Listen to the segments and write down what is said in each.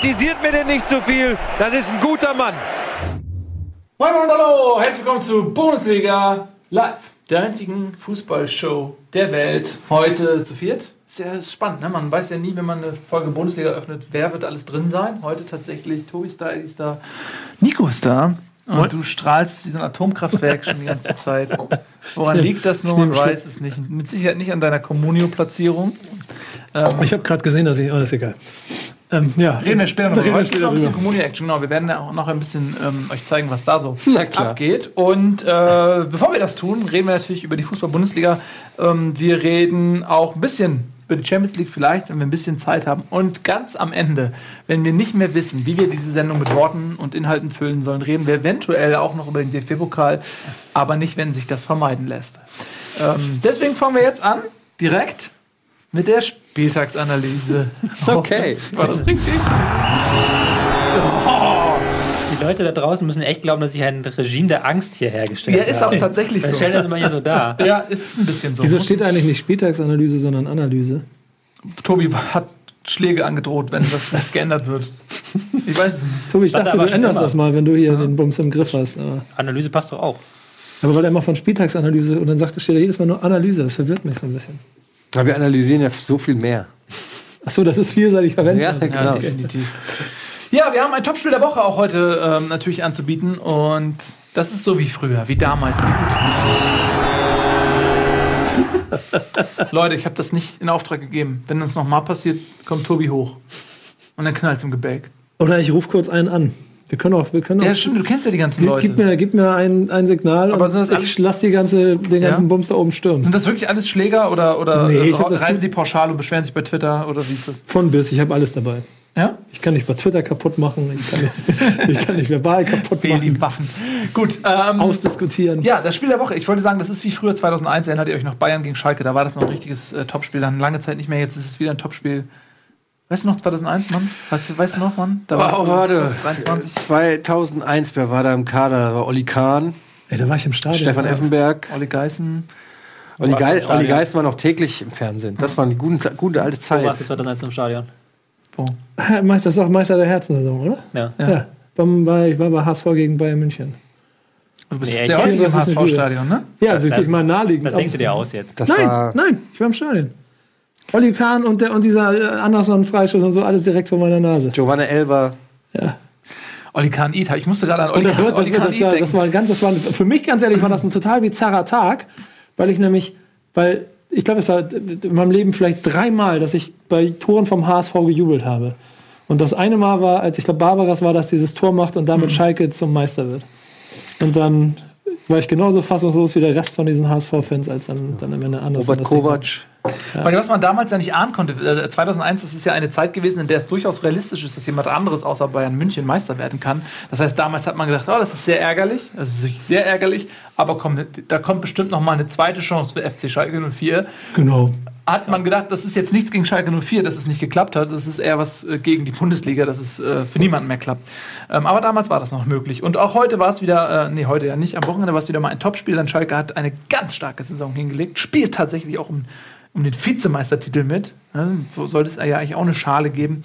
Kritisiert mir denn nicht zu viel. Das ist ein guter Mann. Moin und hallo, herzlich willkommen zu Bundesliga Live, der einzigen Fußballshow der Welt. Heute zu viert. Sehr spannend, ne? Man weiß ja nie, wenn man eine Folge Bundesliga öffnet, wer wird alles drin sein. Heute tatsächlich Tobi ist da, ist da, Nico ist da. Und Moin. du strahlst wie so ein Atomkraftwerk schon die ganze Zeit. Woran liegt das nur? Man weiß es nicht. Mit Sicherheit nicht an deiner Communio-Platzierung. Ähm, Ich habe gerade gesehen, dass ich. Oh, das ist egal. Ähm, ja. Reden wir später noch Reden wir drüber. später noch ein bisschen drüber. Community Action, genau. Wir werden ja auch noch ein bisschen ähm, euch zeigen, was da so abgeht. Und äh, bevor wir das tun, reden wir natürlich über die Fußball-Bundesliga. Ähm, wir reden auch ein bisschen über die Champions League vielleicht, wenn wir ein bisschen Zeit haben. Und ganz am Ende, wenn wir nicht mehr wissen, wie wir diese Sendung mit Worten und Inhalten füllen sollen, reden wir eventuell auch noch über den DFB-Pokal, aber nicht, wenn sich das vermeiden lässt. Ähm, deswegen fangen wir jetzt an, direkt mit der Spieltagsanalyse. Okay. War das richtig? Die Leute da draußen müssen echt glauben, dass ich ein Regime der Angst hier hergestellt Ja, habe. ist auch tatsächlich Dann so. stellen das immer hier so dar. Ja, es ist ein bisschen so. Wieso steht eigentlich nicht Spieltagsanalyse, sondern Analyse? Tobi hat Schläge angedroht, wenn das nicht geändert wird. Ich weiß es nicht. Tobi, ich dachte, du änderst immer. das mal, wenn du hier den Bums im Griff hast. Aber, Analyse passt doch auch. aber weil er immer von Spieltagsanalyse und dann sagt, steht da jedes Mal nur Analyse. Das verwirrt mich so ein bisschen. Aber wir analysieren ja so viel mehr. Achso, das ist vielseitig verwendet. Ja, Also, genau. okay. Definitiv. Ja, wir haben ein Topspiel der Woche auch heute ähm, natürlich anzubieten und das ist so wie früher, wie damals. Leute, ich habe das nicht in Auftrag gegeben. Wenn das nochmal passiert, kommt Tobi hoch und dann knallt im Gebälk. Oder ich rufe kurz einen an. Wir können auch. Wir können auch Ja, stimmt, du kennst ja die ganzen gib, Leute. gib mir, gib mir ein, ein Signal Aber und sind das alles- ich lass die ganze, den ganzen Ja? Bums da oben stürmen. Sind das wirklich alles Schläger oder, oder Nee, äh, reisen die pauschal und beschweren sich bei Twitter oder wie ist das? Von bis, ich habe alles dabei. Ja? Ich kann nicht bei Twitter kaputt machen, ich kann nicht, ich kann nicht verbal kaputt Fehl die machen, Waffen. Gut, ähm, ausdiskutieren. Ja, das Spiel der Woche. Ich wollte sagen, das ist wie früher 2001. Erinnert ihr euch noch Bayern gegen Schalke? Da war das noch ein richtiges äh, Topspiel. Dann lange Zeit nicht mehr. Jetzt ist es wieder ein Topspiel. Weißt du noch 2001, Mann? Weißt, du- weißt du noch, Mann? Da Oh, du warte. 23. 2001, wer war da im Kader? Da war Olli Kahn, Ey, da war ich im Stadion. Stefan Effenberg. Olli Geißen. Olli, Stadion? Olli Geist war noch täglich im Fernsehen. Das war eine gute, gute alte Wo warst du Zeit. 2001 im Stadion? Wo? Meister, das ist auch Meister der Herzen-Saison, oder? Ja. Ja. Beim, bei, ich war bei HSV gegen Bayern München. Du bist Nee, sehr häufig im HSV-Stadion, ne? Ja, Das- das ist mal naheliegend. Was denkst du dir aus jetzt? Das Nein, war nein, ich war im Stadion. Olli Kahn und, der, und dieser äh, Anderson-Freischuss und so, alles direkt vor meiner Nase. Giovanna Elber. Ja. Olli Kahn Eat. Ich musste gerade an Olli, Und das, Kahn- wird, das, Olli wird, Kahn das, war, das war ein ganz, das war, für mich ganz ehrlich, war das ein total bizarrer Tag, weil ich nämlich, weil ich glaube, es war in meinem Leben vielleicht dreimal, dass ich bei Toren vom HSV gejubelt habe. Und das eine Mal war, als ich glaube, Barbaras war, dass dieses Tor macht und damit Schalke zum Meister wird. Und dann war ich genauso fassungslos wie der Rest von diesen HSV-Fans, als dann, dann am Ende anders Robert Kovac. Weil was man damals ja nicht ahnen konnte, äh, 2001, das ist ja eine Zeit gewesen, in der es durchaus realistisch ist, dass jemand anderes außer Bayern München Meister werden kann. Das heißt, damals hat man gedacht, oh, das ist sehr ärgerlich, also es ist sehr ärgerlich, aber komm, da kommt bestimmt noch mal eine zweite Chance für FC Schalke 04. Genau. Hat man gedacht, das ist jetzt nichts gegen Schalke 04, dass es nicht geklappt hat, das ist eher was äh, gegen die Bundesliga, dass es äh, für niemanden mehr klappt. Ähm, aber damals war das noch möglich. Und auch heute war es wieder, äh, nee, heute ja nicht, am Wochenende war es wieder mal ein Topspiel, denn Schalke hat eine ganz starke Saison hingelegt, spielt tatsächlich auch um, um den Vizemeistertitel mit. Ne? So sollte es ja eigentlich auch eine Schale geben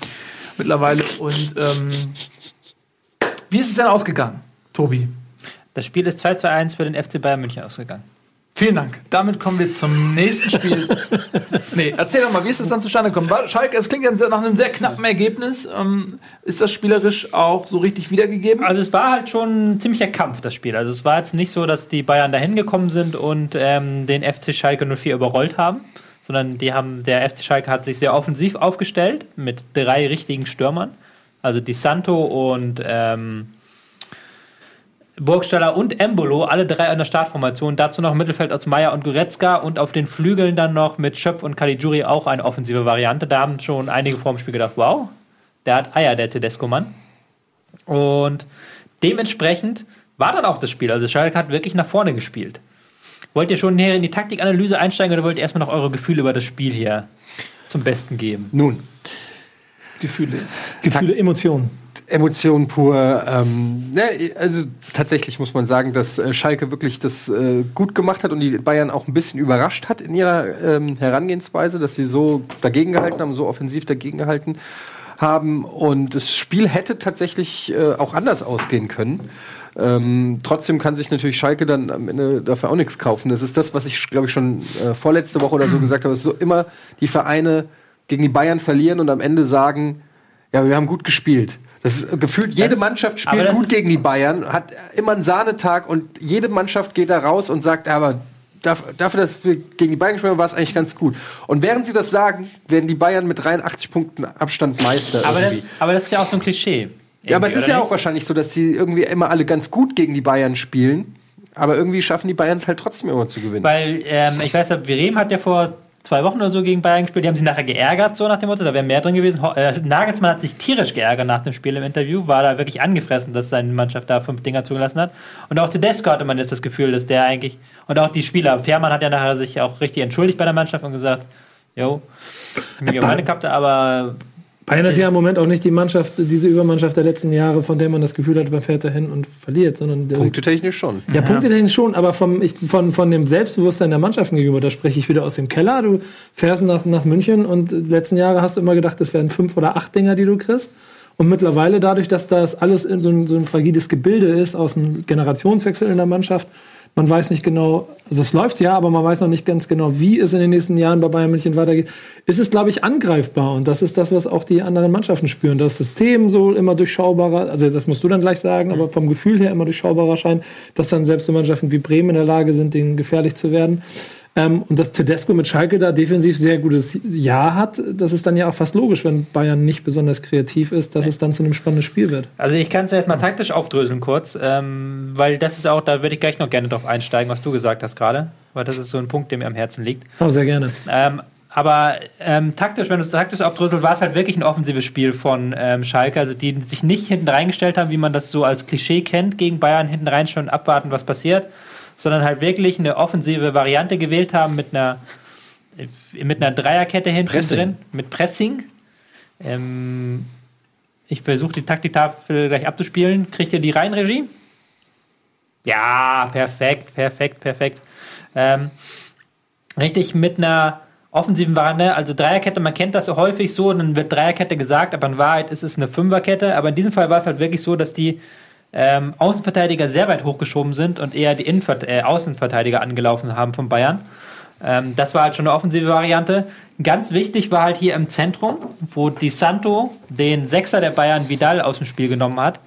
mittlerweile. Und ähm, wie ist es denn ausgegangen, Tobi? Das Spiel ist 2 zu 1 für den FC Bayern München ausgegangen. Vielen Dank. Damit kommen wir zum nächsten Spiel. nee, erzähl doch mal, wie ist es dann zustande gekommen? Schalke, es klingt ja nach einem sehr knappen Ergebnis. Ähm, ist das spielerisch auch so richtig wiedergegeben? Also es war halt schon ein ziemlicher Kampf, das Spiel. Also es war jetzt nicht so, dass die Bayern dahin gekommen sind und ähm, den FC Schalke 04 überrollt haben, sondern die haben, der FC Schalke hat sich sehr offensiv aufgestellt mit drei richtigen Stürmern. Also Di Santo und ähm, Burgstaller und Embolo, alle drei an der Startformation. Dazu noch im Mittelfeld aus Meier und Goretzka und auf den Flügeln dann noch mit Schöpf und Caligiuri auch eine offensive Variante. Da haben schon einige vor dem Spiel gedacht, wow, der hat Eier, der Tedesco-Mann. Und dementsprechend war dann auch das Spiel. Also Schalke hat wirklich nach vorne gespielt. Wollt ihr schon näher in die Taktikanalyse einsteigen oder wollt ihr erstmal noch eure Gefühle über das Spiel hier zum Besten geben? Nun, Gefühle. Gefühle, Emotionen. Emotionen pur. Ähm, ne, also tatsächlich muss man sagen, dass äh, Schalke wirklich das äh, gut gemacht hat und die Bayern auch ein bisschen überrascht hat in ihrer ähm, Herangehensweise, dass sie so dagegen gehalten haben, so offensiv dagegen gehalten haben und das Spiel hätte tatsächlich äh, auch anders ausgehen können. Ähm, trotzdem kann sich natürlich Schalke dann am Ende dafür auch nichts kaufen. Das ist das, was ich, glaube ich, schon äh, vorletzte Woche oder so gesagt habe. Es ist so immer die Vereine gegen die Bayern verlieren und am Ende sagen, ja, wir haben gut gespielt. Das ist gefühlt, jede Das- Mannschaft spielt gut gegen die Bayern, hat immer einen Sahnetag und jede Mannschaft geht da raus und sagt, aber dafür, dass wir gegen die Bayern gespielt haben, war es eigentlich ganz gut. Und während sie das sagen, werden die Bayern mit 83 Punkten Abstand Meister. Aber das, aber das ist ja auch so ein Klischee. Ja, aber es ist ja nicht? auch wahrscheinlich so, dass sie irgendwie immer alle ganz gut gegen die Bayern spielen. Aber irgendwie schaffen die Bayern es halt trotzdem immer zu gewinnen. Weil, ähm, ich weiß, Virem hat ja vor zwei Wochen oder so gegen Bayern gespielt. Die haben sich nachher geärgert, so nach dem Motto, da wäre mehr drin gewesen. Ho äh, Nagelsmann hat sich tierisch geärgert nach dem Spiel im Interview, war da wirklich angefressen, dass seine Mannschaft da fünf Dinger zugelassen hat. Und auch Tedesco hatte man jetzt das Gefühl, dass der eigentlich, und auch die Spieler, Fährmann hat ja nachher sich auch richtig entschuldigt bei der Mannschaft und gesagt, jo, ich habe meine gehabt, aber Bayern ist ja im Moment auch nicht die Mannschaft, diese Übermannschaft der letzten Jahre, von der man das Gefühl hat, man fährt dahin und verliert, sondern der, Punktetechnisch schon. Ja, punktetechnisch schon, aber vom, ich, von, von dem Selbstbewusstsein der Mannschaften gegenüber, da spreche ich wieder aus dem Keller. Du fährst nach, nach München und die letzten Jahre hast du immer gedacht, das wären fünf oder acht Dinger, die du kriegst. Und mittlerweile, dadurch, dass das alles in so ein, so ein fragiles Gebilde ist, aus einem Generationswechsel in der Mannschaft, man weiß nicht genau, also es läuft ja, aber man weiß noch nicht ganz genau, wie es in den nächsten Jahren bei Bayern München weitergeht, ist es, glaube ich, angreifbar. Und das ist das, was auch die anderen Mannschaften spüren. Das System so immer durchschaubarer, also das musst du dann gleich sagen, aber vom Gefühl her immer durchschaubarer scheint, dass dann selbst so Mannschaften wie Bremen in der Lage sind, denen gefährlich zu werden. Ähm, und dass Tedesco mit Schalke da defensiv sehr gutes Jahr hat, das ist dann ja auch fast logisch, wenn Bayern nicht besonders kreativ ist, dass es dann zu einem spannenden Spiel wird. Also ich kann es erstmal taktisch aufdröseln kurz, ähm, weil das ist auch, da würde ich gleich noch gerne drauf einsteigen, was du gesagt hast gerade, weil das ist so ein Punkt, der mir am Herzen liegt. Oh, sehr gerne. Ähm, aber ähm, taktisch, wenn du es taktisch aufdröselst, war es halt wirklich ein offensives Spiel von ähm, Schalke, also die sich nicht hinten reingestellt haben, wie man das so als Klischee kennt, gegen Bayern hinten reinschauen und abwarten, was passiert, sondern halt wirklich eine offensive Variante gewählt haben mit einer mit einer Dreierkette hinten Pressing. drin, mit Pressing. Ähm, ich versuche die Taktiktafel gleich abzuspielen. Kriegt ihr die rein, Regie? Ja, perfekt, perfekt, perfekt. Ähm, richtig mit einer offensiven Variante, also Dreierkette, man kennt das so häufig so, dann wird Dreierkette gesagt, aber in Wahrheit ist es eine Fünferkette. Aber in diesem Fall war es halt wirklich so, dass die ähm, Außenverteidiger sehr weit hochgeschoben sind und eher die Innenver äh, Außenverteidiger angelaufen haben von Bayern. Ähm, das war halt schon eine offensive Variante. Ganz wichtig war halt hier im Zentrum, wo Di Santo den Sechser der Bayern Vidal aus dem Spiel genommen hat.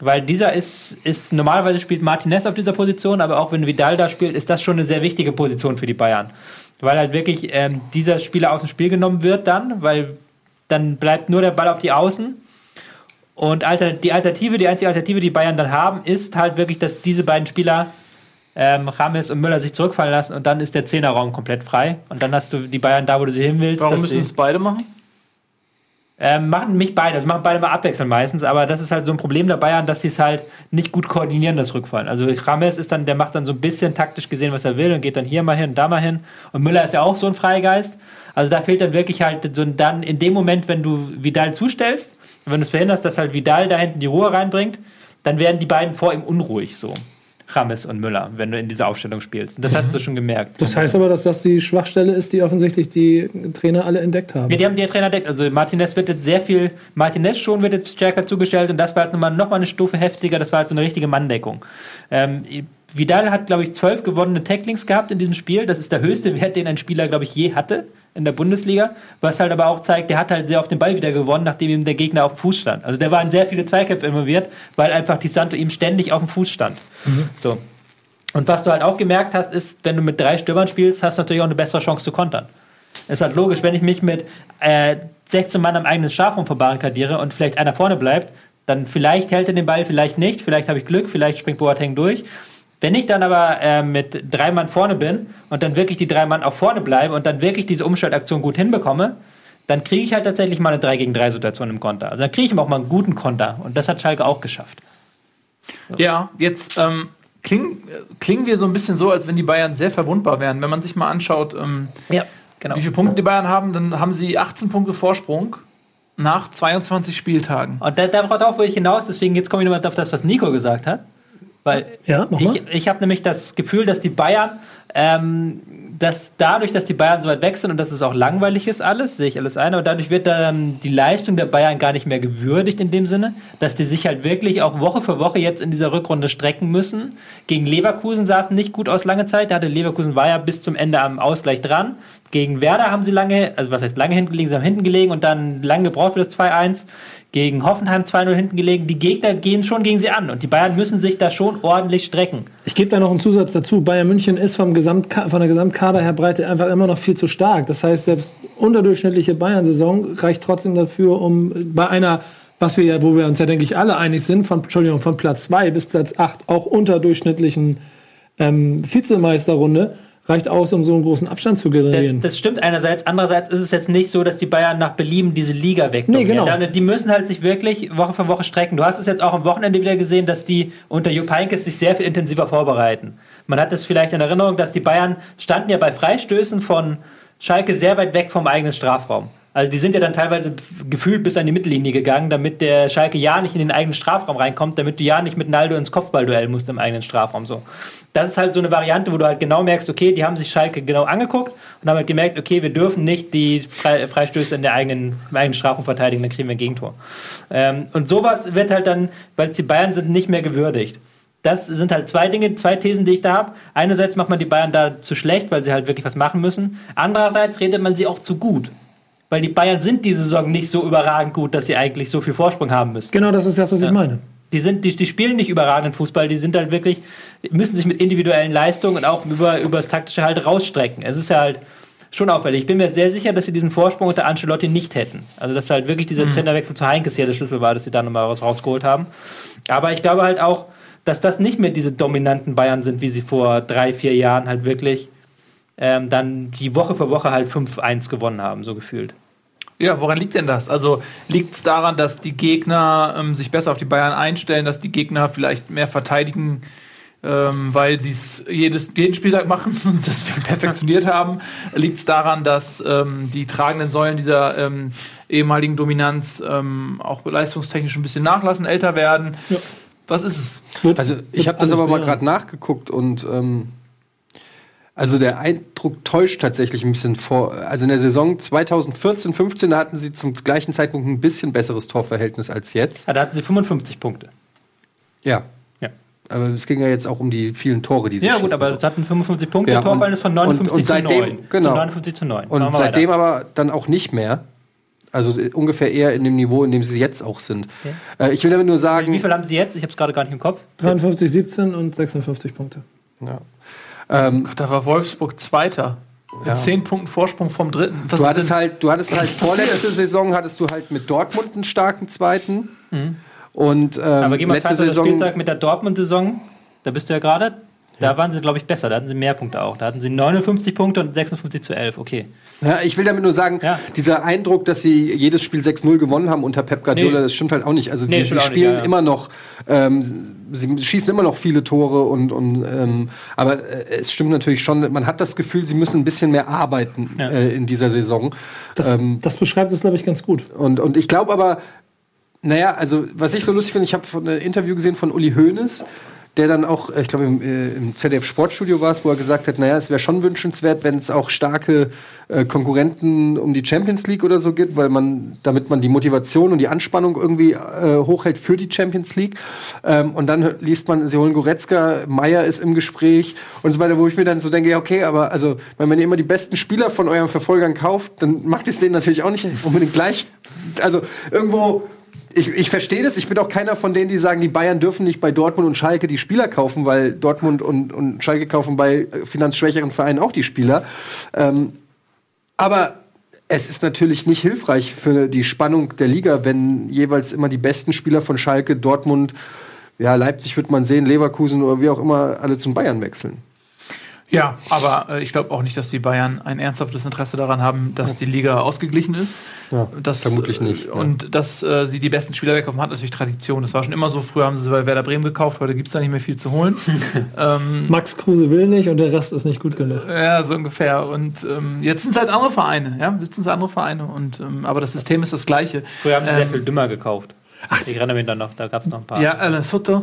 Weil dieser ist, ist, normalerweise spielt Martinez auf dieser Position, aber auch wenn Vidal da spielt, ist das schon eine sehr wichtige Position für die Bayern. Weil halt wirklich ähm, dieser Spieler aus dem Spiel genommen wird dann, weil dann bleibt nur der Ball auf die Außen. Und alter, die Alternative, die einzige Alternative, die Bayern dann haben, ist halt wirklich, dass diese beiden Spieler, ähm, Rames und Müller, sich zurückfallen lassen und dann ist der Zehnerraum komplett frei. Und dann hast du die Bayern da, wo du sie hin willst. Warum müssen sie- es beide machen? Ähm, machen mich beide, das machen beide mal abwechselnd meistens, aber das ist halt so ein Problem der Bayern, dass sie es halt nicht gut koordinieren, das Rückfallen. Also Rames ist dann, der macht dann so ein bisschen taktisch gesehen, was er will und geht dann hier mal hin und da mal hin. Und Müller ist ja auch so ein Freigeist. Also da fehlt dann wirklich halt so dann in dem Moment, wenn du Vidal zustellst, wenn du es verhinderst, dass halt Vidal da hinten die Ruhe reinbringt, dann werden die beiden vor ihm unruhig so. Rames und Müller, wenn du in dieser Aufstellung spielst. Und das hast du schon gemerkt. Das heißt aber, dass das die Schwachstelle ist, die offensichtlich die Trainer alle entdeckt haben. Ja, die haben die Trainer deckt. Also Martinez wird jetzt sehr viel, Martinez schon wird jetzt stärker zugestellt und das war halt nochmal noch mal eine Stufe heftiger, das war halt so eine richtige Manndeckung. Ähm, Vidal hat, glaube ich, zwölf gewonnene Tacklings gehabt in diesem Spiel. Das ist der höchste Wert, den ein Spieler, glaube ich, je hatte in der Bundesliga. Was halt aber auch zeigt, der hat halt sehr auf den Ball wieder gewonnen, nachdem ihm der Gegner auf dem Fuß stand. Also der war in sehr viele Zweikämpfe involviert, weil einfach Di Santo ihm ständig auf dem Fuß stand. So. Und was du halt auch gemerkt hast, ist, wenn du mit drei Stürmern spielst, hast du natürlich auch eine bessere Chance zu kontern. Es ist halt logisch, wenn ich mich mit äh, 16 Mann am eigenen Strafraum verbarrikadiere und vielleicht einer vorne bleibt, dann vielleicht hält er den Ball, vielleicht nicht, vielleicht habe ich Glück, vielleicht springt Boateng durch. Wenn ich dann aber äh, mit drei Mann vorne bin und dann wirklich die drei Mann auch vorne bleibe und dann wirklich diese Umschaltaktion gut hinbekomme, dann kriege ich halt tatsächlich mal eine 3 gegen 3 Situation im Konter. Also dann kriege ich auch mal einen guten Konter. Und das hat Schalke auch geschafft. Ja, jetzt ähm, klingen, äh, klingen wir so ein bisschen so, als wenn die Bayern sehr verwundbar wären. Wenn man sich mal anschaut, ähm, Ja, genau. wie viele Punkte die Bayern haben, dann haben sie 18 Punkte Vorsprung nach 22 Spieltagen. Und da, darauf will ich hinaus, deswegen jetzt komme ich nochmal auf das, was Nico gesagt hat. Weil Ja, ich, ich habe nämlich das Gefühl, dass die Bayern ähm, dass dadurch, dass die Bayern so weit weg sind und dass es auch langweilig ist alles, sehe ich alles ein, aber dadurch wird dann die Leistung der Bayern gar nicht mehr gewürdigt in dem Sinne, dass die sich halt wirklich auch Woche für Woche jetzt in dieser Rückrunde strecken müssen. Gegen Leverkusen sah es nicht gut aus lange Zeit, da hatte Leverkusen war ja bis zum Ende am Ausgleich dran. Gegen Werder haben sie lange, also was heißt lange hinten gelegen, sie haben hinten gelegen und dann lange gebraucht für das 2-1 gegen Hoffenheim 2-0 hinten gelegen. Die Gegner gehen schon gegen sie an und die Bayern müssen sich da schon ordentlich strecken. Ich gebe da noch einen Zusatz dazu. Bayern München ist vom Gesamtka von der Gesamtkader her Breite einfach immer noch viel zu stark. Das heißt, selbst unterdurchschnittliche Bayern-Saison reicht trotzdem dafür, um bei einer, was wir ja, wo wir uns ja, denke ich, alle einig sind, von, Entschuldigung, von Platz 2 bis Platz 8 auch unterdurchschnittlichen ähm, Vizemeisterrunde reicht aus, um so einen großen Abstand zu Das, generieren. das stimmt einerseits. Andererseits ist es jetzt nicht so, dass die Bayern nach Belieben diese Liga wegdominieren. Nee, genau. Die müssen halt sich wirklich Woche für Woche strecken. Du hast es jetzt auch am Wochenende wieder gesehen, dass die unter Jupp Heynckes sich sehr viel intensiver vorbereiten. Man hat es vielleicht in Erinnerung, dass die Bayern standen ja bei Freistößen von Schalke sehr weit weg vom eigenen Strafraum. Also die sind ja dann teilweise gefühlt bis an die Mittellinie gegangen, damit der Schalke ja nicht in den eigenen Strafraum reinkommt, damit du ja nicht mit Naldo ins Kopfballduell musst im eigenen Strafraum. So. Das ist halt so eine Variante, wo du halt genau merkst, okay, die haben sich Schalke genau angeguckt und haben halt gemerkt, okay, wir dürfen nicht die Fre Freistöße in der eigenen, im eigenen Strafraum verteidigen, dann kriegen wir ein Gegentor. Ähm, und sowas wird halt dann, weil die Bayern sind, nicht mehr gewürdigt. Das sind halt zwei Dinge, zwei Thesen, die ich da habe. Einerseits macht man die Bayern da zu schlecht, weil sie halt wirklich was machen müssen. Andererseits redet man sie auch zu gut. Weil die Bayern sind diese Saison nicht so überragend gut, dass sie eigentlich so viel Vorsprung haben müssen. genau das ist das, was ich meine. Die, sind, die, die spielen nicht überragenden Fußball, die sind halt wirklich, müssen sich mit individuellen Leistungen und auch über, über das Taktische halt rausstrecken. Es ist ja halt schon auffällig. Ich bin mir sehr sicher, dass sie diesen Vorsprung unter Ancelotti nicht hätten. Also, dass halt wirklich dieser Trainerwechsel zu Heinkes hier der Schlüssel war, dass sie da nochmal was rausgeholt haben. Aber ich glaube halt auch, dass das nicht mehr diese dominanten Bayern sind, wie sie vor drei, vier Jahren halt wirklich ähm, dann die Woche für Woche halt 5-1 gewonnen haben, so gefühlt. Ja, woran liegt denn das? Also liegt es daran, dass die Gegner ähm, sich besser auf die Bayern einstellen, dass die Gegner vielleicht mehr verteidigen, ähm, weil sie es jeden Spieltag machen und deswegen perfektioniert haben? Liegt es daran, dass ähm, die tragenden Säulen dieser ähm, ehemaligen Dominanz ähm, auch leistungstechnisch ein bisschen nachlassen, älter werden? Ja. Was ist es? Also ich habe das aber mal gerade nachgeguckt und ähm, also der Eindruck täuscht tatsächlich ein bisschen vor. Also in der Saison 2014, 15 da hatten sie zum gleichen Zeitpunkt ein bisschen besseres Torverhältnis als jetzt. Ja, da hatten sie 55 Punkte. Ja. Ja. Aber es ging ja jetzt auch um die vielen Tore, die sie Ja, gut, aber so. es hatten 55 Punkte, Ja, Torverhältnis von und- 59 und- und seitdem- zu 9. genau. Zu 59 zu 9. Und seitdem weiter. aber dann auch nicht mehr. Also äh, ungefähr eher in dem Niveau, in dem sie jetzt auch sind. Äh, ich will damit nur sagen, Wie viel haben sie jetzt? Ich habe es gerade gar nicht im Kopf. 53, 17 und 56 Punkte. ja. Ähm, Ach, da war Wolfsburg Zweiter. Mit Ja. zehn Punkten Vorsprung vom Dritten. Was du hattest denn- halt, du hattest halt vorletzte Saison hattest du halt mit Dortmund einen starken zweiten. Und ähm, Aber gehen wir letzte Saison Spieltag mit der Dortmund-Saison. Da bist du ja gerade. Da waren sie, glaube ich, besser. Da hatten sie mehr Punkte auch. Da hatten sie 59 Punkte und 56 zu 11. Okay. Ja, ich will damit nur sagen, Ja. dieser Eindruck, dass sie jedes Spiel 6-0 gewonnen haben unter Pep Guardiola, Nee. das stimmt halt auch nicht. Also Nee, die, sie auch nicht, spielen ja, ja. immer noch, ähm, sie schießen immer noch viele Tore und, und ähm, aber äh, es stimmt natürlich schon, man hat das Gefühl, sie müssen ein bisschen mehr arbeiten Ja. äh, in dieser Saison. Das, Ähm, das beschreibt es, glaube ich, ganz gut. und, und ich glaube aber, naja, also was ich so lustig finde, ich habe ein Interview gesehen von Uli Hoeneß, der dann auch, ich glaube im, äh, im ZDF Sportstudio war es, wo er gesagt hat, naja, es wäre schon wünschenswert, wenn es auch starke äh, Konkurrenten um die Champions League oder so gibt, weil man, damit man die Motivation und die Anspannung irgendwie äh, hochhält für die Champions League. Ähm, und dann liest man, sie holen Goretzka, Meier ist im Gespräch und so weiter, wo ich mir dann so denke, ja, okay, aber also, wenn man immer die besten Spieler von euren Verfolgern kauft, dann macht es denen natürlich auch nicht unbedingt gleich. Also irgendwo ich, ich verstehe das. Ich bin auch keiner von denen, die sagen, die Bayern dürfen nicht bei Dortmund und Schalke die Spieler kaufen, weil Dortmund und, und Schalke kaufen bei äh, finanzschwächeren Vereinen auch die Spieler. Ähm, aber es ist natürlich nicht hilfreich für die Spannung der Liga, wenn jeweils immer die besten Spieler von Schalke, Dortmund, ja, Leipzig wird man sehen, Leverkusen oder wie auch immer, alle zum Bayern wechseln. Ja, aber äh, ich glaube auch nicht, dass die Bayern ein ernsthaftes Interesse daran haben, dass die Liga ausgeglichen ist. Ja, das, vermutlich äh, nicht, ja. Und dass äh, sie die besten Spieler wegkaufen, hat natürlich Tradition. Das war schon immer so. Früher haben sie bei Werder Bremen gekauft, heute gibt es da nicht mehr viel zu holen. ähm, Max Kruse will nicht und der Rest ist nicht gut genug. ja, so ungefähr. Und ähm, jetzt sind es halt andere Vereine. Ja, jetzt sind es andere Vereine. Und, ähm, aber das System ist das gleiche. Früher haben sie sehr Ähm, viel dümmer gekauft. ich erinnere mich dann noch, da gab es noch ein paar. Ja, Alan Sutter.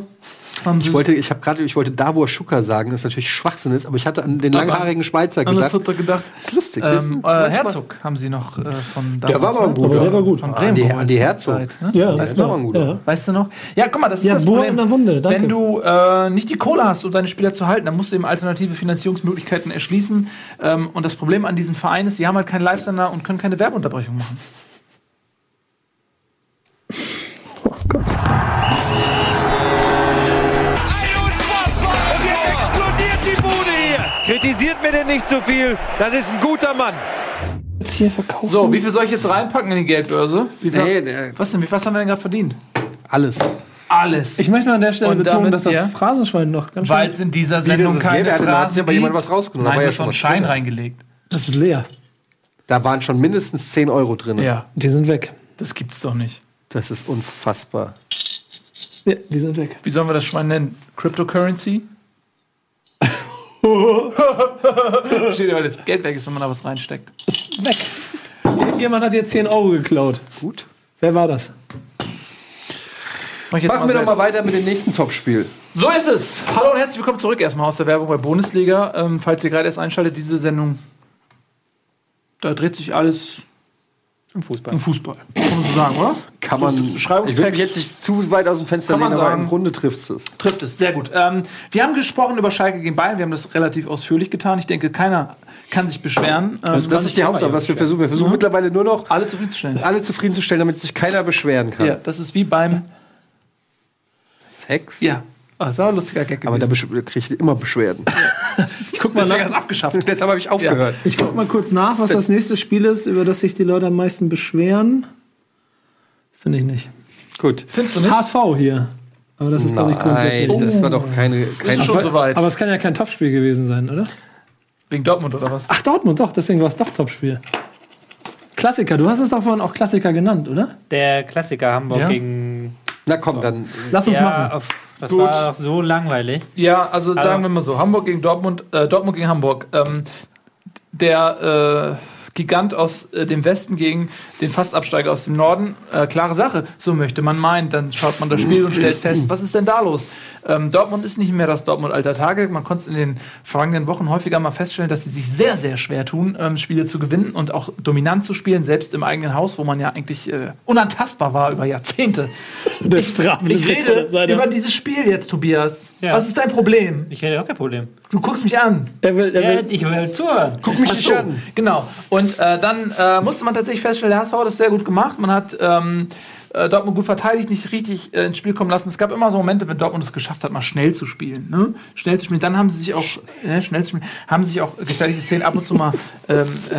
Haben Ich wollte, ich habe gerade, ich wollte Davor Schucker sagen, das natürlich Schwachsinn ist, aber ich hatte an den Aber langhaarigen Schweizer gedacht. hat er gedacht. Das ist lustig. Ähm, äh, ist Herzog haben sie noch äh, von Der war aber ne? gut. Aber der war gut. Von Ah, Bremen die- geholt an die Herzog. Zeit, ne? Ja, Weißt du, war ein guter. ja. Weißt du noch? Ja, guck mal, das ist Ja, das Bohr Problem. in der Wunde, danke. Wenn du äh, nicht die Kohle hast, um deine Spieler zu halten, dann musst du eben alternative Finanzierungsmöglichkeiten erschließen. Ähm, und das Problem an diesen Vereinen ist, sie haben halt keinen Live-Sender und können keine Werbeunterbrechung machen. Kritisiert mir denn nicht zu viel. Das ist ein guter Mann. Jetzt hier verkaufen. So, wie viel soll ich jetzt reinpacken in die Geldbörse? Wie viel, Nee, nee. was denn? Wie, was haben wir denn gerade verdient? Alles. Alles. Ich möchte mal an der Stelle Und betonen, damit, dass das ja? Phrasenschwein noch ganz schön. Weil es in dieser Sendung das keine leer? Da hat Phrasen aber jemand was rausgenommen. Da Nein, war du ja schon einen Schein drin. reingelegt. Das ist leer. Da waren schon mindestens 10 Euro drin. Ja, Die sind weg. das gibt's doch nicht. Das ist unfassbar. Ja, die sind weg. Wie sollen wir das Schwein nennen? Cryptocurrency? Steht ja, weil das Geld weg ist, wenn man da was reinsteckt. Weg. Jemand hat jetzt 10 Euro geklaut. Gut. Wer war das? Mach ich jetzt Machen wir doch mal weiter mit dem nächsten Topspiel. So ist es. Hallo und herzlich willkommen zurück erstmal aus der Werbung bei Bundesliga. Ähm, falls ihr gerade erst einschaltet, diese Sendung, da dreht sich alles Im Fußball. im Fußball. Kann man so sagen, oder? Kann man. Ich will mich jetzt nicht zu weit aus dem Fenster lehnen, aber im Grunde trifft es. Trifft es, sehr gut. Ähm, wir haben gesprochen über Schalke gegen Bayern. Wir haben das relativ ausführlich getan. Ich denke, keiner kann sich beschweren. Ähm, Das ist die Hauptsache, was wir versuchen. Wir versuchen mittlerweile nur noch, alle zufriedenzustellen. alle zufriedenzustellen, damit sich keiner beschweren kann. Ja, das ist wie beim. Sex? Ja. Ah, das war ein lustiger Gag. Aber da gewesen. kriege ich immer Beschwerden. ich guck mal hast du abgeschafft. Deshalb habe ich aufgehört. Ich guck mal kurz nach, was das nächste Spiel ist, über das sich die Leute am meisten beschweren. Finde ich nicht. Gut. Findest du nicht? HSV hier. Aber das ist, glaube ich, grundsätzlich. Nein, das war doch keine. Ist keine schon soweit. Aber es kann ja kein Topspiel gewesen sein, oder? Wegen Dortmund oder was? Ach, Dortmund, doch, deswegen war es doch Topspiel. Klassiker, du hast es doch vorhin auch Klassiker genannt, oder? Der Klassiker Hamburg Ja. gegen. Na komm, dann. Lass uns Ja, machen. auf, das Gut. war doch so langweilig. Ja, also Also- sagen wir mal so: Hamburg gegen Dortmund, äh, Dortmund gegen Hamburg. Ähm, der äh, Gigant aus äh, dem Westen gegen den Fastabsteiger aus dem Norden. Äh, klare Sache, so möchte man meinen. Dann schaut man das Spiel und stellt fest, was ist denn da los? Ähm, Dortmund ist nicht mehr das Dortmund alter Tage. Man konnte es in den vergangenen Wochen häufiger mal feststellen, dass sie sich sehr, sehr schwer tun, ähm, Spiele zu gewinnen und auch dominant zu spielen, selbst im eigenen Haus, wo man ja eigentlich äh, unantastbar war über Jahrzehnte. Der Ich rede über dieses Spiel jetzt, Tobias. Ja. Was ist dein Problem? Ich hätte auch kein Problem. Du guckst mich an. Er will, er Ja, will, ich will zuhören. Guck mich so, an. Genau. Und äh, dann äh, musste man tatsächlich feststellen, der HSV hat das sehr gut gemacht. Man hat ähm, äh, Dortmund gut verteidigt, nicht richtig äh, ins Spiel kommen lassen. Es gab immer so Momente, wenn Dortmund es geschafft hat, mal schnell zu spielen. Ne? Schnell zu spielen. Dann haben sie sich auch äh, schnell zu spielen, haben sich auch gefährliche Szenen ab und zu mal ähm, äh,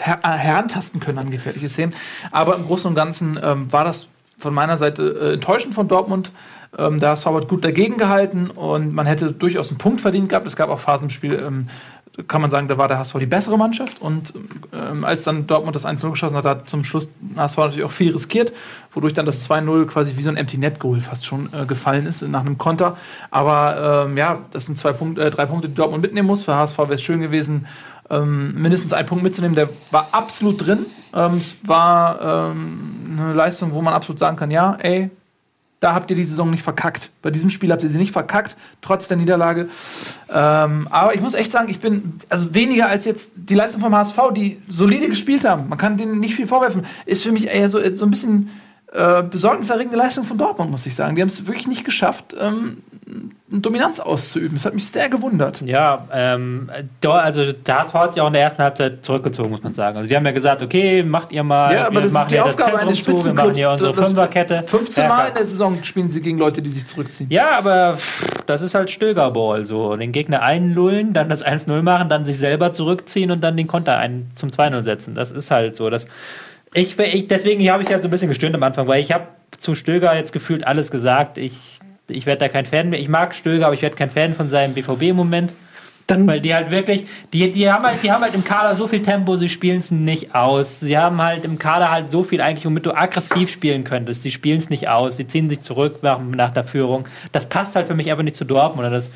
her äh, herantasten können an gefährliche Szenen. Aber im Großen und Ganzen ähm, war das von meiner Seite äh, enttäuschend von Dortmund. Ähm, der HSV hat gut dagegen gehalten und man hätte durchaus einen Punkt verdient gehabt. Es gab auch Phasen im Spiel, ähm, kann man sagen, da war der HSV die bessere Mannschaft. Und ähm, als dann Dortmund das 1-0 geschossen hat, hat zum Schluss HSV natürlich auch viel riskiert, wodurch dann das 2-0 quasi wie so ein Empty Net Goal fast schon äh, gefallen ist nach einem Konter. Aber ähm, ja, das sind zwei Punkte, äh, drei Punkte, die Dortmund mitnehmen muss. Für HSV wäre es schön gewesen, ähm, mindestens einen Punkt mitzunehmen. Der war absolut drin. Ähm, es war ähm, eine Leistung, wo man absolut sagen kann, ja, ey, da habt ihr die Saison nicht verkackt. Bei diesem Spiel habt ihr sie nicht verkackt, trotz der Niederlage. Ähm, aber ich muss echt sagen, ich bin also weniger als jetzt die Leistung vom HSV, die solide gespielt haben. Man kann denen nicht viel vorwerfen. Ist für mich eher so, so ein bisschen äh, besorgniserregende Leistung von Dortmund, muss ich sagen. Die haben es wirklich nicht geschafft, ähm, Dominanz auszuüben. Das hat mich sehr gewundert. Ja, ähm, da, also der HSV hat sich auch in der ersten Halbzeit zurückgezogen, muss man sagen. Also die haben ja gesagt, okay, macht ihr mal, Ja, aber wir das ist machen die ja das Aufgabe eines zu, wir machen Spitzenclubs. hier unsere Das- Fünferkette. 15 Ja, Mal in der Saison spielen sie gegen Leute, die sich zurückziehen. Ja, aber das ist halt Stögerball so. Den Gegner einlullen, dann das 1-0 machen, dann sich selber zurückziehen und dann den Konter ein zum 2-0 setzen. Das ist halt so. Das, ich, ich, deswegen habe ich halt so ein bisschen gestöhnt am Anfang, weil ich habe zu Stöger jetzt gefühlt alles gesagt. Ich, ich werde da kein Fan mehr. Ich mag Stöger, aber ich werde kein Fan von seinem BVB im Moment. dann, Weil die halt wirklich, die, die, haben halt, die haben halt im Kader so viel Tempo, sie spielen es nicht aus. Sie haben halt im Kader halt so viel eigentlich, womit du aggressiv spielen könntest. Sie spielen es nicht aus, sie ziehen sich zurück nach, nach der Führung. Das passt halt für mich einfach nicht zu Dortmund. Oder das,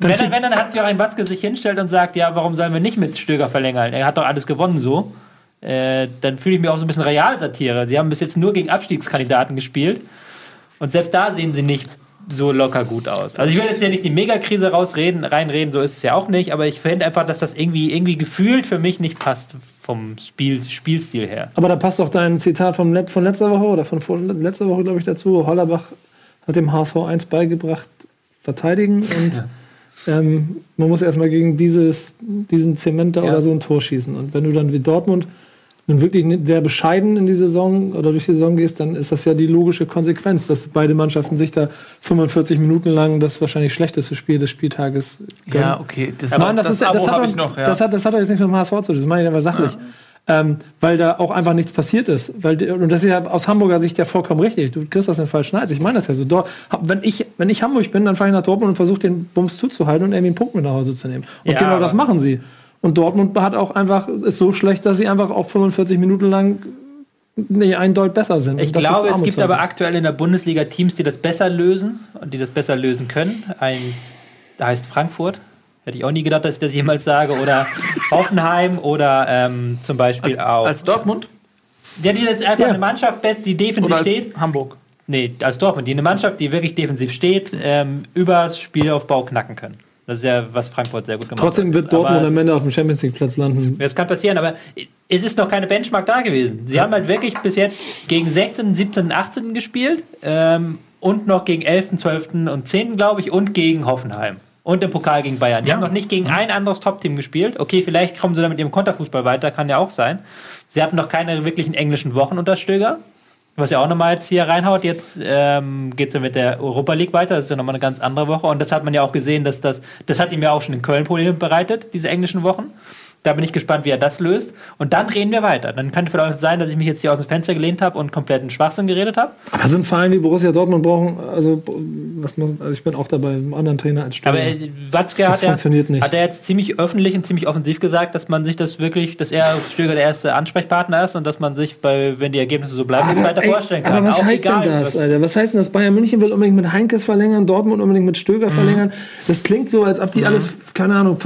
wenn, dann, wenn dann hat sich auch ein Watzke sich hinstellt und sagt, ja, warum sollen wir nicht mit Stöger verlängern? Er hat doch alles gewonnen so. Äh, dann fühle ich mich auch so ein bisschen Realsatire. Sie haben bis jetzt nur gegen Abstiegskandidaten gespielt. Und selbst da sehen sie nicht so locker gut aus. Also ich will jetzt ja nicht die Megakrise rausreden, reinreden, so ist es ja auch nicht, aber ich finde einfach, dass das irgendwie, irgendwie gefühlt für mich nicht passt vom Spiel, Spielstil her. Aber da passt doch dein Zitat vom Let von letzter Woche oder von vor, letzter Woche, glaube ich, dazu. Hollerbach hat dem HSV 1 beigebracht, verteidigen und ähm, man muss erstmal gegen dieses, diesen Zementer Ja. oder so ein Tor schießen. Und wenn du dann wie Dortmund nun wirklich nicht sehr bescheiden in die Saison oder durch die Saison gehst, dann ist das ja die logische Konsequenz, dass beide Mannschaften sich da 45 Minuten lang das wahrscheinlich schlechteste Spiel des Spieltages gönnen. Ja, okay. Das, Nein, das, ist, Abo das, hat, noch, ja. das, hat, das hat doch jetzt nichts mit dem HSV zu tun, das meine ich aber sachlich. Ähm, weil da auch einfach nichts passiert ist. Weil, und das ist ja aus Hamburger Sicht ja vollkommen richtig. Du kriegst das in den falschen Hals. Ich meine das ja so. Dort, wenn, ich, wenn ich Hamburg bin, dann fahre ich nach Dortmund und versuche den Bums zuzuhalten und irgendwie einen Punkt mit nach Hause zu nehmen. Und Ja, genau das machen sie. Und Dortmund hat auch einfach, ist so schlecht, dass sie einfach auch 45 Minuten lang nee, eindeutig besser sind. Ich das glaube, es gibt aber aktuell in der Bundesliga Teams, die das besser lösen und die das besser lösen können. Eins da heißt Frankfurt. Hätte ich auch nie gedacht, dass ich das jemals sage. Oder Hoffenheim oder ähm, zum Beispiel auch. als Dortmund ja, die ist einfach Ja. eine Mannschaft, die defensiv oder als steht. Hamburg? Nee, als Dortmund. Die eine Mannschaft, die wirklich defensiv steht, ähm, übers Spielaufbau knacken können. Das ist ja, was Frankfurt sehr gut gemacht Trotzdem hat. wird Dortmund am Ende auf dem Champions League Platz landen. Das kann passieren, aber es ist noch keine Benchmark da gewesen. Sie haben halt wirklich bis jetzt gegen 16., 17., 18. gespielt ähm, und noch gegen 11., 12. und 10. glaube ich und gegen Hoffenheim. Und im Pokal gegen Bayern. Die haben noch nicht gegen ein anderes Top-Team gespielt. Okay, vielleicht kommen sie dann mit ihrem Konterfußball weiter, kann ja auch sein. Sie hatten noch keine wirklichen englischen Wochen unter Stöger. Was ja auch nochmal jetzt hier reinhaut. Jetzt ähm, geht es ja mit der Europa League weiter. Das ist ja nochmal eine ganz andere Woche. Und das hat man ja auch gesehen, dass das, das hat ihm ja auch schon in Köln Probleme bereitet, diese englischen Wochen. Da bin ich gespannt, wie er das löst. Und dann reden wir weiter. Dann könnte vielleicht sein, dass ich mich jetzt hier aus dem Fenster gelehnt habe und kompletten Schwachsinn geredet habe. Aber so ein Verein wie Borussia Dortmund brauchen, also, was muss, also ich bin auch dabei, einem anderen Trainer als Stürmer. Aber äh, Watzke Das hat, funktioniert nicht. hat er jetzt ziemlich öffentlich und ziemlich offensiv gesagt, dass man sich das wirklich, dass er Stöger der erste Ansprechpartner ist und dass man sich, bei, wenn die Ergebnisse so bleiben, das weiter vorstellen kann. Aber was Auch heißt egal, denn das, was- Alter? Was heißt denn das? Bayern München will unbedingt mit Heinkes verlängern, Dortmund unbedingt mit Stöger Mhm. verlängern. Das klingt so, als ob die alles, keine Ahnung,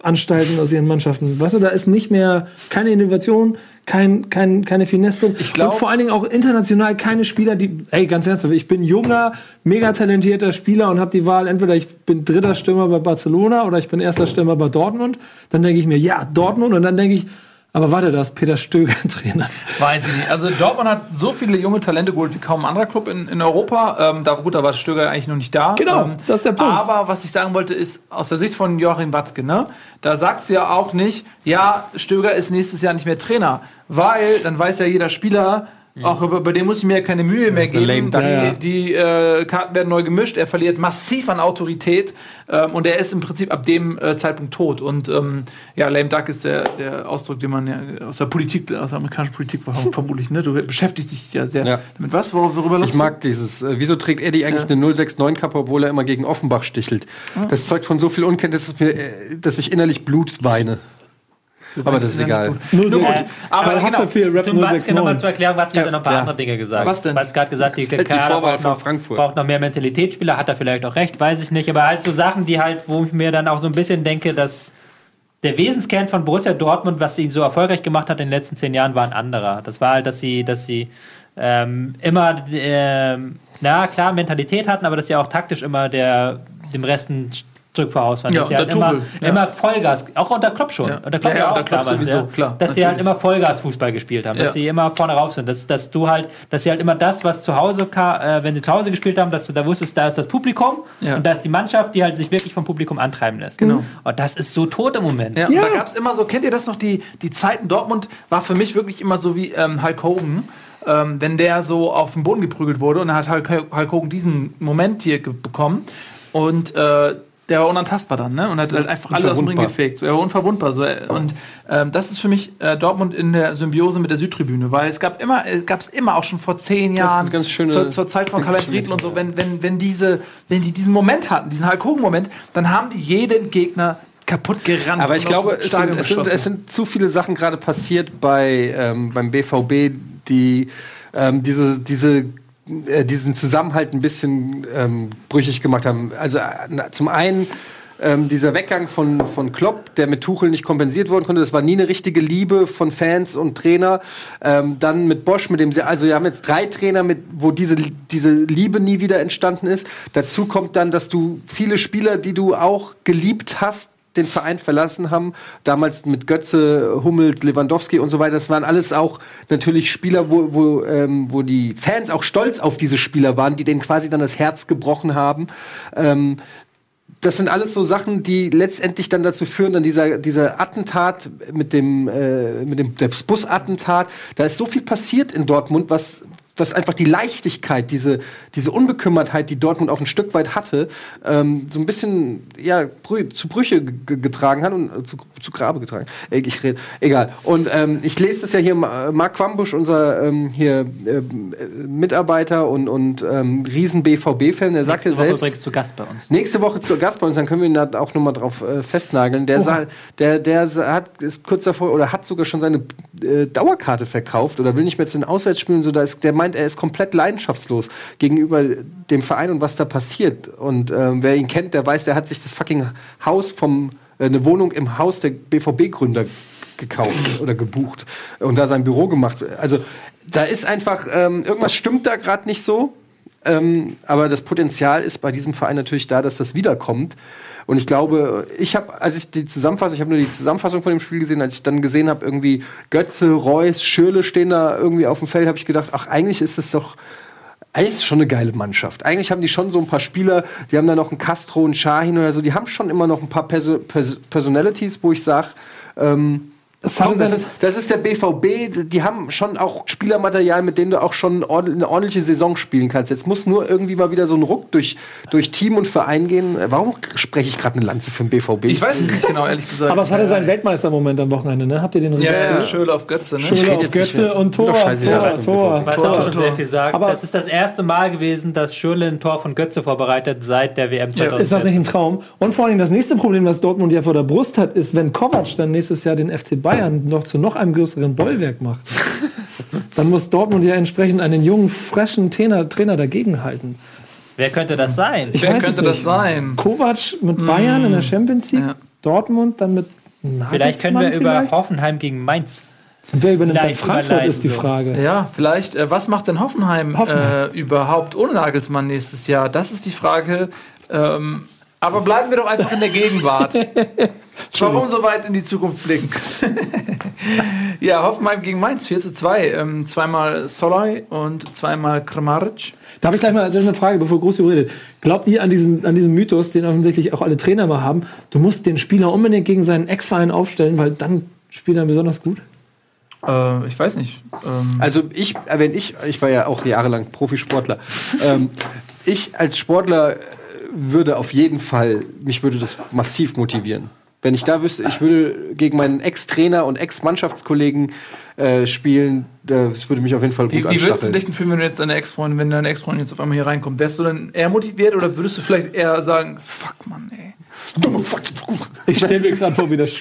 Versicherungsanstalten aus ihren Mannschaften. Weißt du, da ist nicht mehr keine Innovation, kein, kein, keine Finesse drin. Ich glaub- Und vor allen Dingen auch international keine Spieler, die, ey, ganz ernsthaft, ich bin junger, mega talentierter Spieler und habe die Wahl, entweder ich bin dritter Stürmer bei Barcelona oder ich bin erster Stürmer bei Dortmund. Dann denke ich mir, ja, Dortmund. Und dann denke ich, aber warte, da ist Peter Stöger Trainer. Weiß ich nicht. Also Dortmund hat so viele junge Talente geholt wie kaum ein anderer Club in, in Europa. Ähm, da, gut, da war Stöger eigentlich noch nicht da. Genau, ähm, das ist der Punkt. Aber was ich sagen wollte, ist aus der Sicht von Joachim Watzke, ne? Da sagst du ja auch nicht, ja, Stöger ist nächstes Jahr nicht mehr Trainer. Weil dann weiß ja jeder Spieler, auch über, bei dem muss ich mir ja keine Mühe mehr geben. Die, Ja, ja. die äh, Karten werden neu gemischt, er verliert massiv an Autorität ähm, und er ist im Prinzip ab dem äh, Zeitpunkt tot. Und ähm, ja, lame duck ist der, der Ausdruck, den man ja aus der Politik, aus der amerikanischen Politik vermutlich, ne? Du beschäftigst dich ja sehr Ja. damit. Was? Wor- Worüber Ich mag dieses. Äh, wieso trägt Eddie eigentlich eine 069-Kappe, obwohl er immer gegen Offenbach stichelt? Das zeugt von so viel Unkenntnis, dass, mir, äh, dass ich innerlich Blut weine. Aber das ist egal. Nur so, Äh, aber aber genau, Haftbefehl Rap Zum Watzke nochmal 069. zur Erklärung, Watzke hat ja noch ein paar Ja. andere Dinge gesagt. Was denn? Watzke hat gesagt, die, der die Kader noch, Frankfurt. braucht noch mehr Mentalitätsspieler, hat er vielleicht auch recht, weiß ich nicht. Aber halt so Sachen, die halt, wo ich mir dann auch so ein bisschen denke, dass der Wesenskern von Borussia Dortmund, was ihn so erfolgreich gemacht hat in den letzten zehn Jahren, war ein anderer. Das war halt, dass sie, dass sie ähm, immer, ähm, na klar, Mentalität hatten, aber dass sie auch taktisch immer der, dem Rest ein Stück voraus waren. Ja, dass sie halt immer, ja. immer Vollgas, auch unter Klopp schon. Ja. Unter Klopp Ja, ja, auch unter Klopp damals, sowieso, ja. klar, Dass sie halt natürlich. immer Vollgas-Fußball gespielt haben, dass Ja. sie immer vorne rauf sind, dass, dass du halt, dass sie halt immer das, was zu Hause, äh, wenn sie zu Hause gespielt haben, dass du da wusstest, da ist das Publikum Ja. und da ist die Mannschaft, die halt sich wirklich vom Publikum antreiben lässt. Genau. Und das ist so tot im Moment. Ja, da gab es immer so, kennt ihr das noch, die, die Zeiten Dortmund war für mich wirklich immer so wie ähm, Hulk Hogan. Ähm, wenn der so auf den Boden geprügelt wurde und dann hat Hulk, Hulk Hogan diesen Moment hier bekommen und äh, der war unantastbar dann, ne? Und hat halt einfach alle aus dem Ring gefegt. So, er war unverwundbar. So. Und ähm, das ist für mich äh, Dortmund in der Symbiose mit der Südtribüne, weil es gab immer, es gab es immer auch schon vor zehn Jahren, ganz schöne- zur, zur Zeit von Karl-Heinz Riedl und so, wenn, wenn, wenn diese, wenn die diesen Moment hatten, diesen Hulk Hogan-Moment, dann haben die jeden Gegner kaputt gerannt. Aber ich glaube, es sind, es, sind, es sind zu viele Sachen gerade passiert bei, ähm, beim BVB, die ähm, diese, diese, äh, diesen Zusammenhalt ein bisschen ähm, brüchig gemacht haben. Also äh, zum einen ähm, dieser Weggang von, von Klopp, der mit Tuchel nicht kompensiert worden konnte, das war nie eine richtige Liebe von Fans und Trainer. Ähm, dann mit Bosch, mit dem sie, also wir haben jetzt drei Trainer, mit, wo diese, diese Liebe nie wieder entstanden ist. Dazu kommt dann, dass du viele Spieler, die du auch geliebt hast, den Verein verlassen haben. Damals mit Götze, Hummels, Lewandowski und so weiter. Das waren alles auch natürlich Spieler, wo, wo, ähm, wo die Fans auch stolz auf diese Spieler waren, die denen quasi dann das Herz gebrochen haben. Ähm, das sind alles so Sachen, die letztendlich dann dazu führen, dann dieser, dieser Attentat mit dem, äh, mit dem das Busattentat, da ist so viel passiert in Dortmund, was, was einfach die Leichtigkeit, diese, diese Unbekümmertheit, die Dortmund auch ein Stück weit hatte, ähm, so ein bisschen ja, brü zu Brüche ge- getragen hat und äh, zu, zu Grabe getragen. Äh, Ich rede, egal. Und ähm, ich lese das ja hier, Ma- Marc Quambusch, unser ähm, hier äh, Mitarbeiter und, und ähm, riesen BVB-Fan, der sagt ja Nächste Woche selbst, übrigens zu Gast bei uns. Nächste Woche zu Gast bei uns, dann können wir ihn da auch nochmal drauf äh, festnageln. Der, sa- der, der hat ist kurz davor oder hat sogar schon seine äh, Dauerkarte verkauft oder will nicht mehr zu den Auswärtsspielen. So, da ist, der meint, er ist komplett leidenschaftslos gegenüber dem Verein und was da passiert. Und ähm, wer ihn kennt, der weiß, der hat sich das fucking Haus vom äh, eine Wohnung im Haus der BVB-Gründer gekauft oder gebucht und da sein Büro gemacht. Also da ist einfach ähm, irgendwas stimmt da gerade nicht so. Ähm, aber das Potenzial ist bei diesem Verein natürlich da, dass das wiederkommt. Und ich glaube, ich habe, als ich die Zusammenfassung, ich habe nur die Zusammenfassung von dem Spiel gesehen, als ich dann gesehen habe, irgendwie Götze, Reus, Schürle stehen da irgendwie auf dem Feld, habe ich gedacht, ach, eigentlich ist es doch, eigentlich ist es schon eine geile Mannschaft. Eigentlich haben die schon so ein paar Spieler, die haben da noch einen Castro, einen Shahin oder so, die haben schon immer noch ein paar Perso Pers Personalities, wo ich sage, ähm, Das Komm, das, ist, das ist der BVB, die haben schon auch Spielermaterial, mit dem du auch schon eine ordentliche Saison spielen kannst. Jetzt muss nur irgendwie mal wieder so ein Ruck durch, durch Team und Verein gehen. Warum spreche ich gerade eine Lanze für den BVB? Ich weiß es nicht genau, ehrlich gesagt. Aber es hatte seinen Weltmeistermoment am Wochenende, ne? Habt ihr den Ja, ja, registriert? Schöle auf Götze, ne? Schöle auf Götze und Tor, Tor, was Tor, Tor, auch schon Tor. sehr viel sagt. Aber- das ist das erste Mal gewesen, dass Schürrle ein Tor von Götze vorbereitet seit der WM 2000. Ist das nicht ein Traum? Und vor allem das nächste Problem, das Dortmund ja vor der Brust hat, ist, wenn Kovac dann nächstes Jahr den FC Bayern noch zu noch einem größeren Bollwerk macht. dann muss Dortmund ja entsprechend einen jungen, frischen Trainer, Trainer dagegenhalten. Wer könnte das sein? Ich Wer könnte das sein? Kovac mit Bayern in der Champions League, Ja. Dortmund dann mit Nagelsmann Vielleicht können wir über vielleicht? Hoffenheim gegen Mainz. Und wer übernimmt dann Frankfurt, überleiten ist die. Frage. Ja, vielleicht. Äh, was macht denn Hoffenheim, Hoffenheim. Äh, überhaupt ohne Nagelsmann nächstes Jahr? Das ist die Frage. Ähm, aber bleiben wir doch einfach in der Gegenwart. Warum so weit in die Zukunft blicken? ja, Hoffenheim gegen Mainz 4 zu 2. Ähm, zweimal Soloi und zweimal Kramaric. Da habe ich gleich mal also eine Frage, bevor Groß redet. Glaubt ihr an diesen, an diesen Mythos, den offensichtlich auch alle Trainer mal haben? Du musst den Spieler unbedingt gegen seinen Ex-Verein aufstellen, weil dann spielt er besonders gut? Äh, ich weiß nicht. Ähm, Also ich, äh, wenn ich, ich war ja auch jahrelang Profisportler. ähm, ich als Sportler äh, würde auf jeden Fall, mich würde das massiv motivieren. Wenn ich da wüsste, ich würde gegen meinen Ex-Trainer und Ex-Mannschaftskollegen äh, spielen, das würde mich auf jeden Fall gut wie, wie würdest du dich denn fühlen, wenn du jetzt deine Ex-Freundin, wenn deine Ex-Freundin jetzt auf einmal hier reinkommt? Wärst du dann eher motiviert oder würdest du vielleicht eher sagen, fuck Mann, ey. Ich stelle mir gerade vor, wie das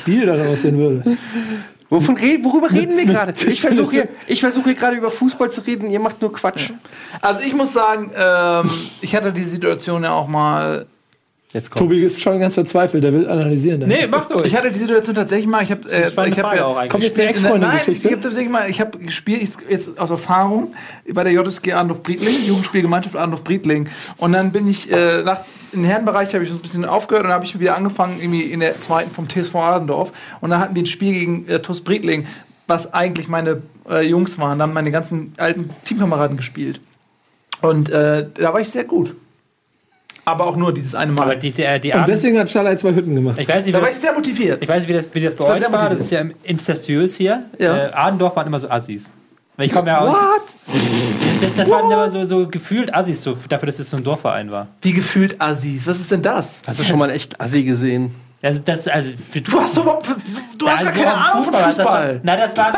Spiel dann aussehen würde. Wovon red, worüber reden wir gerade? Ich versuche hier, ich versuche hier gerade über Fußball zu reden, ihr macht nur Quatsch. Also ich muss sagen, ähm, ich hatte die Situation ja auch mal. Jetzt. Tobi ist schon ganz verzweifelt, der will analysieren. Nee, mach durch. Ich hatte die Situation tatsächlich mal. Ich habe äh, ich hab Frage ja- auch eigentlich. Kommt jetzt eine Nein, Ex-Freundin-Geschichte? ich habe tatsächlich mal, ich habe gespielt ich- jetzt aus Erfahrung bei der JSG Arndorf Briedling, Jugendspielgemeinschaft Arndorf Briedling. Und dann bin ich äh, nach im Herrenbereich habe ich so ein bisschen aufgehört und dann habe ich wieder angefangen irgendwie in der zweiten vom TSV Adendorf und dann hatten wir ein Spiel gegen äh, TuS Briedling, was eigentlich meine äh, Jungs waren. Da haben meine ganzen alten Teamkameraden gespielt. Und äh, da war ich sehr gut. Aber auch nur dieses eine Mal. Aber die, die, die Und deswegen hat Schalay zwei Hütten gemacht. ich weiß nicht, da wie war ich das, sehr motiviert. ich weiß nicht, wie das, wie das bei war euch war. Das ist ja incestuös hier. Ja. Äh, Adendorf waren immer so Assis. Weil ich komme ja aus. What? Das, das waren immer so, so gefühlt Assis, so, dafür, dass es so ein Dorfverein war. Wie gefühlt Assis. Was ist denn das? Hast du schon mal einen echt Assi gesehen? Das, das, also, für, Du hast doch du hast also gar keine Ahnung von Fußball, das war-. Na, das war.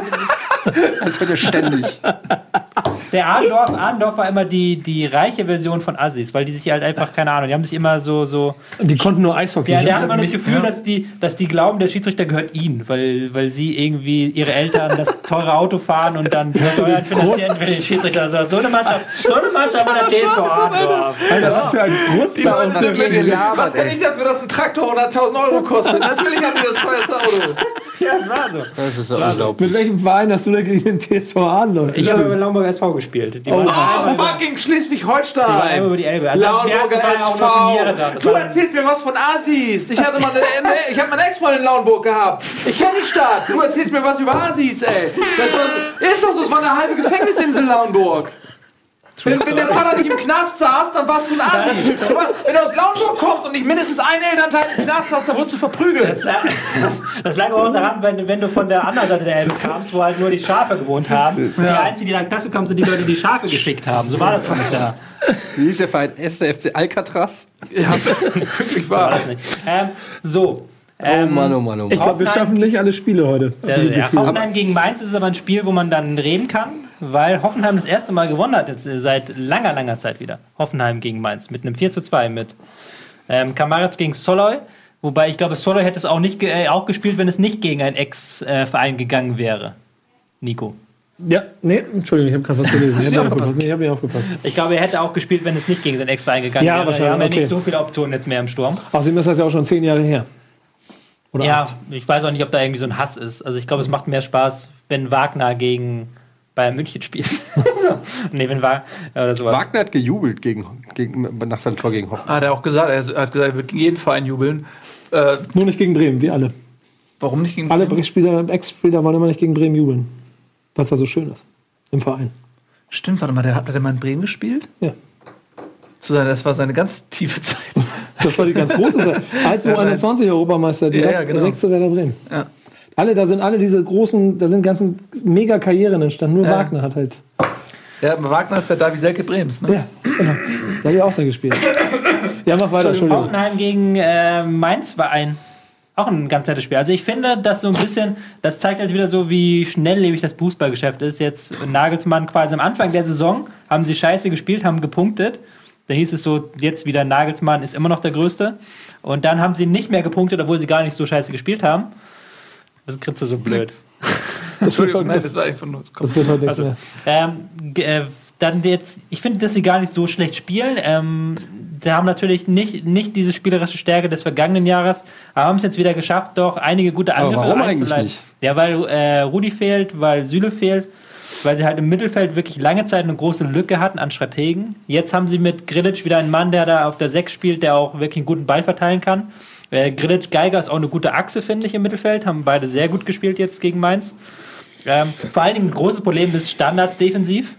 Das wird ja ständig. der Arndorf, Arndorf war immer die, die reiche Version von Assis, weil die sich halt einfach, keine Ahnung, die haben sich immer so, so Die konnten nur Eishockey. Ja, der spielen. hat immer das Gefühl, ja. dass, die, dass die glauben, der Schiedsrichter gehört ihnen, weil, weil sie irgendwie ihre Eltern das teure Auto fahren und dann die Steuern finanzieren für den Schiedsrichter. So, so eine Mannschaft, so eine Mannschaft war der TSV Arndorf. Alter, das ist für ein Großteil aus was der Was kann ich dafür, dass ein Traktor 100.000 Euro kostet? Natürlich haben die das teuerste Auto. Ja, das war so. Das ist unglaublich. Mit welchem Verein hast du da gegen den TSV Arnloch? Ich habe bei Laumburg SV gespielt. Die Oh, einmal über- fucking die waren Schleswig-Holstein. einmal über die Elbe. Also, da. SV. Du erzählst mir was von Asis. Ich hatte mal eine, ich habe meine Ex-Freundin in Lauenburg gehabt. Ich kenne die Stadt. Du erzählst mir was über Asis, ey. Das war, ist doch so, es war eine halbe Gefängnisinsel in Lauenburg. Wenn, wenn der Vater nicht im Knast saß, dann warst du ein Asi. War- Wenn du aus Lauenburg kommst und nicht mindestens einen Elternteil im Knast hast, dann wurdest du verprügelt. Das lag, das lag aber auch daran, wenn, wenn du von der anderen Seite der Elbe kamst, wo halt nur die Schafe gewohnt haben. Die einzigen, die dann Klasse kamen, sind die Leute, die die Schafe geschickt haben. So war das nämlich da. Wie hieß der Verein? 1. FC Alcatraz? Ja, wirklich War wahr. das nicht. Ähm, so. Oh Ähm, Mann, oh Mann, oh Ich Mann. glaube, wir schaffen nicht alle Spiele heute. Der, Wie ja. Hoffenheim gegen Mainz ist aber ein Spiel, wo man dann reden kann, weil Hoffenheim das erste Mal gewonnen hat, jetzt äh, seit langer, langer Zeit wieder. Hoffenheim gegen Mainz mit einem 4 zu 2 mit ähm, Kamarat gegen Soloy. Wobei ich glaube, Soloy hätte es auch, nicht äh, auch gespielt, wenn es nicht gegen einen Ex-Verein gegangen wäre. Nico. Ja, nee, Entschuldigung, ich habe gerade was gelesen. Ich habe nicht nicht aufgepasst. Ich glaube, er hätte auch gespielt, wenn es nicht gegen seinen Ex-Verein gegangen Ja, wäre. wahrscheinlich, Wir haben ja okay. nicht so viele Optionen jetzt mehr im Sturm. Außerdem ist das ja auch schon zehn Jahre her. Oder Ja, acht. ich weiß auch nicht, ob da irgendwie so ein Hass ist. Also ich glaube, es macht mehr Spaß, wenn Wagner gegen Bayern München spielt. so. Nee, wenn Wagner oder sowas. Wagner hat gejubelt gegen, gegen, nach seinem Tor gegen Hoffenheim. Hat er auch gesagt. Er hat gesagt, er wird gegen jeden Verein jubeln. Äh, Nur nicht gegen Bremen, wie alle. warum nicht gegen Alle Bremen? Spieler, Ex-Spieler wollen immer nicht gegen Bremen jubeln. Weil es da so schön ist. Im Verein. Stimmt, warte mal, der, hat der mal in Bremen gespielt? Ja. Zu sein, das war seine ganz tiefe Zeit. Das war die ganz große Zeit. Als Ja, nein. U21-Europameister direkt, Ja, ja, genau. direkt zu Werder Bremen. Ja. Alle, da sind alle diese großen, da sind ganzen Mega-Karrieren entstanden. Nur Ja. Wagner hat halt. Ja, aber Wagner ist der Davi Selke Brems, ne? Ja, genau. Da hat ja auch da gespielt. Ja, mach weiter, Entschuldigung. Hoffenheim gegen äh, Mainz war ein auch ein ganz nettes Spiel. Also ich finde, das so ein bisschen, das zeigt halt wieder so, wie schnelllebig das Fußballgeschäft ist. Jetzt Nagelsmann quasi am Anfang der Saison haben sie scheiße gespielt, haben gepunktet. Da hieß es so, jetzt wieder Nagelsmann ist immer noch der Größte. Und dann haben sie nicht mehr gepunktet, obwohl sie gar nicht so scheiße gespielt haben. Das kriegst du so blöd. Das wird Entschuldigung, heute nein, nichts. das war einfach nur. Das wird heute nichts Also, mehr. ähm, äh, dann jetzt, ich finde, dass sie gar nicht so schlecht spielen. Ähm, sie haben natürlich nicht, nicht diese spielerische Stärke des vergangenen Jahres, aber haben es jetzt wieder geschafft, doch einige gute Aber Angriffe warum eigentlich nicht? Ja, weil äh, Rudi fehlt, weil Süle fehlt, weil sie halt im Mittelfeld wirklich lange Zeit eine große Lücke hatten an Strategen. Jetzt haben sie mit Grilic wieder einen Mann, der da auf der 6 spielt, der auch wirklich einen guten Ball verteilen kann. Äh, Grilic, Geiger ist auch eine gute Achse, finde ich, im Mittelfeld. Haben beide sehr gut gespielt jetzt gegen Mainz. Ähm, vor allen Dingen ein großes Problem ist Standards defensiv.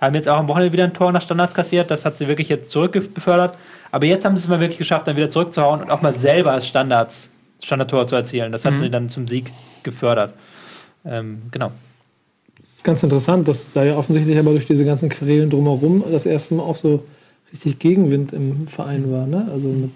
Haben jetzt auch am Wochenende wieder ein Tor nach Standards kassiert. Das hat sie wirklich jetzt zurückbefördert. Aber jetzt haben sie es mal wirklich geschafft, dann wieder zurückzuhauen und auch mal selber Standards, Standardtor zu erzielen. Das hat sie dann zum Sieg gefördert. Ähm, genau. Das ist ganz interessant, dass da ja offensichtlich aber durch diese ganzen Querelen drumherum das erste Mal auch so richtig Gegenwind im Verein war. Ne? Also mit,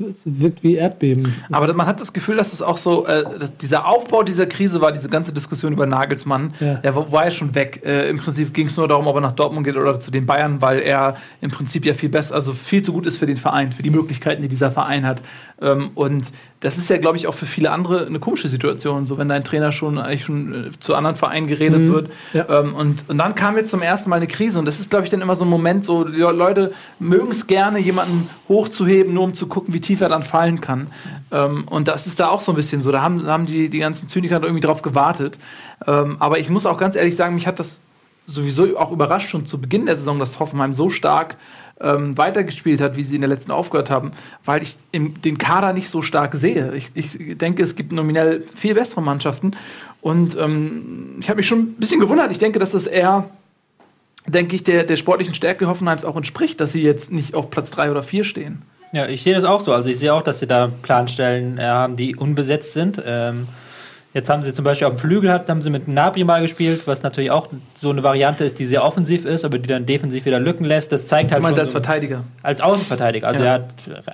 es wirkt wie Erdbeben. Aber man hat das Gefühl, dass es auch so, äh, dieser Aufbau dieser Krise war, diese ganze Diskussion über Nagelsmann, Ja. der war, war ja schon weg. Äh, Im Prinzip ging es nur darum, ob er nach Dortmund geht oder zu den Bayern, weil er im Prinzip ja viel besser, also viel zu gut ist für den Verein, für die Möglichkeiten, die dieser Verein hat. Ähm, und das ist ja, glaube ich, auch für viele andere eine komische Situation, so wenn dein Trainer schon eigentlich schon äh, zu anderen Vereinen geredet wird. Ja. Ähm, und, und dann kam jetzt zum ersten Mal eine Krise und das ist, glaube ich, dann immer so ein Moment, so die Leute mögen es gerne, jemanden hochzuheben, nur um zu gucken, wie tief er dann fallen kann. Ähm, und das ist da auch so ein bisschen so. Da haben, haben die, die ganzen Zyniker irgendwie drauf gewartet. Ähm, aber ich muss auch ganz ehrlich sagen, mich hat das sowieso auch überrascht, schon zu Beginn der Saison, dass Hoffenheim so stark ähm, weitergespielt hat, wie sie in der letzten aufgehört haben, weil ich im, den Kader nicht so stark sehe. Ich, ich denke, es gibt nominell viel bessere Mannschaften. Und ähm, ich habe mich schon ein bisschen gewundert. Ich denke, dass das eher, denke ich, der, der sportlichen Stärke Hoffenheims auch entspricht, dass sie jetzt nicht auf Platz 3 oder 4 stehen. Ja, ich sehe das auch so. Also ich sehe auch, dass sie da Planstellen äh, haben, die unbesetzt sind. Ähm, Jetzt haben sie zum Beispiel auf dem Flügel hat, haben sie mit Nabri mal gespielt, was natürlich auch so eine Variante ist, die sehr offensiv ist, aber die dann defensiv wieder Lücken lässt. Das zeigt halt Du meinst schon als so, Verteidiger? als Außenverteidiger. Also, Ja. hat,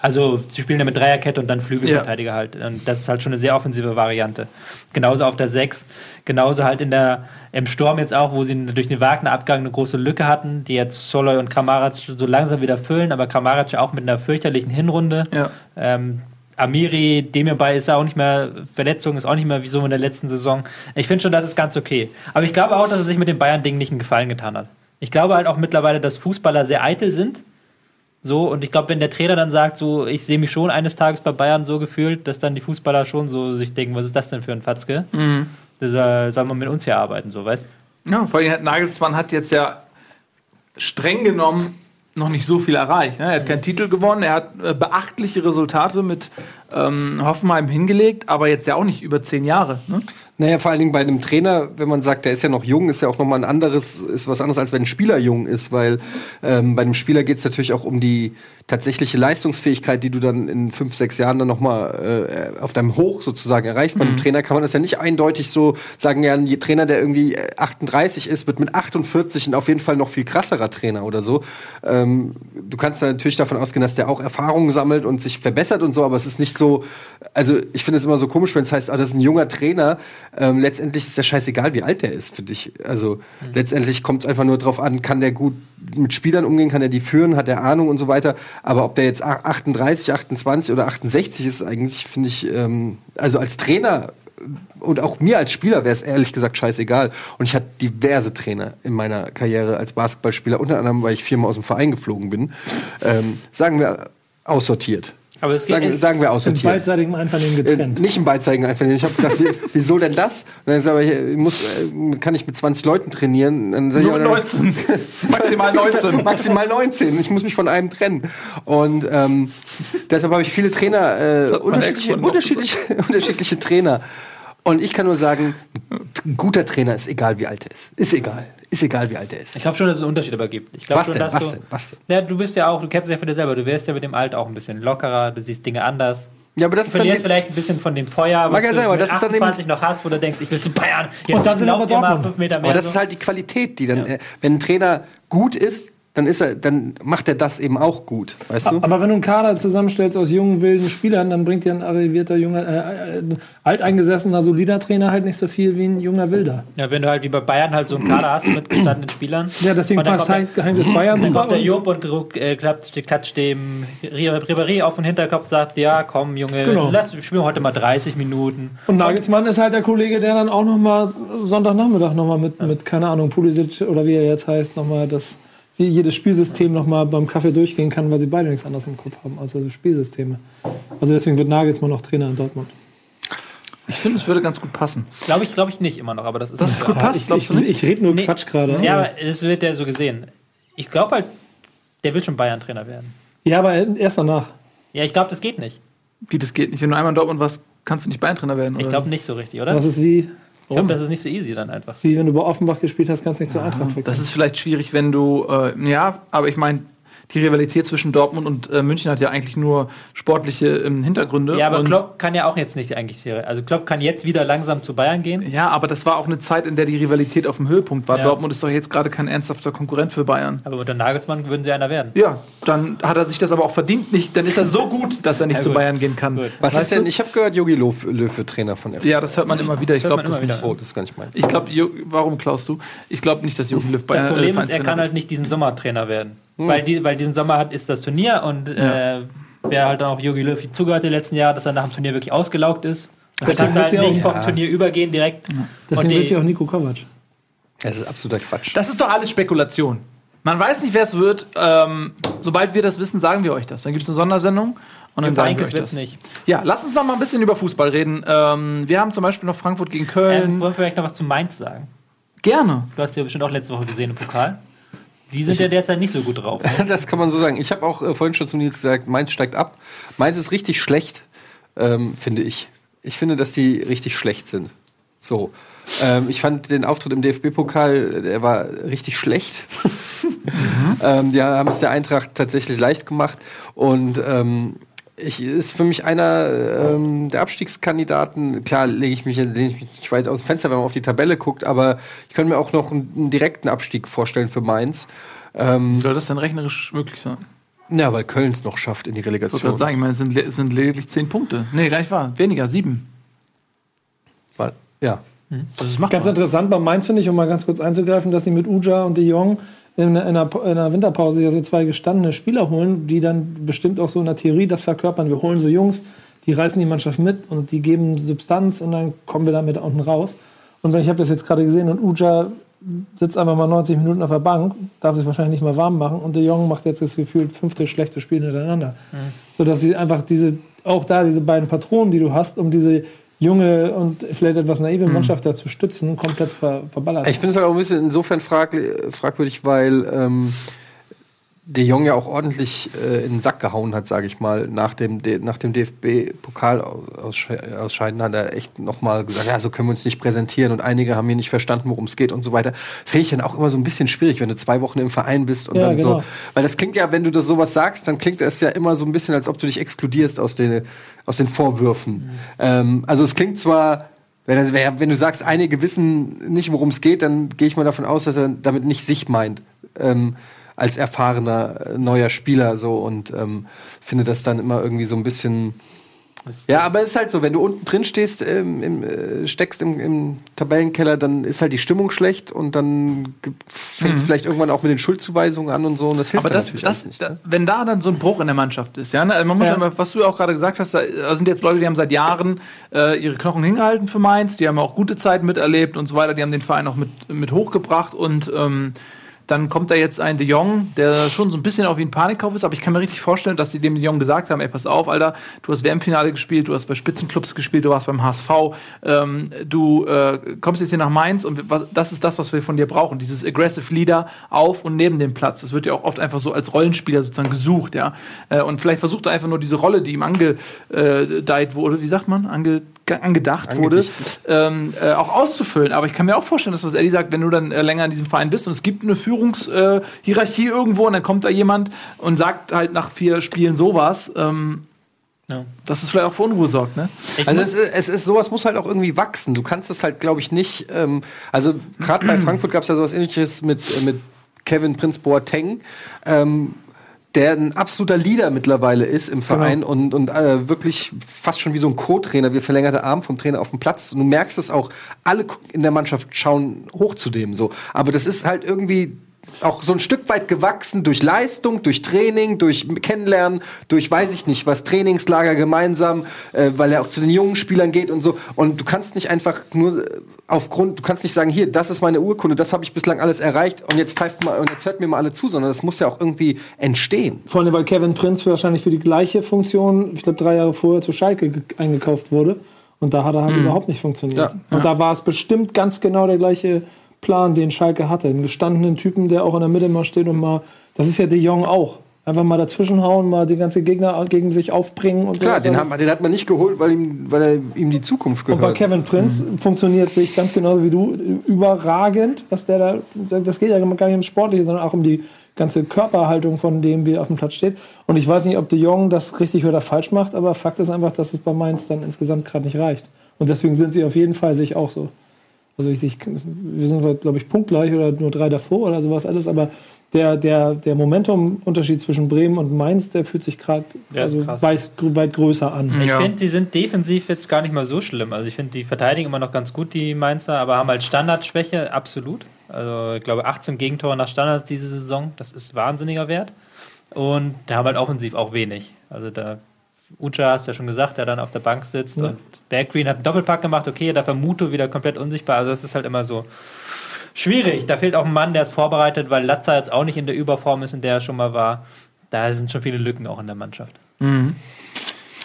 also sie spielen ja mit Dreierkette und dann Flügelverteidiger halt. Und das ist halt schon eine sehr offensive Variante. Genauso auf der 6, genauso halt in der, im Sturm jetzt auch, wo sie durch den Wagner-Abgang eine große Lücke hatten, die jetzt Soloy und Kramaric so langsam wieder füllen, aber Kramaric ja auch mit einer fürchterlichen Hinrunde. Ja. Ähm, Amiri, dem hierbei ist er auch nicht mehr, Verletzung ist auch nicht mehr wie so in der letzten Saison. Ich finde schon, das ist ganz okay. Aber ich glaube auch, dass er sich mit dem Bayern-Ding nicht einen Gefallen getan hat. Ich glaube halt auch mittlerweile, dass Fußballer sehr eitel sind. So, und ich glaube, wenn der Trainer dann sagt, so, ich sehe mich schon eines Tages bei Bayern so gefühlt, dass dann die Fußballer schon so sich denken, was ist das denn für ein Fatzke? Das äh, soll man mit uns hier arbeiten, so, weißt Ja, vor allem hat Nagelsmann hat jetzt ja streng genommen noch nicht so viel erreicht. Ne? Er hat keinen Titel gewonnen, er hat äh, beachtliche Resultate mit ähm, Hoffenheim hingelegt, aber jetzt ja auch nicht über zehn Jahre. Ne? Naja, vor allen Dingen bei einem Trainer, wenn man sagt, der ist ja noch jung, ist ja auch nochmal ein anderes, ist was anderes, als wenn ein Spieler jung ist, weil ähm, bei einem Spieler geht es natürlich auch um die tatsächliche Leistungsfähigkeit, die du dann in fünf, sechs Jahren dann nochmal äh, auf deinem Hoch sozusagen erreichst. Bei einem Trainer kann man das ja nicht eindeutig so sagen, ja, ein Trainer, der irgendwie äh, 38 ist, wird mit 48 ein auf jeden Fall noch viel krasserer Trainer oder so. Ähm, du kannst natürlich davon ausgehen, dass der auch Erfahrungen sammelt und sich verbessert und so, aber es ist nicht so, also ich finde es immer so komisch, wenn es heißt, ah, das ist ein junger Trainer. Ähm, letztendlich ist ja scheißegal, wie alt der ist für dich. Also letztendlich kommt es einfach nur drauf an, kann der gut mit Spielern umgehen, kann er die führen, hat er Ahnung und so weiter. Aber ob der jetzt 38, 28 oder 68 ist, eigentlich finde ich, ähm, also als Trainer und auch mir als Spieler wäre es ehrlich gesagt scheißegal. Und ich hatte diverse Trainer in meiner Karriere als Basketballspieler, unter anderem, weil ich viermal aus dem Verein geflogen bin. Ähm, sagen wir aussortiert. Aber es geht Sagen, sagen wir In aussortiert. beidseitigem Einvernehmen Äh, getrennt. nicht im beidseitigen Einvernehmen. Ich habe gedacht, wie, wieso denn das? Und dann sag ich, ich muss, äh, kann ich mit 20 Leuten trainieren? Dann sag ich, Nur ja, dann- 19. Maximal 19. Maximal 19. Ich muss mich von einem trennen. Und ähm, deshalb habe ich viele Trainer, äh, unterschiedliche, unterschiedliche, unterschiedliche Trainer. Und ich kann nur sagen, ein guter Trainer ist egal, wie alt er ist. Ist egal. Ist egal, wie alt er ist. Ich glaube schon, dass es einen Unterschied aber gibt. Ich glaube Was schon, denn? dass Was du, denn? Was denn? Ja, du bist ja auch, du kennst es ja von dir selber, du wirst ja mit dem Alter auch ein bisschen lockerer, du siehst Dinge anders. Ja, aber das Du ist dann verlierst die- vielleicht ein bisschen von dem Feuer, was Mag ja du sein, aber mit das ist dann 28 noch hast, wo du denkst, ich will zu Bayern. Jetzt Und dann sind aber dir mal Dortmund. fünf Meter mehr. Aber das so. ist halt die Qualität, die dann, äh, wenn ein Trainer gut ist, dann ist er, dann macht er das eben auch gut, weißt du? Aber wenn du einen Kader zusammenstellst aus jungen, wilden Spielern, dann bringt dir ein arrivierter, junger, äh, äh, alteingesessener, solider Trainer halt nicht so viel wie ein junger Wilder. ja, wenn du halt wie bei Bayern halt so einen Kader hast mit gestandenen Spielern. Ja, deswegen passt kommt halt Geheimnis Bayern Dann kommt der und- Jupp und druck, äh, klatscht, klatscht dem Ribéry auf den Hinterkopf, sagt, ja, komm, Junge, Genau. lass, wir spielen heute mal 30 Minuten. Und Nagelsmann ist halt der Kollege, der dann auch noch mal Sonntagnachmittag noch mal mit, mit keine Ahnung, Pulisic oder wie er jetzt heißt, noch mal das sie jedes Spielsystem noch mal beim Kaffee durchgehen kann, weil sie beide nichts anderes im Kopf haben, außer so Spielsysteme. Also deswegen wird Nagelsmann auch Trainer in Dortmund. Ich finde, es würde ganz gut passen. Glaube ich, glaube ich nicht immer noch, aber das ist Das ist gut passt, ich ich, ich rede nur Nee. Quatsch gerade. Ja, aber das wird ja so gesehen. Ich glaube halt, der will schon Bayern-Trainer werden. ja, aber erst danach. Ja, ich glaube, das geht nicht. Wie das geht nicht. Wenn du einmal in Dortmund warst, kannst du nicht Bayern-Trainer werden. Ich glaube nicht so richtig, oder? Das ist wie, Ich glaube, das ist nicht so easy dann einfach. wie wenn du bei Offenbach gespielt hast, kannst du nicht zur Eintracht wechseln. Das ist vielleicht schwierig, wenn du, äh, ja, aber ich meine, die Rivalität zwischen Dortmund und äh, München hat ja eigentlich nur sportliche ähm, Hintergründe. Ja, aber und, Klopp kann ja auch jetzt nicht eigentlich. Also Klopp kann jetzt wieder langsam zu Bayern gehen. Ja, aber das war auch eine Zeit, in der die Rivalität auf dem Höhepunkt war. Ja. Dortmund ist doch jetzt gerade kein ernsthafter Konkurrent für Bayern. Aber unter Nagelsmann würden sie einer werden. Ja, dann hat er sich das aber auch verdient nicht. Dann ist er so gut, dass er nicht Ja, zu. Bayern gehen kann. Gut. Was Weißt ist denn, ich habe gehört, Jogi Löw, Löw wird Trainer von FC. Ja, das hört man immer wieder. Ich glaube das nicht. wieder. Oh, das ist gar nicht mein. Ich glaube, warum klaust du? Ich glaube nicht, dass Jochen Löw Das Bayern Problem ist, er kann halt nicht diesen Sommer Trainer werden. Weil, die, weil diesen Sommer hat, ist das Turnier und äh, wer halt auch Jogi Löw zugehört die letzten Jahre, dass er nach dem Turnier wirklich ausgelaugt ist. Dann Deswegen kannst du halt ja nicht auch- vom Turnier übergehen direkt. Deswegen und die- will sie auch Nico Kovac. Das ist absoluter Quatsch. Das ist doch alles Spekulation. Man weiß nicht, wer es wird. Ähm, sobald wir das wissen, sagen wir euch das. Dann gibt es eine Sondersendung und dann sagen wir euch das. nicht. Ja, lass uns noch mal ein bisschen über Fußball reden. Ähm, wir haben zum Beispiel noch Frankfurt gegen Ähm, Köln. wollen wir vielleicht noch was zu Mainz sagen? Gerne. Du hast ja bestimmt auch letzte Woche gesehen im Pokal. Die sind ja derzeit nicht so gut drauf. Ne? Das kann man so sagen. Ich habe auch äh, vorhin schon zu Nils gesagt, Mainz steigt ab. Mainz ist richtig schlecht, ähm, finde ich. Ich finde, dass die richtig schlecht sind. So. Ähm, ich fand den Auftritt im DFB-Pokal, der war richtig schlecht. ähm, die haben es der Eintracht tatsächlich leicht gemacht. Und ähm, ich, ist für mich einer ähm, der Abstiegskandidaten. Klar, lege ich mich, lege ich mich nicht weit aus dem Fenster, wenn man auf die Tabelle guckt, aber ich könnte mir auch noch einen, einen direkten Abstieg vorstellen für Mainz. Ähm, soll das denn rechnerisch möglich sein? ja, weil Köln es noch schafft in die Ich wollte Relegation. gerade sagen, ich meine, es sind, le- es sind lediglich zehn Punkte. Nee, gar nicht wahr. Weniger, sieben. Weil, ja. Das ist machbar. Ganz interessant bei Mainz finde ich, um mal ganz kurz einzugreifen, dass sie mit Uja und De Jong in, in, einer, in einer Winterpause ja so zwei gestandene Spieler holen, die dann bestimmt auch so in der Theorie das verkörpern. Wir holen so Jungs, die reißen die Mannschaft mit und die geben Substanz und dann kommen wir damit unten raus. Und wenn ich habe das jetzt gerade gesehen und Uja sitzt einfach mal 90 Minuten auf der Bank, darf sich wahrscheinlich nicht mal warm machen und De Jong macht jetzt das gefühlt fünfte schlechte Spiel hintereinander. Sodass sie einfach diese, auch da diese beiden Patronen, die du hast, um diese junge und vielleicht etwas naive Mannschaft da zu stützen, komplett ver, verballert. Ich finde es aber auch ein bisschen insofern frag, fragwürdig, weil ähm, De Jong ja auch ordentlich äh, in den Sack gehauen hat, sage ich mal. Nach dem, D- nach dem DFB-Pokal-Ausscheiden hat er echt nochmal gesagt, ja, so können wir uns nicht präsentieren und einige haben hier nicht verstanden, worum es geht und so weiter. Finde ich dann auch immer so ein bisschen schwierig, wenn du zwei Wochen im Verein bist und Ja, dann genau. so. Weil das klingt ja, wenn du das sowas sagst, dann klingt es ja immer so ein bisschen, als ob du dich exkludierst aus den, aus den Vorwürfen. Ähm, also es klingt zwar wenn, wenn du sagst, einige wissen nicht, worum es geht, dann gehe ich mal davon aus, dass er damit nicht sich meint. Ähm, als erfahrener äh, neuer Spieler so und ähm, finde das dann immer irgendwie so ein bisschen. Ja, aber es ist halt so, wenn du unten drin stehst, ähm, im, äh, steckst im, im Tabellenkeller, dann ist halt die Stimmung schlecht und dann fängt es vielleicht irgendwann auch mit den Schuldzuweisungen an und so und das hilft Aber das, natürlich das, nicht. da, wenn da dann so ein Bruch in der Mannschaft ist, ja, ne? also man muss Ja. ja. was du auch gerade gesagt hast, da, da sind jetzt Leute, die haben seit Jahren äh, ihre Knochen hingehalten für Mainz, die haben auch gute Zeiten miterlebt und so weiter, die haben den Verein auch mit, mit hochgebracht und ähm, dann kommt da jetzt ein De Jong, der schon so ein bisschen auf wie ein Panikkauf ist, aber ich kann mir richtig vorstellen, dass sie dem De Jong gesagt haben, ey, pass auf, Alter, du hast WM-Finale gespielt, du hast bei Spitzenclubs gespielt, du warst beim HSV, ähm, du äh, kommst jetzt hier nach Mainz und das ist das, was wir von dir brauchen, dieses aggressive Leader auf und neben dem Platz. Das wird ja auch oft einfach so als Rollenspieler sozusagen gesucht, ja. Äh, und vielleicht versucht er einfach nur diese Rolle, die ihm angedeiht wurde, wie sagt man, Ange angedacht wurde, ähm, äh, auch auszufüllen. Aber ich kann mir auch vorstellen, dass was Eddie sagt, wenn du dann äh, länger in diesem Verein bist und es gibt eine Führungshierarchie äh, Hierarchie irgendwo und dann kommt da jemand und sagt halt nach vier Spielen sowas, ähm, Ja. dass es vielleicht auch für Unruhe sorgt, ne? Ich Also es ist, es ist sowas muss halt auch irgendwie wachsen. Du kannst es halt, glaube ich, nicht. Ähm, also gerade bei Frankfurt gab es ja sowas ähnliches mit, äh, mit Kevin Prince Boateng. Ähm, der ein absoluter Leader mittlerweile ist im Verein und, und äh, wirklich fast schon wie so ein Co-Trainer, wie verlängerte Arm vom Trainer auf dem Platz. Und du merkst es auch, alle in der Mannschaft schauen hoch zu dem so. Aber das ist halt irgendwie auch so ein Stück weit gewachsen durch Leistung, durch Training, durch Kennenlernen, durch weiß ich nicht was, Trainingslager gemeinsam, äh, weil er auch zu den jungen Spielern geht und so. Und du kannst nicht einfach nur äh, aufgrund, du kannst nicht sagen, hier, das ist meine Urkunde, das habe ich bislang alles erreicht und jetzt pfeift mal und jetzt hört mir mal alle zu, sondern das muss ja auch irgendwie entstehen. Vor allem, weil Kevin Prinz wahrscheinlich für die gleiche Funktion, ich glaube, drei Jahre vorher zu Schalke ge- eingekauft wurde. Und da hat er halt überhaupt nicht funktioniert. Ja. Und da war es bestimmt ganz genau der gleiche Plan, den Schalke hatte. Einen gestandenen Typen, der auch in der Mitte mal steht und mal, das ist ja De Jong auch. Einfach mal dazwischenhauen, mal die ganze Gegner gegen sich aufbringen und so. Klar, den, haben, den hat man nicht geholt, weil ihm, weil er ihm die Zukunft Und bei gehört. Kevin Prinz funktioniert sich ganz genauso wie du überragend, was der da, das geht ja gar nicht ums Sportliche, sondern auch um die ganze Körperhaltung, von dem wie er auf dem Platz steht. Und ich weiß nicht, ob De Jong das richtig oder falsch macht, aber Fakt ist einfach, dass es bei Mainz dann insgesamt gerade nicht reicht. Und deswegen sind sie auf jeden Fall sich auch so. Also ich, ich, wir sind, glaube ich, punktgleich oder nur drei davor oder sowas alles, aber der, der, der Momentum-Unterschied zwischen Bremen und Mainz, der fühlt sich gerade also weit, weit größer an. Ich Ja. finde, sie sind defensiv jetzt gar nicht mal so schlimm. Also ich finde, die verteidigen immer noch ganz gut, die Mainzer, aber haben halt Standardschwäche, absolut. Also ich glaube 18 Gegentore nach Standards diese Saison, das ist wahnsinniger Wert. Und da haben halt offensiv auch wenig. Also da, Ucha hast du ja schon gesagt, der dann auf der Bank sitzt Ja. und Berggreen hat einen Doppelpack gemacht, okay, da Muto wieder komplett unsichtbar. Also das ist halt immer so schwierig. Da fehlt auch ein Mann, der es vorbereitet, weil Latza jetzt auch nicht in der Überform ist, in der er schon mal war. Da sind schon viele Lücken auch in der Mannschaft.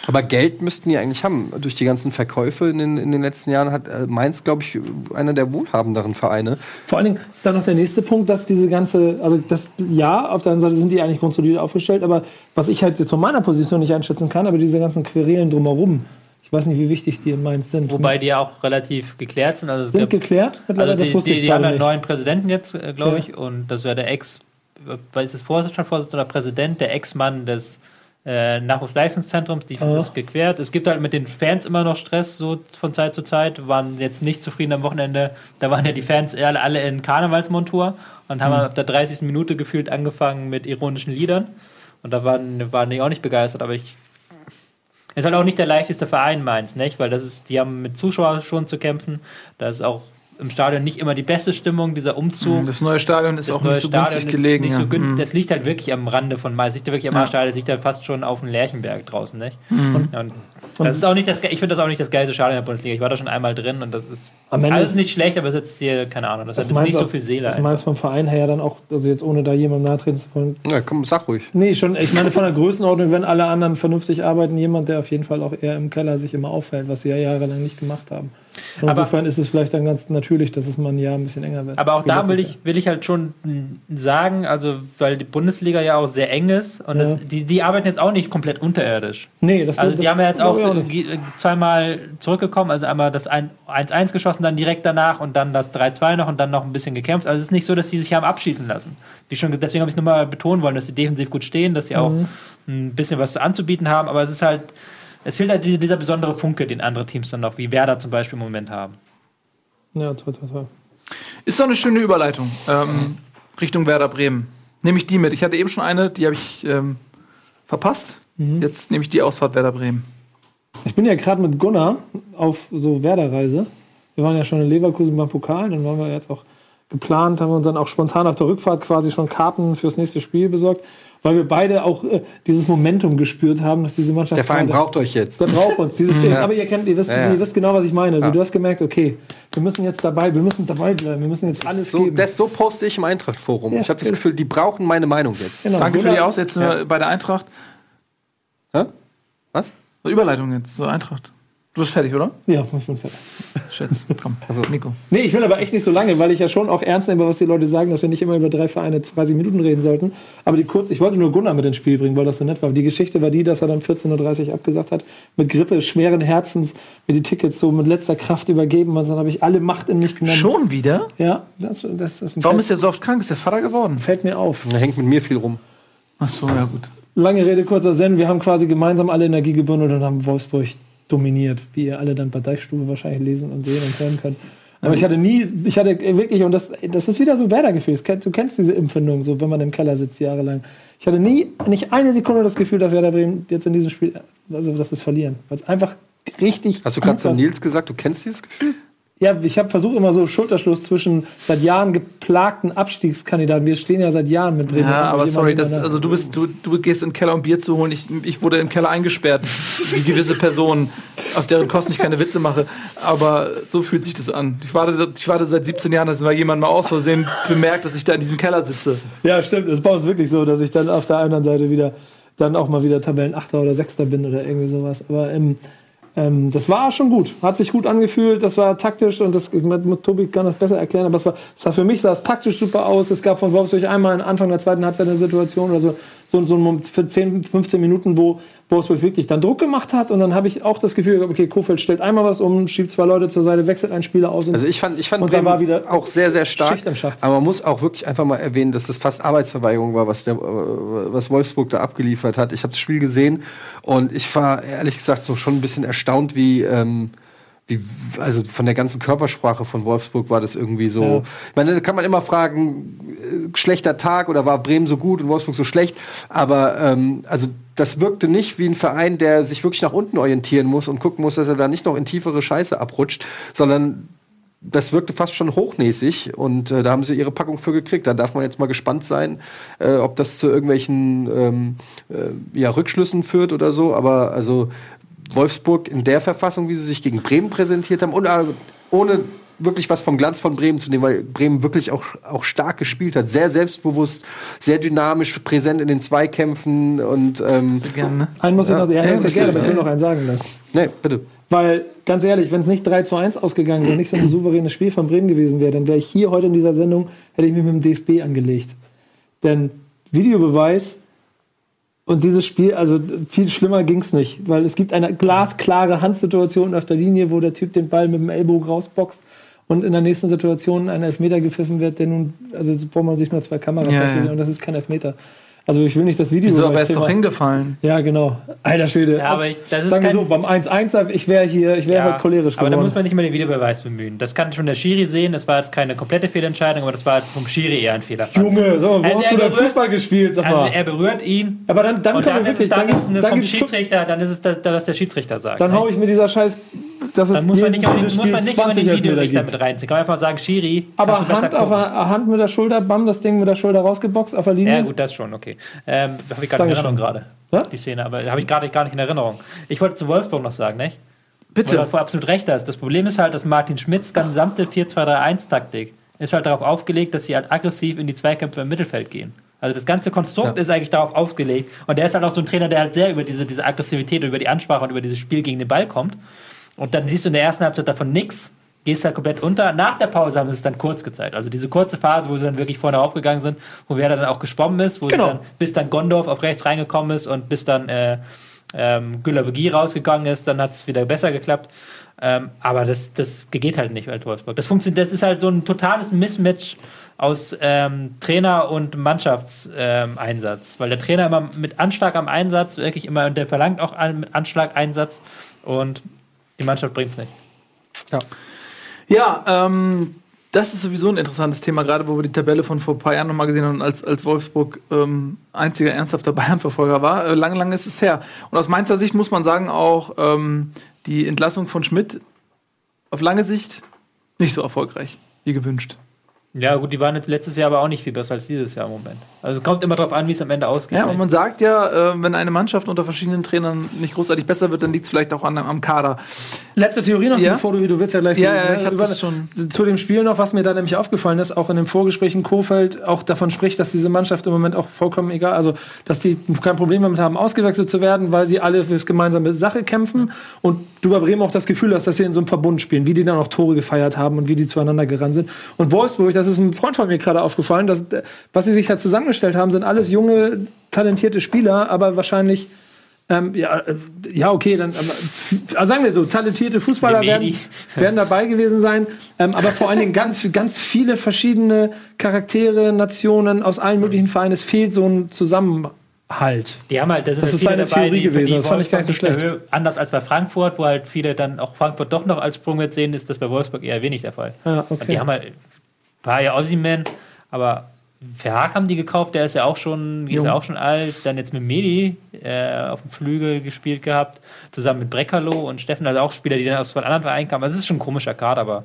Aber Geld müssten die eigentlich haben. Durch die ganzen Verkäufe in den, in den letzten Jahren hat äh, Mainz, glaube ich, einer der wohlhabenderen Vereine. Vor allen Dingen ist da noch der nächste Punkt, dass diese ganze, also das ja, auf der anderen Seite sind die eigentlich grundsolide aufgestellt, aber was ich halt jetzt von meiner Position nicht einschätzen kann, aber diese ganzen Querelen drumherum, ich weiß nicht, wie wichtig die in Mainz sind. Wobei die ja auch relativ geklärt sind. Also sind geklärt Also die, das wusste die, ich die haben ja einen neuen Präsidenten jetzt, äh, glaube Ja. ich, und das wäre der Ex, äh, weiß es Vorsitzender, Vorsitzender, Präsident, der Ex-Mann des äh, Nachwuchsleistungszentrums, die Ah. ist gequert. Es gibt halt mit den Fans immer noch Stress, so von Zeit zu Zeit. Waren jetzt nicht zufrieden am Wochenende. Da waren ja die Fans alle, alle in Karnevalsmontur und haben ab der 30. Minute gefühlt angefangen mit ironischen Liedern. Und da waren, waren die auch nicht begeistert, aber ich. Ist halt auch nicht der leichteste Verein Mainz, nicht? Weil das ist, die haben mit Zuschauern schon zu kämpfen. Da ist auch im Stadion nicht immer die beste Stimmung, dieser Umzug. Das neue Stadion ist Das auch neue nicht so Stadion günstig ist gelegen. Nicht so ja. gün Mhm. Das liegt halt wirklich am Rande von Mainz. Liegt ja wirklich am Ja. Arschstadion, das liegt halt fast schon auf dem Lerchenberg draußen, nicht? Mhm. Ja, und das ist auch nicht das, ich finde das auch nicht das geilste Stadion der Bundesliga. Ich war da schon einmal drin und das ist Am Ende alles ist- nicht schlecht, aber es ist jetzt hier, keine Ahnung, das, hat jetzt nicht du so auch- viel Seele. Das meinst vom Verein her ja dann auch, also jetzt ohne da jemandem nahtreten zu wollen. Ja, komm, sag ruhig. Nee, schon, ich meine von der Größenordnung, wenn alle anderen vernünftig arbeiten, jemand, der auf jeden Fall auch eher im Keller sich immer auffällt, was sie ja jahrelang nicht gemacht haben. Und Aber- insofern ist es vielleicht dann ganz natürlich, dass es mal ein Jahr ein bisschen enger wird. Aber auch da will ich, will ich halt schon sagen, also weil die Bundesliga ja auch sehr eng ist und Ja. das, die, die arbeiten jetzt auch nicht komplett unterirdisch. Nee, das Also das die haben ja jetzt auch, äh, zweimal zurückgekommen, also einmal das ein- 1-1 geschossen, dann direkt danach und dann das 3-2 noch und dann noch ein bisschen gekämpft. Also es ist nicht so, dass die sich haben abschießen lassen. Wie schon, ge- deswegen habe ich es nochmal betonen wollen, dass sie defensiv gut stehen, dass sie auch Mhm. ein bisschen was anzubieten haben, aber es ist halt, es fehlt halt dieser, besondere Funke, den andere Teams dann noch, wie Werder zum Beispiel im Moment haben. Ja, toll, toll, toll. Ist doch eine schöne Überleitung ähm, Richtung Werder Bremen. Nehme ich die mit. Ich hatte eben schon eine, die habe ich ähm, verpasst. Mhm. Jetzt nehme ich die Ausfahrt Werder Bremen. Ich bin ja gerade mit Gunnar auf so Werder-Reise. Wir waren ja schon in Leverkusen beim Pokal, dann waren wir jetzt auch geplant, haben uns dann auch spontan auf der Rückfahrt quasi schon Karten fürs nächste Spiel besorgt, weil wir beide auch äh, dieses Momentum gespürt haben, dass diese Mannschaft Der Verein gerade- braucht euch jetzt. Der braucht uns, dieses Ding. Aber ihr kennt, ihr wisst, Ja, ja. ihr wisst genau, was ich meine. Also Ja. du hast gemerkt, okay, wir müssen jetzt dabei, wir müssen dabei bleiben, wir müssen jetzt alles So, geben. das, so poste ich im Eintracht-Forum. Ja, ich habe das. Gefühl, die brauchen meine Meinung jetzt. Genau, Danke für die Aussetzung bei der Eintracht. Hä? Was? So, Überleitung jetzt zur Eintracht. Du bist fertig, oder? Ja, ich bin fertig. Schätz, komm. Also- Nico. Nee, ich will aber echt nicht so lange, weil ich ja schon auch ernst nehme, was die Leute sagen, dass wir nicht immer über drei Vereine 30 Minuten reden sollten. Aber die kurz, ich wollte nur Gunnar mit ins Spiel bringen, weil das so nett war. Die Geschichte war die, dass er dann 14.30 Uhr abgesagt hat, mit Grippe, schweren Herzens, mir die Tickets so mit letzter Kraft übergeben und dann habe ich alle Macht in mich genommen. Schon wieder? Ja, das, das, das Warum fällt, ist der so oft krank? Ist der Vater geworden? fällt mir auf. Da hängt mit mir viel rum. Ach so, ja gut. Lange Rede, kurzer Sinn. Wir haben quasi gemeinsam alle Energie gebündelt und haben Wolfsburg dominiert, wie ihr alle dann bei Deichstube wahrscheinlich lesen und sehen und hören könnt. Aber ich hatte nie, ich hatte wirklich, und das, das ist wieder so Werder-Gefühl. Du kennst diese Empfindung, so wenn man im Keller sitzt jahrelang. Ich hatte nie, nicht eine Sekunde das Gefühl, dass Werder Bremen jetzt in diesem Spiel, also dass wir es verlieren. Weil es einfach richtig. Hast du gerade zu. Nils gesagt, du kennst dieses Gefühl? Ja, ich habe versucht immer so Schulterschluss zwischen seit Jahren geplagten Abstiegskandidaten. Wir stehen ja seit Jahren mit Bremen. Ja, aber sorry, das, also du bist, du, du gehst in den Keller, um Bier zu holen. Ich, ich wurde im Keller eingesperrt, wie gewisse Personen, auf deren Kosten ich keine Witze mache. Aber so fühlt sich das an. Ich warte, ich warte seit 17 Jahren, dass mal jemand mal aus Versehen bemerkt, dass ich da in diesem Keller sitze. Ja, stimmt. Es ist bei uns wirklich so, dass ich dann auf der anderen Seite wieder dann auch mal wieder Tabellenachter oder Sechster bin oder irgendwie sowas. Aber ähm, ähm, das war schon gut. Hat sich gut angefühlt. Das war taktisch und das Tobi kann das besser erklären. Aber es war, es war für mich sah es taktisch super aus. Es gab von Wolfsburg einmal Anfang der zweiten Halbzeit eine Situation oder so, so, so ein Moment für 10, 15 Minuten, wo Wolfsburg wirklich dann Druck gemacht hat. Und dann habe ich auch das Gefühl, okay, Kofeld stellt einmal was um, schiebt zwei Leute zur Seite, wechselt einen Spieler aus. Und Also ich fand, ich fand Und Bremen war wieder auch sehr, sehr stark. Schicht im Schacht. Aber man muss auch wirklich einfach mal erwähnen, dass das fast Arbeitsverweigerung war, was, der, äh, was Wolfsburg da abgeliefert hat. Ich habe das Spiel gesehen und ich war ehrlich gesagt so schon ein bisschen erstaunt, wie, ähm, wie also von der ganzen Körpersprache von Wolfsburg war das irgendwie so. Ja. Ich meine, da kann man immer fragen, äh, schlechter Tag oder war Bremen so gut und Wolfsburg so schlecht. Aber ähm, also das wirkte nicht wie ein Verein, der sich wirklich nach unten orientieren muss und gucken muss, dass er da nicht noch in tiefere Scheiße abrutscht, sondern das wirkte fast schon hochnäsig und äh, da haben sie ihre Packung für gekriegt. Da darf man jetzt mal gespannt sein, äh, ob das zu irgendwelchen ähm, äh, ja, Rückschlüssen führt oder so. Aber also Wolfsburg in der Verfassung, wie sie sich gegen Bremen präsentiert haben und äh, ohne wirklich was vom Glanz von Bremen zu nehmen, weil Bremen wirklich auch, auch stark gespielt hat, sehr selbstbewusst, sehr dynamisch, präsent in den Zweikämpfen und ähm, Sehr gerne, ne? einen muss ich noch, ja, Ja, ja, gerne, aber ich will noch einen sagen. Dann. nee, bitte. Weil, ganz ehrlich, wenn es nicht 3 zu 1 ausgegangen wäre, nicht so ein souveränes Spiel von Bremen gewesen wäre, dann wäre ich hier heute in dieser Sendung, hätte ich mich mit dem DFB angelegt. Denn Videobeweis und dieses Spiel, also viel schlimmer ging es nicht, weil es gibt eine glasklare Handsituation auf der Linie, wo der Typ den Ball mit dem Ellbogen rausboxt und in der nächsten Situation ein Elfmeter gepfiffen wird, der nun, also so braucht man sich nur zwei Kameras Ja, ja. und das ist kein Elfmeter. Also ich will nicht das Video. Wieso, aber er das ist doch hingefallen. Ja, genau. Alter Schwede. Ja, aber ich- das ist Sagen wir kein- so, beim 1-1, ich wäre hier, ich wäre Ja, halt cholerisch aber da geworden. muss man nicht immer den Videobeweis bemühen. Das kann schon der Schiri sehen. Das war jetzt keine komplette Fehlentscheidung, aber das war halt vom Schiri eher ein Fehler. Junge, sag mal, wo Also hast er du denn Fußball gespielt? Sag Also mal. er berührt ihn. aber dann, dann können dann wir ist es, wirklich, dann dann, dann vom gibt's Schiedsrichter, dann ist es das, was der Schiedsrichter sagt. Dann ne? hau ich mir dieser Scheiß, dass es dann muss man nicht, den- muss man nicht immer den Elfmeter Videorichter gibt. mit reinziehen. Kann man einfach sagen, Schiri, Aber Hand, auf der, Hand mit der Schulter, bam, das Ding mit der Schulter rausgeboxt auf der Linie. Ja, gut, das schon, okay. Ähm, habe ich gerade in. Erinnerung gerade. Die Szene, aber habe ich gerade gar nicht in Erinnerung. Ich wollte zu Wolfsburg noch sagen, nicht? Bitte. Weil du absolut recht hast. Das Problem ist halt, dass Martin Schmidts gesamte 4-2-3-1-Taktik ist halt darauf aufgelegt, dass sie halt aggressiv in die Zweikämpfe im Mittelfeld gehen. Also das ganze Konstrukt ist eigentlich darauf aufgelegt. Und der ist halt auch so ein Trainer, der halt sehr über diese, diese Aggressivität, über die Ansprache und über dieses Spiel gegen den Ball kommt. Und dann siehst du in der ersten Halbzeit davon nichts, gehst halt komplett unter. Nach der Pause haben sie es dann kurz gezeigt. Also diese kurze Phase, wo sie dann wirklich vorne aufgegangen sind, wo Werder dann auch geschwommen ist, wo Genau. dann, bis dann Gondorf auf rechts reingekommen ist und bis dann äh, ähm, Güler-Begie rausgegangen ist, dann hat es wieder besser geklappt. Ähm, aber das, das geht halt nicht als Wolfsburg. Das funktioniert, das ist halt so ein totales Mismatch aus ähm, Trainer und Mannschaftseinsatz. Ähm. Weil der Trainer immer mit Anschlag am Einsatz, wirklich immer, und der verlangt auch mit Anschlag Einsatz und die Mannschaft bringt es nicht. Ja, ähm, das ist sowieso ein interessantes Thema, gerade wo wir die Tabelle von vor ein paar Jahren nochmal gesehen haben, als, als Wolfsburg ähm, einziger ernsthafter Bayern-Verfolger war. Äh, lange, lange ist es her. Und aus Mainzer Sicht muss man sagen, auch ähm, die Entlassung von Schmidt auf lange Sicht nicht so erfolgreich wie gewünscht. Ja, gut, die waren jetzt letztes Jahr aber auch nicht viel besser als dieses Jahr im Moment. Also es kommt immer darauf an, wie es am Ende ausgeht. Ja, und man sagt ja, äh, wenn eine Mannschaft unter verschiedenen Trainern nicht großartig besser wird, dann liegt es vielleicht auch an, am Kader. Letzte Theorie noch, Ja? bevor du, du willst ja gleich Ja, so- ja, ich hab über- das schon. Zu dem Spiel noch, was mir da nämlich aufgefallen ist, auch in dem Vorgespräch in Kofeld auch davon spricht, dass diese Mannschaft im Moment auch vollkommen egal, also dass die kein Problem damit haben, ausgewechselt zu werden, weil sie alle fürs gemeinsame Sache kämpfen und du bei Bremen auch das Gefühl hast, dass sie in so einem Verbund spielen, wie die dann auch Tore gefeiert haben und wie die zueinander gerannt sind. Und Wolfsburg, das ist ein Freund von mir gerade aufgefallen, dass, äh, was sie sich da zusammengestellt haben, sind alles junge, talentierte Spieler, aber wahrscheinlich ähm, ja, äh, ja, okay, dann aber, also sagen wir so, talentierte Fußballer werden, werden dabei gewesen sein, ähm, aber vor allen Dingen ganz, ganz viele verschiedene Charaktere, Nationen aus allen möglichen Vereinen. Es fehlt so ein Zusammenhalt. Die haben halt, da sind Das halt ist seine dabei, Theorie die, gewesen, die das fand ich gar nicht so schlecht. Höhe- Anders als bei Frankfurt, wo halt viele dann auch Frankfurt doch noch als Sprungwert sehen, ist das bei Wolfsburg eher wenig der Fall. Und okay. Die haben halt, war ja Ossiman, aber Verhaag haben die gekauft, der ist ja auch schon, ist ja auch schon alt. Dann jetzt mit Medi äh, auf dem Flügel gespielt gehabt, zusammen mit Breckerloh und Steffen, also auch Spieler, die dann aus von anderen Vereinen kamen. Also es ist schon ein komischer Kader, aber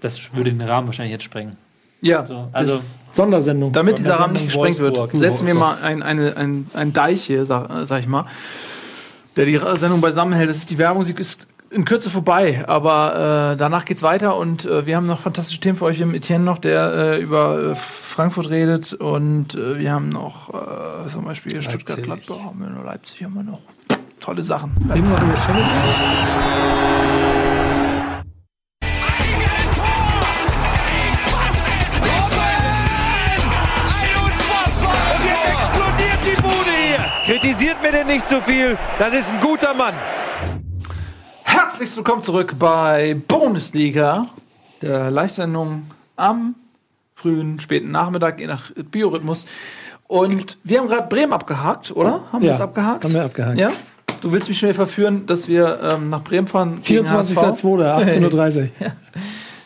das würde den Rahmen wahrscheinlich jetzt sprengen. Ja, So, also das- Sondersendung. Damit dieser Rahmen nicht gesprengt wird, setzen wir mal ein, eine, ein, ein Deich hier, sag, sag ich mal, der die Sendung beisammenhält. Das ist die Werbung, sie ist in Kürze vorbei, aber äh, danach geht's weiter und äh, wir haben noch fantastische Themen für euch im Etienne noch, der äh, über äh, Frankfurt redet und äh, wir haben noch äh, zum Beispiel Stuttgart, Gladbach, haben wir noch Leipzig, haben wir noch tolle Sachen. Eben noch über Schengen. Unfassbar! Und jetzt explodiert die Bude hier. Kritisiert mir denn nicht zu viel. Das ist ein guter Mann. Herzlich willkommen zurück bei Bundesliga, der Live-Sendung am frühen, späten Nachmittag, je nach Biorhythmus. Und wir haben gerade Bremen abgehakt, oder? Haben wir Ja, es abgehakt? haben wir abgehakt. Ja? Du willst mich schnell verführen, dass wir ähm, nach Bremen fahren? gegen HSV? 24.02. 18.30 Uhr.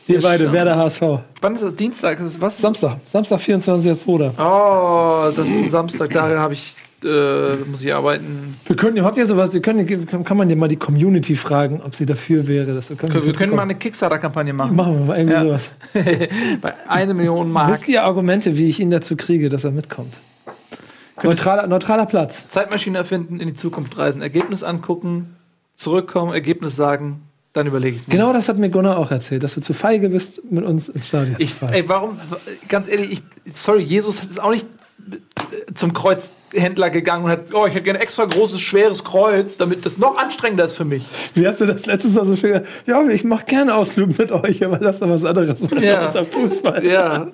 Wir beide, schon. Werder HSV. Wann ist das? Dienstag? Ist das was? Samstag. Samstag, 24.02. Oh, das ist ein Samstag, da habe ich, äh, muss ich arbeiten. Wir können, habt ihr sowas, wir können, kann man ja mal die Community fragen, ob sie dafür wäre. Das, wir können, Wir können mal eine Kickstarter-Kampagne machen. Machen wir mal irgendwie Ja. sowas. Bei eine Million Mark. Wisst ihr Argumente, wie ich ihn dazu kriege, dass er mitkommt? Neutraler, neutraler Platz. Zeitmaschine erfinden, in die Zukunft reisen, Ergebnis angucken, zurückkommen, Ergebnis sagen, dann überlege ich es mir. Genau das hat mir Gunnar auch erzählt, dass du zu feige bist, mit uns ins Stadion Ich, zu fahren. ey, warum, ganz ehrlich, ich, sorry, Jesus ist auch nicht zum Kreuzhändler gegangen und hat, oh, ich hätte gerne extra großes, schweres Kreuz, damit das noch anstrengender ist für mich. Wie hast du das letztes Mal so schön gesagt? Ja, ich mache gerne Ausflug mit euch, aber lasst doch was anderes machen Ja. außer Fußball. Ja.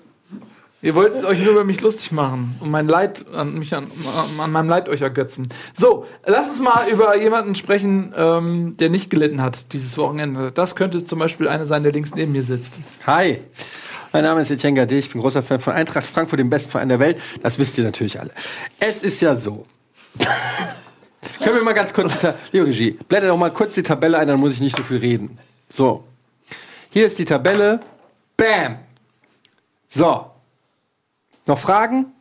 Ihr wollt euch nur über mich lustig machen und mein Leid an mich an, an meinem Leid euch ergötzen. So, lass uns mal über jemanden sprechen, ähm, der nicht gelitten hat dieses Wochenende. Das könnte zum Beispiel einer sein, der links neben mir sitzt. Hi. Mein Name ist Etienne Gade, ich bin großer Fan von Eintracht Frankfurt, dem besten Verein der Welt. Das wisst ihr natürlich alle. Es ist ja so. Können wir mal ganz kurz Liebe Regie, blätter doch mal kurz die Tabelle ein, dann muss ich nicht so viel reden. So. Hier ist die Tabelle. Bam. So. Noch Fragen?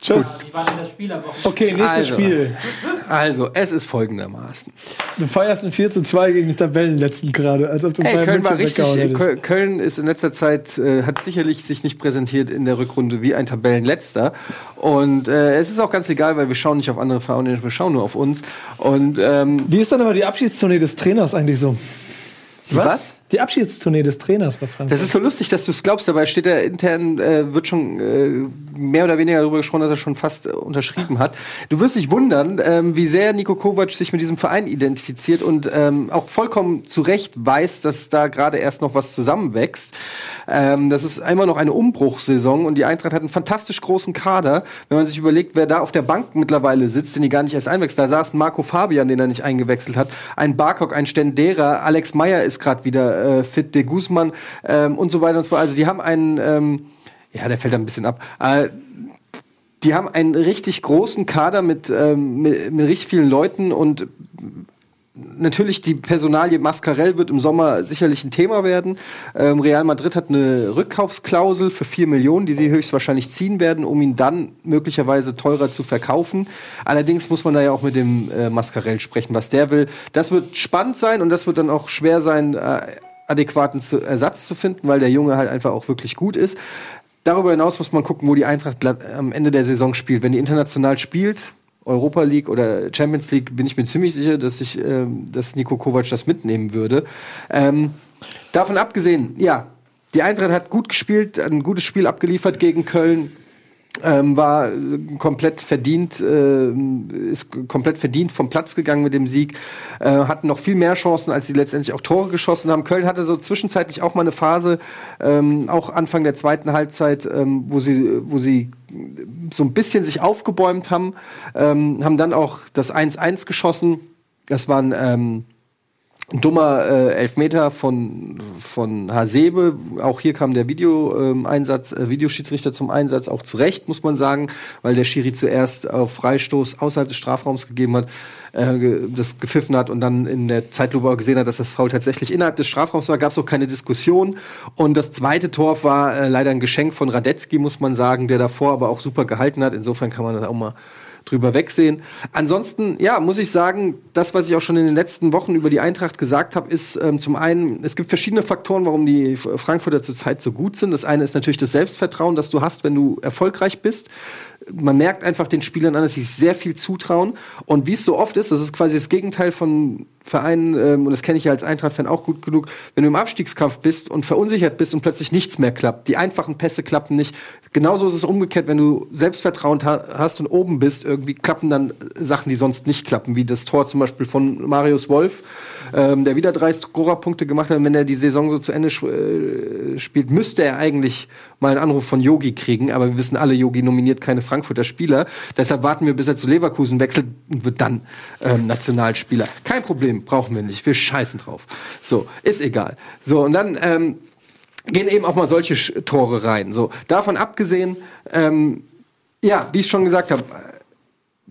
Tschüss. Wie war denn das Spiel am Wochenende? Okay, nächstes Also. Spiel. Also, es ist folgendermaßen. Du feierst ein 4 zu 2 gegen den Tabellenletzten gerade, als ob du Ey, Köln war richtig. hättest. Köln ist in letzter Zeit, äh, hat sicherlich sich nicht präsentiert in der Rückrunde wie ein Tabellenletzter. Und äh, es ist auch ganz egal, weil wir schauen nicht auf andere Vereine, wir schauen nur auf uns. Und ähm, Wie ist dann aber die Abschiedstournee des Trainers eigentlich so? was? Die Abschiedstournee des Trainers bei Frankfurt. Das ist so lustig, dass du es glaubst, dabei steht er intern, äh, wird schon äh, mehr oder weniger darüber gesprochen, dass er schon fast äh, unterschrieben hat. Du wirst dich wundern, ähm, wie sehr Nico Kovac sich mit diesem Verein identifiziert und ähm, auch vollkommen zu Recht weiß, dass da gerade erst noch was zusammenwächst. Ähm, das ist einmal noch eine Umbruchssaison und die Eintracht hat einen fantastisch großen Kader. Wenn man sich überlegt, wer da auf der Bank mittlerweile sitzt, den die gar nicht erst einwechselt. Da saß Marco Fabian, den er nicht eingewechselt hat, ein Barkok, ein Stendera, Alex Meyer ist gerade wieder äh, fit, de Guzman ähm, und so weiter und so fort. Also die haben einen, ähm, ja, der fällt da ein bisschen ab. Äh, die haben einen richtig großen Kader mit, ähm, mit, mit richtig vielen Leuten und natürlich die Personalie Mascarell wird im Sommer sicherlich ein Thema werden. Ähm, Real Madrid hat eine Rückkaufsklausel für 4 Millionen, die sie höchstwahrscheinlich ziehen werden, um ihn dann möglicherweise teurer zu verkaufen. Allerdings muss man da ja auch mit dem äh, Mascarell sprechen, was der will. Das wird spannend sein und das wird dann auch schwer sein, äh, adäquaten Ersatz zu finden, weil der Junge halt einfach auch wirklich gut ist. Darüber hinaus muss man gucken, wo die Eintracht am Ende der Saison spielt. Wenn die international spielt, Europa League oder Champions League, bin ich mir ziemlich sicher, dass ich, ähm, dass Nico Kovac das mitnehmen würde. Ähm, davon abgesehen, ja, die Eintracht hat gut gespielt, ein gutes Spiel abgeliefert gegen Köln. Ähm, war komplett verdient, äh, ist komplett verdient vom Platz gegangen mit dem Sieg, äh, hatten noch viel mehr Chancen, als sie letztendlich auch Tore geschossen haben. Köln hatte so zwischenzeitlich auch mal eine Phase, ähm, auch Anfang der zweiten Halbzeit, ähm, wo sie, wo sie so ein bisschen sich aufgebäumt haben, ähm, haben dann auch das 1-1 geschossen. Das waren ähm, ein dummer äh, Elfmeter von, von Hasebe. Auch hier kam der Video-Einsatz, äh, Videoschiedsrichter zum Einsatz, auch zu Recht, muss man sagen, weil der Schiri zuerst auf Freistoß außerhalb des Strafraums gegeben hat, äh, das gepfiffen hat und dann in der Zeitlupe auch gesehen hat, dass das Foul tatsächlich innerhalb des Strafraums war, gab es auch keine Diskussion. Und das zweite Tor war äh, leider ein Geschenk von Radetzky, muss man sagen, der davor aber auch super gehalten hat. Insofern kann man das auch mal drüber wegsehen. Ansonsten, ja, muss ich sagen, das, was ich auch schon in den letzten Wochen über die Eintracht gesagt habe, ist ähm, zum einen, es gibt verschiedene Faktoren, warum die Frankfurter zurzeit so gut sind. Das eine ist natürlich das Selbstvertrauen, das du hast, wenn du erfolgreich bist. Man merkt einfach den Spielern an, dass sie sehr viel zutrauen. Und wie es so oft ist, das ist quasi das Gegenteil von Vereinen, ähm, und das kenne ich ja als Eintracht-Fan auch gut genug, wenn du im Abstiegskampf bist und verunsichert bist und plötzlich nichts mehr klappt. Die einfachen Pässe klappen nicht. Genauso ist es umgekehrt, wenn du Selbstvertrauen ha hast und oben bist, irgendwie klappen dann Sachen, die sonst nicht klappen, wie das Tor zum Beispiel von Marius Wolf, ähm, der wieder drei Scorerpunkte gemacht hat. Und wenn er die Saison so zu Ende äh, spielt, müsste er eigentlich mal einen Anruf von Yogi kriegen. Aber wir wissen alle, Yogi nominiert keine Frankfurter Spieler. Deshalb warten wir, bis er zu Leverkusen wechselt und wird dann ähm, Nationalspieler. Kein Problem, brauchen wir nicht. Wir scheißen drauf. So, ist egal. So, und dann ähm, gehen eben auch mal solche Tore rein. So, davon abgesehen, ähm, ja, wie ich schon gesagt habe,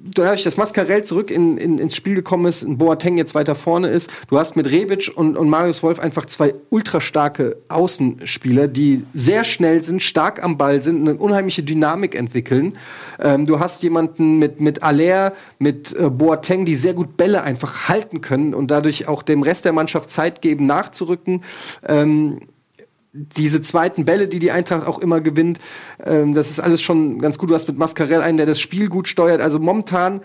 dadurch, dass Mascarell zurück in, in, ins Spiel gekommen ist, ein Boateng jetzt weiter vorne ist, du hast mit Rebic und, und Marius Wolf einfach zwei ultra starke Außenspieler, die sehr schnell sind, stark am Ball sind, eine unheimliche Dynamik entwickeln. Ähm, du hast jemanden mit, mit Aller, mit äh, Boateng, die sehr gut Bälle einfach halten können und dadurch auch dem Rest der Mannschaft Zeit geben, nachzurücken. Ähm, diese zweiten Bälle, die die Eintracht auch immer gewinnt, ähm, das ist alles schon ganz gut. Du hast mit Mascarell einen, der das Spiel gut steuert. Also momentan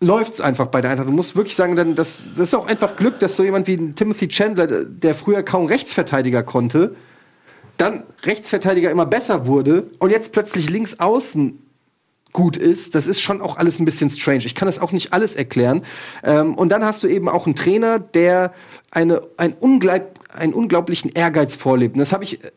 läuft's einfach bei der Eintracht. Du musst wirklich sagen, dann, das, das ist auch einfach Glück, dass so jemand wie Timothy Chandler, der früher kaum Rechtsverteidiger konnte, dann Rechtsverteidiger immer besser wurde und jetzt plötzlich links außen gut ist, das ist schon auch alles ein bisschen strange. Ich kann das auch nicht alles erklären. Ähm, und dann hast du eben auch einen Trainer, der eine, ein unglaub, einen unglaublichen Ehrgeiz vorlebt. Und das habe ich äh,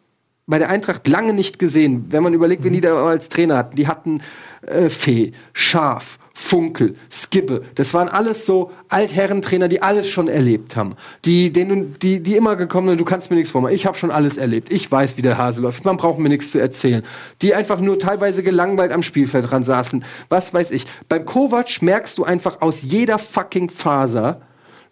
bei der Eintracht lange nicht gesehen. Wenn man überlegt, wen die da als Trainer hatten. Die hatten äh, Fee, Schaf, Funkel, Skibbe, das waren alles so Altherrentrainer, die alles schon erlebt haben. Die, denen, die, die immer gekommen sind, du kannst mir nichts vormachen. Ich habe schon alles erlebt. Ich weiß, wie der Hase läuft. Man braucht mir nichts zu erzählen. Die einfach nur teilweise gelangweilt am Spielfeld dran saßen. Was weiß ich. Beim Kovac merkst du einfach aus jeder fucking Faser,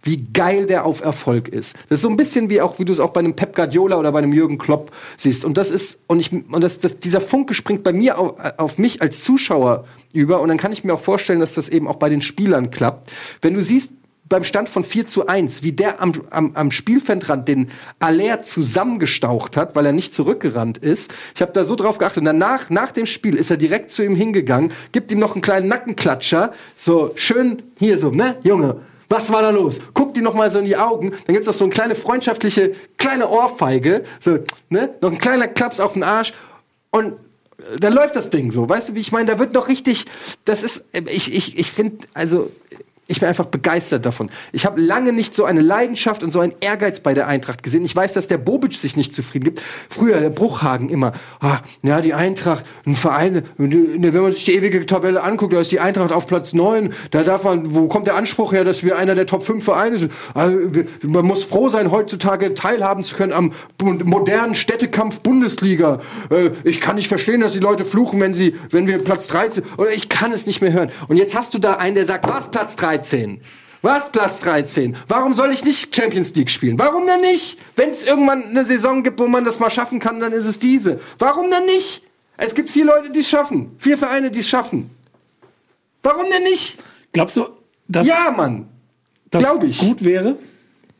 wie geil der auf Erfolg ist. Das ist so ein bisschen wie auch, wie du es auch bei einem Pep Guardiola oder bei einem Jürgen Klopp siehst. Und das ist, und ich, und das, das, dieser Funke springt bei mir auf, auf mich als Zuschauer über. Und dann kann ich mir auch vorstellen, dass das eben auch bei den Spielern klappt. Wenn du siehst, beim Stand von 4 zu 1, wie der am, am, am Spielfeldrand den Aller zusammengestaucht hat, weil er nicht zurückgerannt ist. Ich habe da so drauf geachtet. Und danach, nach dem Spiel, ist er direkt zu ihm hingegangen, gibt ihm noch einen kleinen Nackenklatscher. So schön hier so, ne, Junge. Was war da los? Guck dir noch mal so in die Augen. Dann gibt's noch so eine kleine freundschaftliche, kleine Ohrfeige. So, ne? Noch ein kleiner Klaps auf den Arsch. Und äh, dann läuft das Ding so. Weißt du, wie ich meine? Da wird noch richtig, das ist, äh, ich, ich, ich finde, also, ich bin einfach begeistert davon. Ich habe lange nicht so eine Leidenschaft und so einen Ehrgeiz bei der Eintracht gesehen. Ich weiß, dass der Bobic sich nicht zufrieden gibt. Früher der Bruchhagen immer, ah, ja, die Eintracht, ein Verein, wenn man sich die ewige Tabelle anguckt, da ist die Eintracht auf Platz 9. Da darf man, wo kommt der Anspruch her, dass wir einer der Top 5 Vereine sind? Also, man muss froh sein, heutzutage teilhaben zu können am modernen Städtekampf Bundesliga. Äh, ich kann nicht verstehen, dass die Leute fluchen, wenn sie, wenn wir Platz 13, oder ich kann es nicht mehr hören. Und jetzt hast du da einen, der sagt, was Platz 13? Was Platz 13? Warum soll ich nicht Champions League spielen? Warum denn nicht? Wenn es irgendwann eine Saison gibt, wo man das mal schaffen kann, dann ist es diese. Warum denn nicht? Es gibt vier Leute, die es schaffen. Vier Vereine, die es schaffen. Warum denn nicht? Glaubst du, dass Ja, Mann. das glaub ich. gut wäre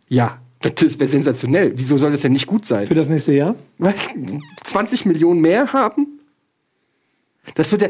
Ja, das wäre sensationell. Wieso soll das denn nicht gut sein? für das nächste Jahr? Was? 20 Millionen mehr haben? Das wird ja.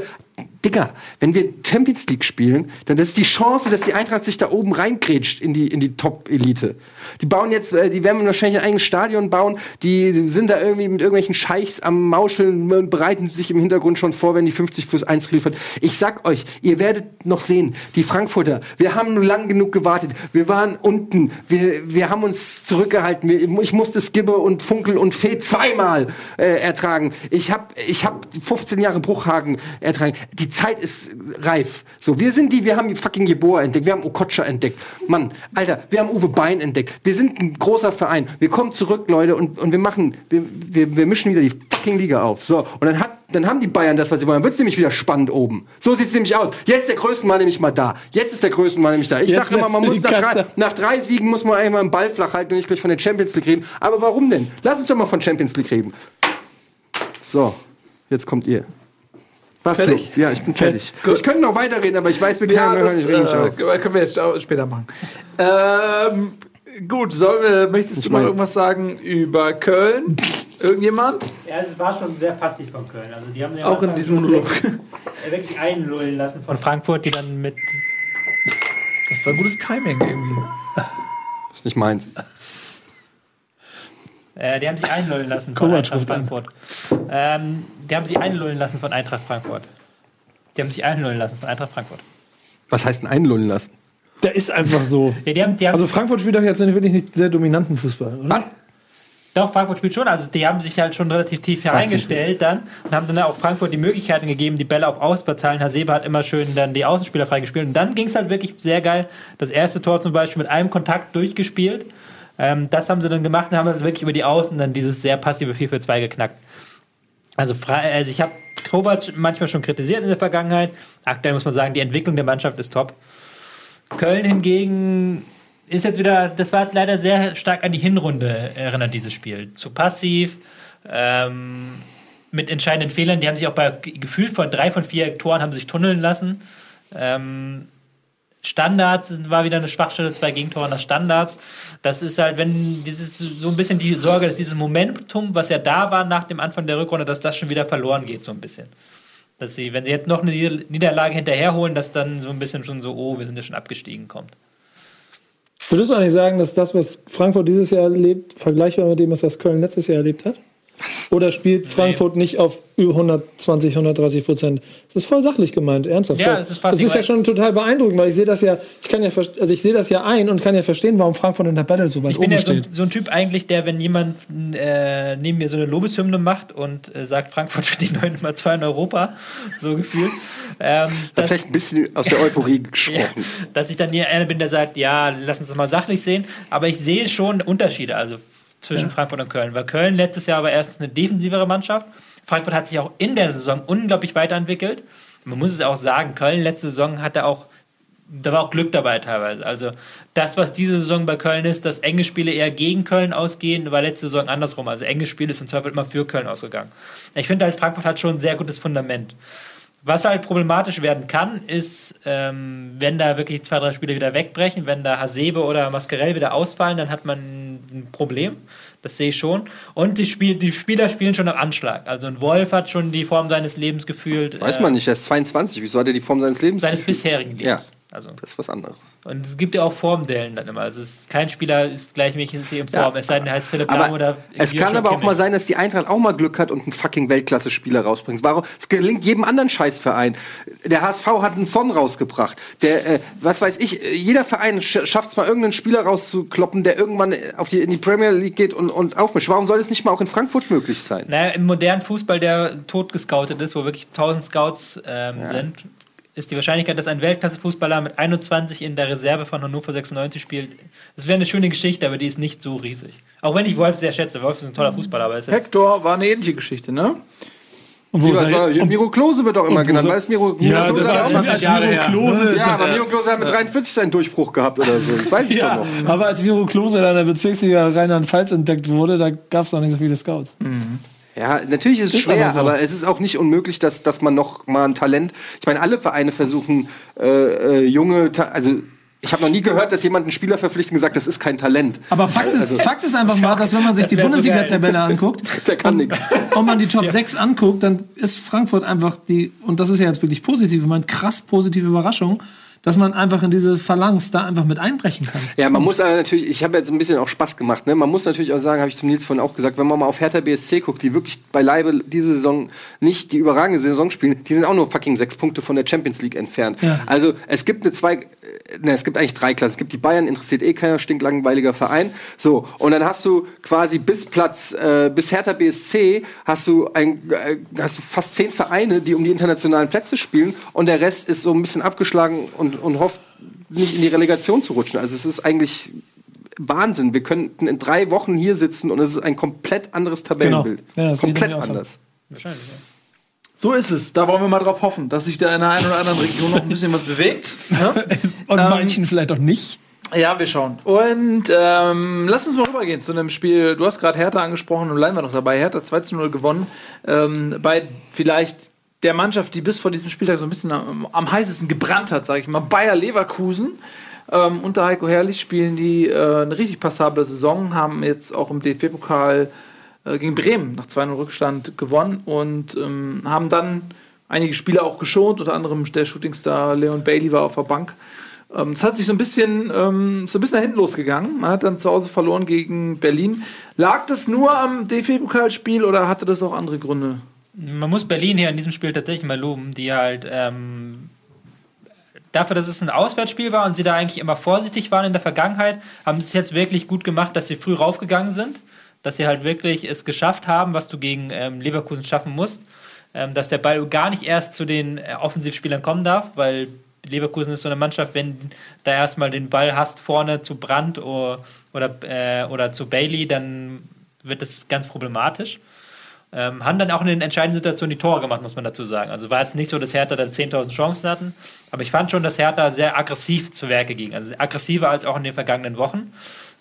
Digga, wenn wir Champions League spielen, dann ist die Chance, dass die Eintracht sich da oben reingrätscht in die, in die Top-Elite. Die bauen jetzt, äh, die werden wahrscheinlich ein eigenes Stadion bauen, die sind da irgendwie mit irgendwelchen Scheichs am Mauscheln und bereiten sich im Hintergrund schon vor, wenn die 50 plus 1 liefert. Ich sag euch, ihr werdet noch sehen, die Frankfurter, wir haben nur lang genug gewartet. Wir waren unten, wir, wir haben uns zurückgehalten. Ich musste Skibbe und Funkel und Fee zweimal äh, ertragen. Ich habe ich hab 15 Jahre Bruchhagen ertragen. Die Zeit ist reif. So, wir sind die, wir haben fucking Jeboa entdeckt, wir haben Okocha entdeckt. Mann, Alter, wir haben Uwe Bein entdeckt. Wir sind ein großer Verein. Wir kommen zurück, Leute, und, und wir machen, wir, wir, wir mischen wieder die fucking Liga auf. So, und dann hat dann haben die Bayern das, was sie wollen. Dann wird es nämlich wieder spannend oben. So sieht es nämlich aus. Jetzt der Größenmann nämlich mal da. Jetzt ist der Größenmann nämlich da. Ich Jetzt sag immer, man muss nach drei, nach drei Siegen muss man einmal einen Ball flach halten und nicht gleich von der Champions League reden. Aber warum denn? Lass uns doch mal von Champions League reden. So, jetzt kommt ihr. Was Fertig? los? Ja, ich bin fertig. Gut. Ich könnte noch weiterreden, aber ich weiß, wir Ja, können ja, das nicht reden. Äh, können wir jetzt später machen. Ähm, gut, wir, möchtest du noch irgendwas sagen über Köln? Irgendjemand? Ja, es war schon sehr passiv von Köln. Also die haben sich Auch in diesem Monolog. wirklich einlullen lassen von Frankfurt, die dann mit Das war gutes Timing irgendwie. ist nicht meins. Äh, die haben sich einlullen lassen von Kovac Eintracht. Frankfurt. Ähm, die haben sich einlullen lassen von Eintracht Frankfurt. Die haben sich einlullen lassen von Eintracht Frankfurt. Was heißt denn einlullen lassen? Der ist einfach so. Ja, die haben, die haben, Also Frankfurt spielt doch jetzt wirklich nicht sehr dominanten Fußball, oder? doch, Frankfurt spielt schon. Also die haben sich halt schon relativ tief hereingestellt dann und haben dann auch Frankfurt die Möglichkeiten gegeben, die Bälle auf Ausverteilen. Hasebe hat immer schön dann die Außenspieler freigespielt. Und dann ging es halt wirklich sehr geil. Das erste Tor zum Beispiel mit einem Kontakt durchgespielt. Ähm, das haben sie dann gemacht und haben wirklich über die Außen dann dieses sehr passive 4 für 2 geknackt. Also, also ich habe Kovac manchmal schon kritisiert in der Vergangenheit. Aktuell muss man sagen, die Entwicklung der Mannschaft ist top. Köln hingegen ist jetzt wieder, das war leider sehr stark an die Hinrunde erinnert, dieses Spiel. Zu passiv, ähm, mit entscheidenden Fehlern. Die haben sich auch bei gefühlt von drei von vier Toren haben sich tunneln lassen. Ähm, Standards war wieder eine Schwachstelle, zwei Gegentore nach Standards. Das ist halt, wenn, das ist so ein bisschen die Sorge, dass dieses Momentum, was ja da war nach dem Anfang der Rückrunde, dass das schon wieder verloren geht, so ein bisschen. Dass sie, wenn sie jetzt noch eine Nieder- Niederlage hinterherholen, dass dann so ein bisschen schon so, oh, wir sind ja schon abgestiegen, kommt. Würdest du eigentlich sagen, dass das, was Frankfurt dieses Jahr erlebt, vergleichbar mit dem, was das Köln letztes Jahr erlebt hat? Oder spielt Frankfurt nicht auf über 120, 130 Prozent? Das ist voll sachlich gemeint, ernsthaft. Ja, das ist fast das ist ja schon total beeindruckend, weil ich sehe das ja, ich kann ja, also ich sehe das ja ein und kann ja verstehen, warum Frankfurt in der Battle so weit Ich bin oben ja so, steht. so ein Typ eigentlich, der, wenn jemand äh, neben mir so eine Lobeshymne macht und äh, sagt, Frankfurt wird die neue Nummer 2 in Europa, so gefühlt, ähm, Da dass, vielleicht ein bisschen aus der Euphorie ja, gesprochen. dass ich dann hier einer bin, der sagt, ja, lass uns das mal sachlich sehen. Aber ich sehe schon Unterschiede also zwischen Frankfurt und Köln. Weil Köln letztes Jahr war erstens eine defensivere Mannschaft. Frankfurt hat sich auch in der Saison unglaublich weiterentwickelt. Man muss es auch sagen, Köln letzte Saison hatte auch da war auch Glück dabei teilweise. Also das, was diese Saison bei Köln ist, dass enge Spiele eher gegen Köln ausgehen, war letzte Saison andersrum. Also enge Spiele ist im Zweifel immer für Köln ausgegangen. Ich finde halt, Frankfurt hat schon ein sehr gutes Fundament. Was halt problematisch werden kann, ist, ähm, wenn da wirklich zwei, drei Spiele wieder wegbrechen, wenn da Hasebe oder Mascarell wieder ausfallen, dann hat man ein Problem. Das sehe ich schon. Und die, Spiel die Spieler spielen schon am Anschlag. Also ein Wolf hat schon die Form seines Lebens gefühlt. Weiß äh, man nicht, er ist 22. Wieso hat er die Form seines Lebens? Seines gefühlt? bisherigen Lebens. Also. Das ist was anderes. Und es gibt ja auch Formdellen dann immer. Also es ist, kein Spieler ist gleichmäßig in Form, es sei denn, er heißt Philipp Lahm Aber oder es kann Joshua aber auch Kimmich. mal sein, dass die Eintracht auch mal Glück hat und einen fucking Weltklasse-Spieler rausbringt. Warum? Es gelingt jedem anderen Scheißverein. Der HSV hat einen Son rausgebracht. Der, äh, was weiß ich, jeder Verein sch schafft es mal irgendeinen Spieler rauszukloppen, der irgendwann auf die, in die Premier League geht und, und aufmischt. Warum soll es nicht mal auch in Frankfurt möglich sein? Naja, im modernen Fußball, der tot gescoutet ist, wo wirklich 1000 Scouts ähm, sind, ist die Wahrscheinlichkeit, dass ein Weltklasse-Fußballer mit 21 in der Reserve von Hannover 96 spielt, das wäre eine schöne Geschichte, aber die ist nicht so riesig. Auch wenn ich Wolf sehr schätze. Wolf ist ein toller Fußballer, aber ist jetzt Hector war eine ähnliche Geschichte, ne? Und wo er- war, und- Miro Klose wird auch immer genannt. so- Weil es Miro, Miro Ja, Klose das als Jahre Miro. Klose. ja, aber Miro Klose hat mit 43 seinen Durchbruch gehabt oder so. Das weiß ich Ja, doch noch. aber als Miro Klose in der Bezirksliga Rheinland-Pfalz entdeckt wurde, da gab es noch nicht so viele Scouts. Ja, natürlich ist es Ist schwer, aber so. aber es ist auch nicht unmöglich, dass, dass man noch mal ein Talent. Ich meine, alle Vereine versuchen äh, äh, junge, Ta also ich habe noch nie gehört, dass jemand einen Spieler verpflichtet und gesagt, das ist kein Talent. Aber Fakt ist, Also- Fakt ist einfach mal, dass wenn man sich die Bundesliga-Tabelle anguckt, Der kann nichts. und man die Top 6 anguckt, dann ist Frankfurt einfach die, und das ist ja jetzt wirklich positiv, ich meine, krass positive Überraschung, dass man einfach in diese Phalanx da einfach mit einbrechen kann. Ja, man muss aber natürlich, ich habe jetzt ein bisschen auch Spaß gemacht, ne? Man muss natürlich auch sagen, habe ich zum Nils vorhin auch gesagt, wenn man mal auf Hertha BSC guckt, die wirklich beileibe diese Saison nicht die überragende Saison spielen, die sind auch nur fucking sechs Punkte von der Champions League entfernt. Ja. Also es gibt eine zwei, äh, ne, es gibt eigentlich drei Klassen. Es gibt die Bayern, interessiert eh keiner, stinklangweiliger Verein. So, und dann hast du quasi bis Platz, äh, bis Hertha BSC hast du ein, äh, hast du fast zehn Vereine, die um die internationalen Plätze spielen und der Rest ist so ein bisschen abgeschlagen und, und hofft, nicht in die Relegation zu rutschen. Also es ist eigentlich Wahnsinn. Wir könnten in drei Wochen hier sitzen und es ist ein komplett anderes Tabellenbild. Genau. Ja, komplett anders. wahrscheinlich. Ja. So ist es. Da wollen wir mal drauf hoffen, dass sich da in der einen oder anderen Region noch ein bisschen was bewegt. Ja, Und Ähm, manchen vielleicht auch nicht. ja wir schauen. Und ähm, lass uns mal rübergehen zu einem Spiel. Du hast gerade Hertha angesprochen und Lein war noch dabei. Hertha 2 zu 0 gewonnen. Ähm, bei vielleicht der Mannschaft, die bis vor diesem Spieltag so ein bisschen am, am heißesten gebrannt hat, sage ich mal. Bayer Leverkusen. Ähm, unter Heiko Herrlich spielen die äh, eine richtig passable Saison, haben jetzt auch im DFB-Pokal äh, gegen Bremen nach 2-0 Rückstand gewonnen und ähm, haben dann einige Spieler auch geschont, unter anderem der Shootingstar Leon Bailey war auf der Bank. Ähm, Es hat sich so ein bisschen ähm, so ein bisschen nach hinten losgegangen. Man hat dann zu Hause verloren gegen Berlin. Lag das nur am DFB-Pokalspiel oder hatte das auch andere Gründe? Man muss Berlin hier in diesem Spiel tatsächlich mal loben, die halt ähm, dafür, dass es ein Auswärtsspiel war und sie da eigentlich immer vorsichtig waren in der Vergangenheit, haben sie es jetzt wirklich gut gemacht, dass sie früh raufgegangen sind, dass sie halt wirklich es geschafft haben, was du gegen ähm, Leverkusen schaffen musst, ähm, dass der Ball gar nicht erst zu den äh, Offensivspielern kommen darf, weil Leverkusen ist so eine Mannschaft, wenn da erstmal den Ball hast vorne zu Brandt oder, oder, äh, oder zu Bailey, dann wird das ganz problematisch. Ähm, haben dann auch in den entscheidenden Situationen die Tore gemacht, muss man dazu sagen. Also war jetzt nicht so, dass Hertha dann 10.000 Chancen hatten, aber ich fand schon, dass Hertha sehr aggressiv zu Werke ging. Also aggressiver als auch in den vergangenen Wochen.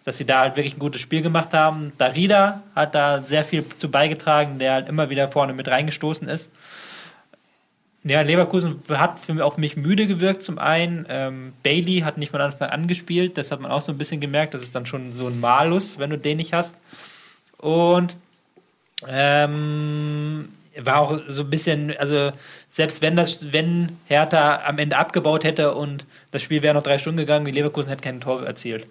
Dass sie da halt wirklich ein gutes Spiel gemacht haben. Darida hat da sehr viel zu beigetragen, der halt immer wieder vorne mit reingestoßen ist. Ja, Leverkusen hat für mich, auf mich müde gewirkt zum einen. Ähm, Bailey hat nicht von Anfang an gespielt, das hat man auch so ein bisschen gemerkt. Das ist dann schon so ein Malus, wenn du den nicht hast. Und ähm, war auch so ein bisschen, also selbst wenn das, wenn Hertha am Ende abgebaut hätte und das Spiel wäre noch drei Stunden gegangen, die Leverkusen hätte kein Tor erzielt.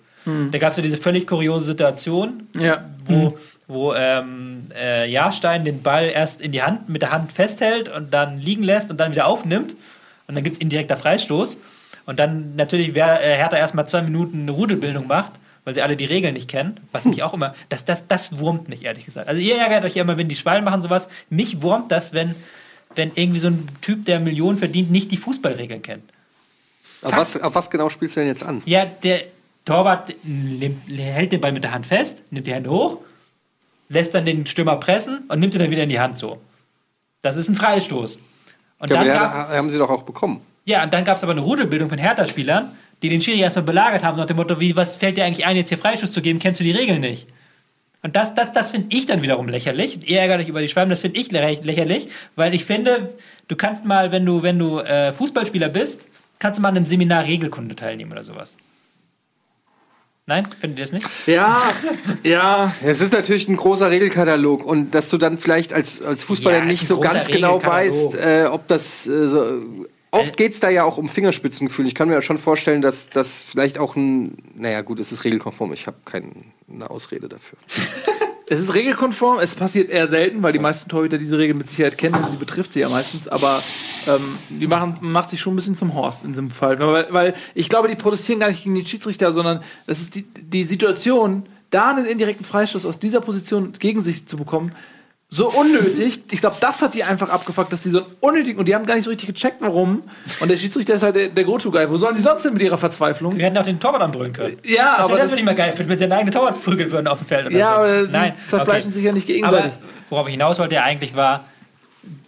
Da gab es ja diese völlig kuriose Situation, Ja. wo, wo ähm, äh, Jahrstein den Ball erst in die Hand mit der Hand festhält und dann liegen lässt und dann wieder aufnimmt. Und dann gibt es indirekter Freistoß. Und dann natürlich wer, äh, Hertha erstmal zwei Minuten eine Rudelbildung macht, weil sie alle die Regeln nicht kennen. Was mich auch immer, das, das, das wurmt mich, ehrlich gesagt. Also ihr ärgert euch ja immer, wenn die Schwallen machen sowas. Mich wurmt das, wenn, wenn irgendwie so ein Typ, der Millionen verdient, nicht die Fußballregeln kennt. Auf was, auf was genau spielst du denn jetzt an? Ja, der Torwart nimmt, hält den Ball mit der Hand fest, nimmt die Hände hoch, lässt dann den Stürmer pressen und nimmt ihn dann wieder in die Hand so. Das ist ein Freistoß. Und Ja, aber dann den gab's, haben sie doch auch bekommen. ja, und dann gab es aber eine Rudelbildung von Hertha-Spielern, die den Schiri erstmal belagert haben, so nach dem Motto, wie, was fällt dir eigentlich ein, jetzt hier Freistoß zu geben, kennst du die Regeln nicht? Und das, das, das finde ich dann wiederum lächerlich. Ihr ärgert euch über die Schwalben, das finde ich lä- lächerlich, weil ich finde, du kannst mal, wenn du, wenn du äh, Fußballspieler bist, kannst du mal an einem Seminar Regelkunde teilnehmen oder sowas. Nein? Findet ihr das nicht? Ja, ja. Es ist natürlich ein großer Regelkatalog und dass du dann vielleicht als, als Fußballer Ja, es nicht so ganz genau weißt, äh, ob das äh, so, Oft geht es da ja auch um Fingerspitzengefühl. Ich kann mir ja schon vorstellen, dass das vielleicht auch ein. Naja, gut, es ist regelkonform. Ich habe keine Ausrede dafür. Es ist regelkonform, es passiert eher selten, weil die meisten Torhüter diese Regel mit Sicherheit kennen und sie betrifft sie ja meistens, aber ähm, die machen, macht sich schon ein bisschen zum Horst in diesem Fall. Weil, weil ich glaube, die protestieren gar nicht gegen den Schiedsrichter, sondern das ist die, die Situation, da einen indirekten Freistoß aus dieser Position gegen sich zu bekommen, so unnötig. Ich glaube, das hat die einfach abgefuckt, dass die so einen unnötigen, und die haben gar nicht so richtig gecheckt, warum. Und der Schiedsrichter ist halt der, der Go-To-Guy. Wo sollen sie sonst denn mit ihrer Verzweiflung? Wir hätten auch den Torwart anbrüllen können. Ja, Also aber das das, würde ich mal geil finden, wenn sie einen eigenen Torwart prügeln würden auf dem Feld oder ja, so. aber Nein, zerfleischen okay. sich ja nicht gegenseitig. Aber worauf ich hinaus wollte ja eigentlich war,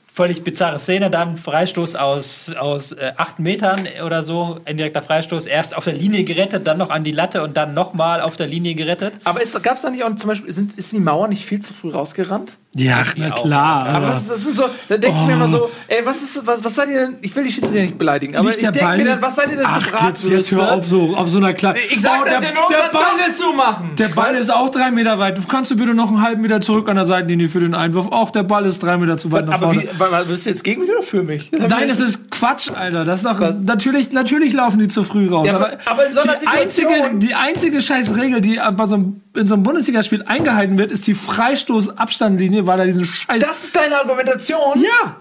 völlig bizarre Szene, dann Freistoß aus, aus äh, acht Metern oder so, indirekter Freistoß, erst auf der Linie gerettet, dann noch an die Latte und dann nochmal auf der Linie gerettet. Aber gab es da nicht auch zum Beispiel, sind, ist die Mauer nicht viel zu früh rausgerannt? Ja, na klar. Aber Alter. das, das sind so, da denke ich mir immer so, ey, was ist, was, was seid ihr denn, ich will die Schiedsrichter nicht beleidigen, aber Liegt ich denke mir dann, was seid ihr denn für Ach, jetzt, jetzt hör auf so, auf so einer Klappe. Ich sag Oh, das der, ja nur, der Ball Ball zu machen. Der Ball ist auch drei Meter weit. Kannst du bitte noch einen halben Meter zurück an der Seitenlinie für den Einwurf? Auch der Ball ist drei Meter zu weit nach aber vorne. wie, wa- bist du jetzt gegen mich oder für mich? Nein, das ist Quatsch, Alter. Das ist doch, natürlich, natürlich laufen die zu früh raus. Ja, aber- aber in so einer die einzige, Situation- die einzige scheiß Regel, die bei so einem, in so einem Bundesligaspiel eingehalten wird, ist die Freistoßabstandlinie, weil er diesen Scheiß. Das ist deine Argumentation? ja!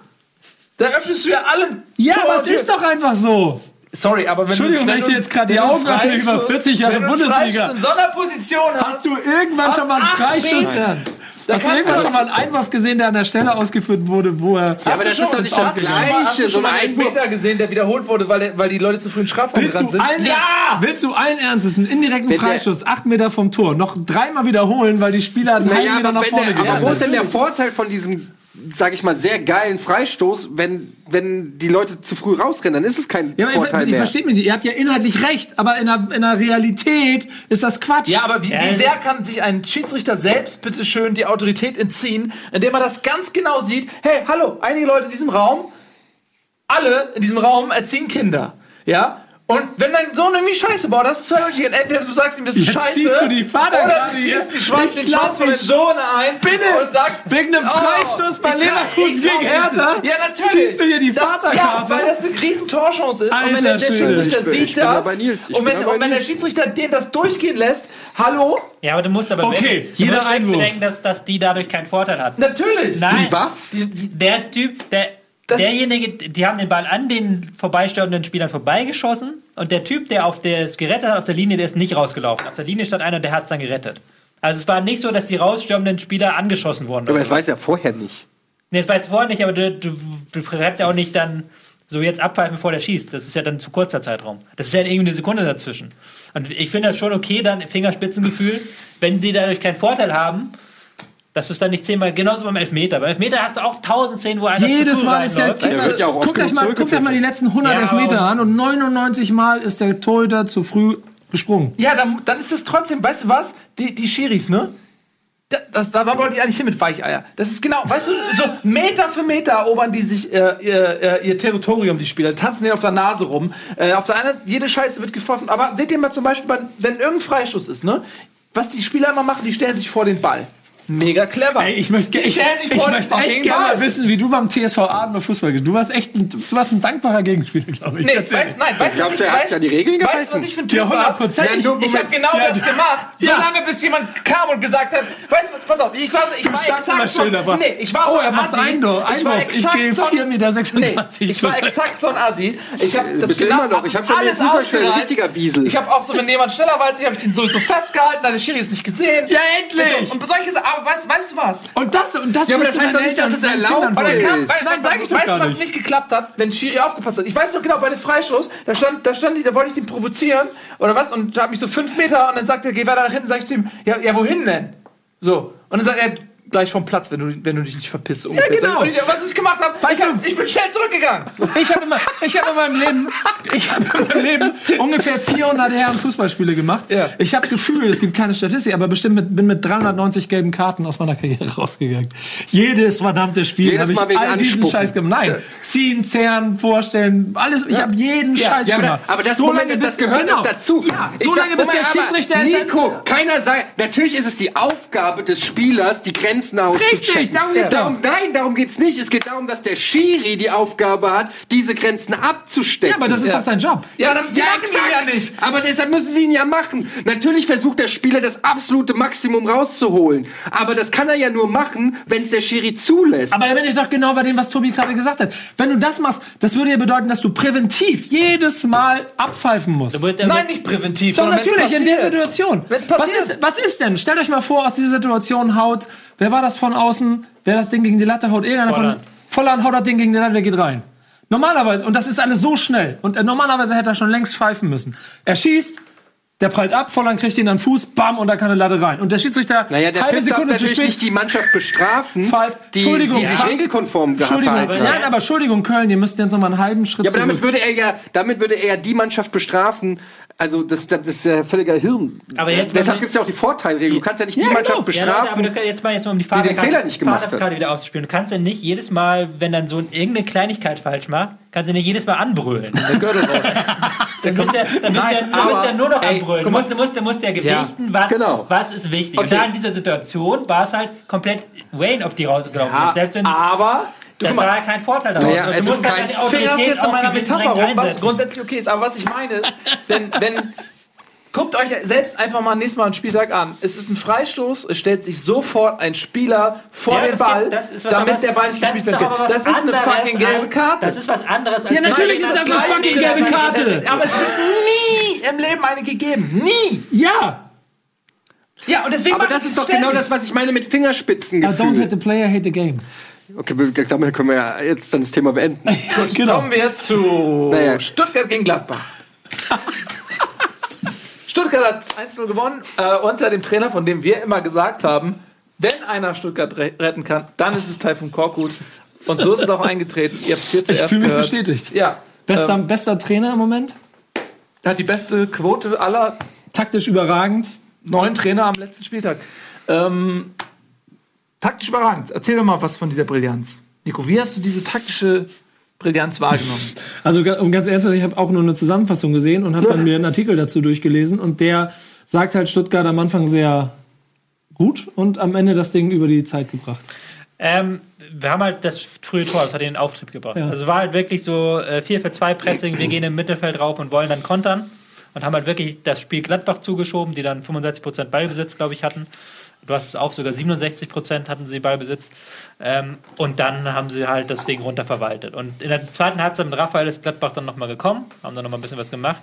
Da öffnest du ja alle. Ja, Tore aber es ist doch einfach so. Sorry, aber wenn Entschuldigung, du, wenn ich dir jetzt gerade die wenn Augen öffne über Freistoß- 40 Jahre wenn du Bundesliga. In so einer Position hast, Hast du irgendwann schon mal einen Freistoß? Metern. Da Hast du irgendwann schon mal einen Einwurf gesehen, der an der Stelle ausgeführt wurde, wo er. Ja, aber das ist doch nicht das Gleiche. So schon ein mal einen Einwurf. Elfmeter gesehen, der wiederholt wurde, weil, weil die Leute zu früh in Strafraum Willst sind? allen, ja! willst du allen Ernstes einen indirekten Wenn Freistoß, acht Meter vom Tor, noch dreimal wiederholen, weil die Spieler einen Naja, Meter aber, nach vorne der, gegangen aber wo ist denn der Vorteil von diesem, sag ich mal, sehr geilen Freistoß, wenn, wenn die Leute zu früh rausrennen? Dann ist es kein Ja, aber Vorteil ihr mehr. versteht mich nicht. Ihr habt ja inhaltlich recht, aber in der, in der Realität ist das Quatsch. Ja, aber wie, Ja, wie sehr kann sich ein Schiedsrichter selbst bitte schön die Autorität entziehen, indem er das ganz genau sieht? Hey, hallo, einige Leute in diesem Raum, alle in diesem Raum erziehen Kinder. Ja? Und wenn dein Sohn irgendwie Scheiße baut, hast du zwei Möglichkeiten. Entweder du sagst ihm, das ist Jetzt scheiße. ziehst du die Vater oder du ziehst die Schwanz, den Schwanz von nicht. Sohn ein. Bitte! Und sagst, Wegen einem oh, Freistoß bei ich glaub- Leverkusen gegen. Hertha Ja, natürlich. ziehst du hier die Das- Vaterkarte. Ja, weil das eine riesen Torchance ist. und wenn Alter der, der. Schiedsrichter Ich bin- sieht ich bin da das. bei Nils. Ich Und wenn, bei und wenn der. Schiedsrichter den das durchgehen lässt, hallo? Ja, aber du musst aber Okay, du jeder Einwurf. bedenken, dass, dass die dadurch keinen Vorteil hatten. Natürlich. Nein. Was? Der Typ, der, Das- derjenige, die haben den Ball an den vorbeisteuernden Spielern vorbeigeschossen und der Typ, der auf der es gerettet hat auf der Linie, der ist nicht rausgelaufen. Auf der Linie stand einer, der hat es dann gerettet. Also es war nicht so, dass die rausstürmenden Spieler angeschossen wurden. Aber das so. weiß er vorher nicht. nee, das weißt du vorher nicht, aber du, du, du kannst ja auch nicht dann so jetzt abpfeifen, bevor der schießt. Das ist ja dann zu kurzer Zeitraum. Das ist ja irgendwie eine Sekunde dazwischen. Und ich finde das schon okay, dann Fingerspitzengefühl, wenn die dadurch keinen Vorteil haben, dass du es dann nicht zehnmal, genauso beim Elfmeter. Beim Elfmeter hast du auch tausend Szenen, wo einer zu Jedes früh Mal ist der. Kicker. wird ja guckt, euch mal, guckt euch mal die letzten 100 Ja, Elfmeter an und 99 Mal ist der Torhüter zu früh gesprungen. Ja, dann, dann ist es trotzdem, weißt du was? Die, die Schiris, ne? Da, das, da wollte ich eigentlich hin mit Weicheier. Das ist genau, weißt du, so Meter für Meter erobern die sich äh, ihr, äh, ihr Territorium, die Spieler, tanzen denen auf der Nase rum. Äh, auf der einen Seite, jede Scheiße wird gepfiffen. Aber seht ihr mal zum Beispiel, bei- wenn irgendein Freistoß ist, ne? Was die Spieler immer machen, die stellen sich vor den Ball. Mega clever. Ey, ich möchte, ich, ich den möchte echt gerne wissen, wie du beim TSV Aden und Fußball gespielt Du warst echt ein, du warst ein dankbarer Gegenspieler, glaube ich. Nee, weißt, nein, weißt du, was der ich hat weiß? ja die Regeln Weißt du, gehalten. was ich für ein Ja, Typ war? 100%. Ja, ich Ja, ich habe genau ja, das du- gemacht, Ja. solange bis jemand kam und gesagt hat, weißt du was, pass auf, ich war, so, ich war standst immer exakt so, schön dabei. nee, ich war Oh, so er macht Assi. Einwurf, Ich war. Ich exakt gehe so ein- 4,26 Meter Nee, ich war exakt so ein Assi. Ich habe das bist du genau, immer noch. Ich das hab schon alles ein ausgereizt. richtiger Wiesel. Ich habe auch so, wenn jemand schneller war als ich, habe ich den so, so festgehalten, deine Schiri ist nicht gesehen. Ja, endlich! Und solche Sachen, aber weißt, weißt du was? Und das, und das Ja, aber das heißt doch nicht, dass es erlaubt Weil ist. kam, weißt, Nein, sag ich doch weißt du, was nicht. nicht geklappt hat, wenn Schiri aufgepasst hat? Ich weiß doch genau, bei dem Freistoß, da stand, da stand die, da wollte ich den provozieren oder was und da hat mich so fünf Meter und dann sagt er, geh weiter nach hinten, sag ich zu ihm, ja, ja, wohin denn? So. Und dann sagt er, gleich vom Platz, wenn du, wenn du dich nicht verpisst. ungefähr. genau. Und ich, was ich gemacht habe, Weißt ich, hab, du- ich bin schnell zurückgegangen. Ich habe ich hab in meinem Leben, ich habe in meinem Leben ungefähr 400 Herren Fußballspiele gemacht. Ja. Ich habe Gefühl, es gibt keine Statistik, aber bestimmt mit, bin mit 390 gelben Karten aus meiner Karriere rausgegangen. Jedes verdammte Spiel habe ich all diesen Anspucken. Scheiß gemacht. Nein, ziehen, zerren, vorstellen, alles. Ich habe jeden Scheiß Ja, aber, gemacht. aber das, So Moment, lange, das gehört genau. dazu. Ja, so lange, bis der Schiedsrichter ist. Nico, keiner sagt, natürlich ist es die Aufgabe des Spielers, die Grenzen auszuchecken. darum geht's darum, Nein, darum geht's nicht. Es geht darum, dass der Schiri die Aufgabe hat, diese Grenzen abzustecken. Ja, aber das ist Ja. doch sein Job. Ja, dann, die Ja, machen sie ja exakt. nicht. Aber deshalb müssen sie ihn ja machen. Natürlich versucht der Spieler das absolute Maximum rauszuholen. Aber das kann er ja nur machen, wenn es der Schiri zulässt. Aber da bin ich doch genau bei dem, was Tobi gerade gesagt hat. Wenn du das machst, das würde ja bedeuten, dass du präventiv jedes Mal abpfeifen musst. Nein, nicht präventiv. Doch, sondern wenn's natürlich, in der. Situation. Wenn's was, passiert. ist, was ist denn? Stellt euch mal vor, aus dieser Situation haut, wer war das von außen? Wer das Ding gegen die Latte haut? Irgendeiner Volland. von Volland haut das Ding gegen die Latte, der geht rein. Normalerweise, und das ist alles so schnell, und äh, normalerweise hätte er schon längst pfeifen müssen. Er schießt, der prallt ab, Volland kriegt ihn an den Fuß, bam, und da kann eine Latte rein. Und der Schiedsrichter, naja, der halbe Pfiff darf Sekunde zu natürlich spät, nicht die Mannschaft bestrafen, Pfeift. die, Entschuldigung, die sich ja. regelkonform Entschuldigung, verhalten nein, hat. aber Entschuldigung, Köln, ihr müsst jetzt noch mal einen halben Schritt Ja, aber damit zurück. würde er ja, damit würde er ja die Mannschaft bestrafen. Also das, das ist ja völliger Hirn. Aber jetzt- Deshalb gibt es ja auch die Vorteilregel. Du kannst ja nicht die Ja, Mannschaft genau. Ja, Leute, bestrafen. aber du, kannst jetzt mal, jetzt mal um die den Fahrradkarte Fehler nicht gemacht hat. Wieder auszuspielen. Du kannst ja nicht jedes Mal, wenn dann so ein- irgendeine Kleinigkeit falsch macht, kannst du nicht jedes Mal anbrüllen. Der Gürtel raus. Dann müsst ihr, dann müsst ihr, dann müsst aber- ihr nur noch Ey, anbrüllen. Du musst, du musst, du musst ja gewichten, was, genau. was ist wichtig. Und Okay. da in dieser Situation war es halt komplett Wayne, ob die rausgelaufen sind. Selbst wenn, aber du, das war ja kein Vorteil daraus. Naja, Und es du musst ist halt kein- Ich jetzt auch meiner Metapher rum, was grundsätzlich okay ist. Aber was ich meine ist, wenn, wenn Guckt euch selbst einfach mal nächstes Mal einen Spieltag an. Es ist ein Freistoß, es stellt sich sofort ein Spieler vor Ja, den Ball, gibt- das ist was damit anderes. der Ball nicht gespielt was Das ist eine fucking gelbe als- Karte. Das ist was anderes als Ja, natürlich ist das eine fucking gelbe Karte. Ist- Aber es wird nie im Leben eine gegeben. Nie. Ja! Ja, und deswegen aber das ist doch ständig. genau das, was ich meine mit I don't Fingerspitzengefühl. hate the player, hate the game. Okay, damit können wir ja jetzt dann das Thema beenden. genau. Kommen wir zu Naja. Stuttgart gegen Gladbach. Stuttgart hat 1-0 gewonnen äh, unter dem Trainer, von dem wir immer gesagt haben, wenn einer Stuttgart re retten kann, dann ist es Taifun Korkut. Und so ist es auch eingetreten. Ihr habt es hier Ich zuerst fühle mich gehört. bestätigt. Ja. Bester, Ähm, bester Trainer im Moment. er hat die beste Quote aller Taktisch überragend. neuen Trainer am letzten Spieltag. Ähm, taktisch überragend. Erzähl doch mal was von dieser Brillanz. Nico, wie hast du diese taktische Brillanz wahrgenommen? Also um ganz ernst zu sein, ich habe auch nur eine Zusammenfassung gesehen und habe dann mir einen Artikel dazu durchgelesen und der sagt halt Stuttgart am Anfang sehr gut und am Ende das Ding über die Zeit gebracht. Ähm, wir haben halt das frühe Tor, das hat den Auftrieb gebracht. Ja. Also war halt wirklich so äh, 4 für 2 Pressing, wir gehen im Mittelfeld rauf und wollen dann kontern. Und haben halt wirklich das Spiel Gladbach zugeschoben, die dann 65% Ballbesitz, glaube ich, hatten. Du hast es auch, sogar 67% hatten sie Ballbesitz. Ähm, und dann haben sie halt das Ding runterverwaltet. Und in der zweiten Halbzeit mit Raphael ist Gladbach dann nochmal gekommen, haben dann nochmal ein bisschen was gemacht.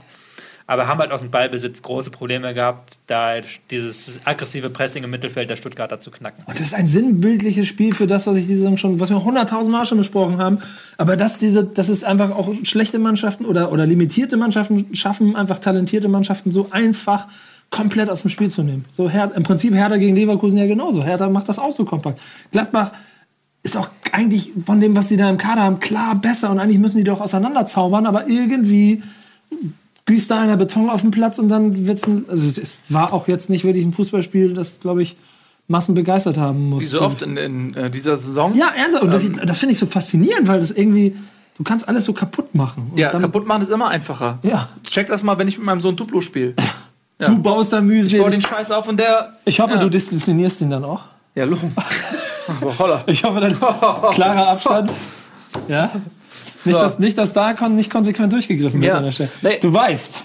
Aber haben halt aus dem Ballbesitz große Probleme gehabt, da dieses aggressive Pressing im Mittelfeld der Stuttgarter zu knacken. Und das ist ein sinnbildliches Spiel für das, was ich diese Saison schon, was wir hunderttausend Mal schon besprochen haben. Aber dass diese, dass es einfach auch schlechte Mannschaften oder, oder limitierte Mannschaften schaffen, einfach talentierte Mannschaften so einfach komplett aus dem Spiel zu nehmen. So Her im Prinzip Hertha gegen Leverkusen ja genauso. Hertha macht das auch so kompakt. Gladbach ist auch eigentlich von dem, was sie da im Kader haben, klar besser und eigentlich müssen die doch auseinanderzaubern, aber irgendwie gießt da einer Beton auf den Platz und dann wird's ein, also es war auch jetzt nicht wirklich ein Fußballspiel, das glaube ich Massen begeistert haben muss. Wie so oft in, in äh, dieser Saison. Ja, ernsthaft. Und das, das finde ich so faszinierend, weil das irgendwie, du kannst alles so kaputt machen. Und Ja, kaputt machen ist immer einfacher. Ja. Check das mal, wenn ich mit meinem Sohn Duplo spiele. Du baust da Ich baue Mühe. den Scheiß auf und der. Ich hoffe, Ja. du disziplinierst ihn dann auch. Ja, Lo. Holla. Ich hoffe, dann klarer Abstand. Ja. Nicht, So. dass, nicht, dass da kon nicht konsequent durchgegriffen wird Ja. an der Stelle. Nee. Du weißt,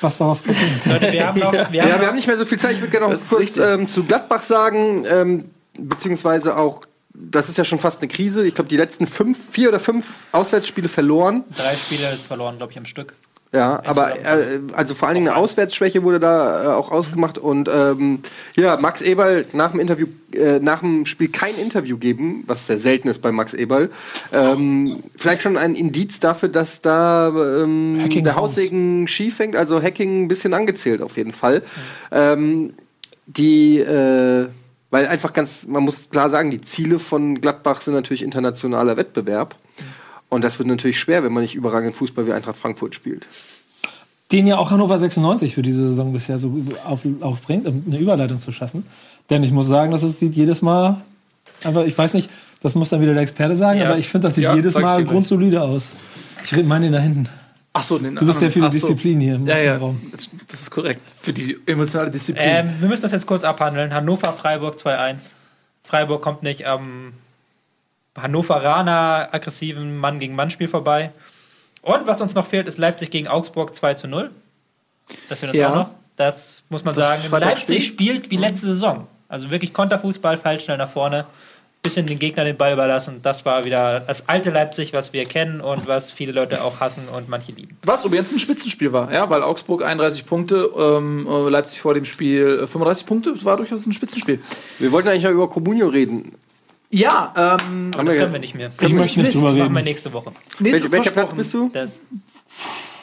was daraus passieren kann. Leute, wir haben noch, wir haben Ja, wir haben nicht mehr so viel Zeit. Ich würde gerne noch kurz ähm, zu Gladbach sagen, ähm, beziehungsweise auch, das ist ja schon fast eine Krise. Ich glaube, die letzten fünf, vier oder fünf Auswärtsspiele verloren. drei Spiele jetzt verloren, glaube ich, am Stück. Ja, aber äh, also vor allen Dingen eine Auswärtsschwäche wurde da äh, auch ausgemacht und ähm, ja, Max Eberl nach dem Interview, äh, nach dem Spiel kein Interview geben, was sehr selten ist bei Max Eberl. Ähm, vielleicht schon ein Indiz dafür, dass da ähm, der. Haussegen schief hängt, also Hacking ein bisschen angezählt auf jeden Fall. Ähm, die äh, weil einfach ganz, man muss klar sagen, die Ziele von Gladbach sind natürlich internationaler Wettbewerb. Und das wird natürlich schwer, wenn man nicht überragend Fußball wie Eintracht Frankfurt spielt. Den ja auch Hannover 96 für diese Saison bisher so auf, aufbringt, um eine Überleitung zu schaffen. Denn ich muss sagen, dass es sieht jedes Mal einfach, ich weiß nicht, das muss dann wieder der Experte sagen, Ja. aber ich finde, das sieht Ja, jedes Mal grundsolide aus. Ich meine den da hinten. Ach so, den Du bist ja für die Ach so. Disziplin hier im Ja, ja, Raum. das, ist korrekt. Für die emotionale Disziplin. Ähm, wir müssen das jetzt kurz abhandeln. Hannover, Freiburg 2-1. Freiburg kommt nicht am Hannoveraner aggressiven Mann gegen Mann Spiel vorbei. Und was uns noch fehlt, ist Leipzig gegen Augsburg 2 zu 0. Das fehlt uns Ja. auch noch. Das muss man Das sagen. Leipzig spielt wie letzte Saison. Also wirklich Konterfußball, falsch schnell nach vorne. Bisschen den Gegner den Ball überlassen. Das war wieder das alte Leipzig, was wir kennen und was viele Leute auch hassen und manche lieben. Was übrigens ein Spitzenspiel war, ja, weil Augsburg 31 Punkte, ähm, äh, Leipzig vor dem Spiel äh, 35 Punkte, das war durchaus ein Spitzenspiel. Wir wollten eigentlich noch über Comunio reden. Ja, ähm, Das können wir nicht mehr. Ich möchte nicht Mist, drüber machen wir reden. nächste Woche. nächste Welcher, welcher Platz bist du? Das,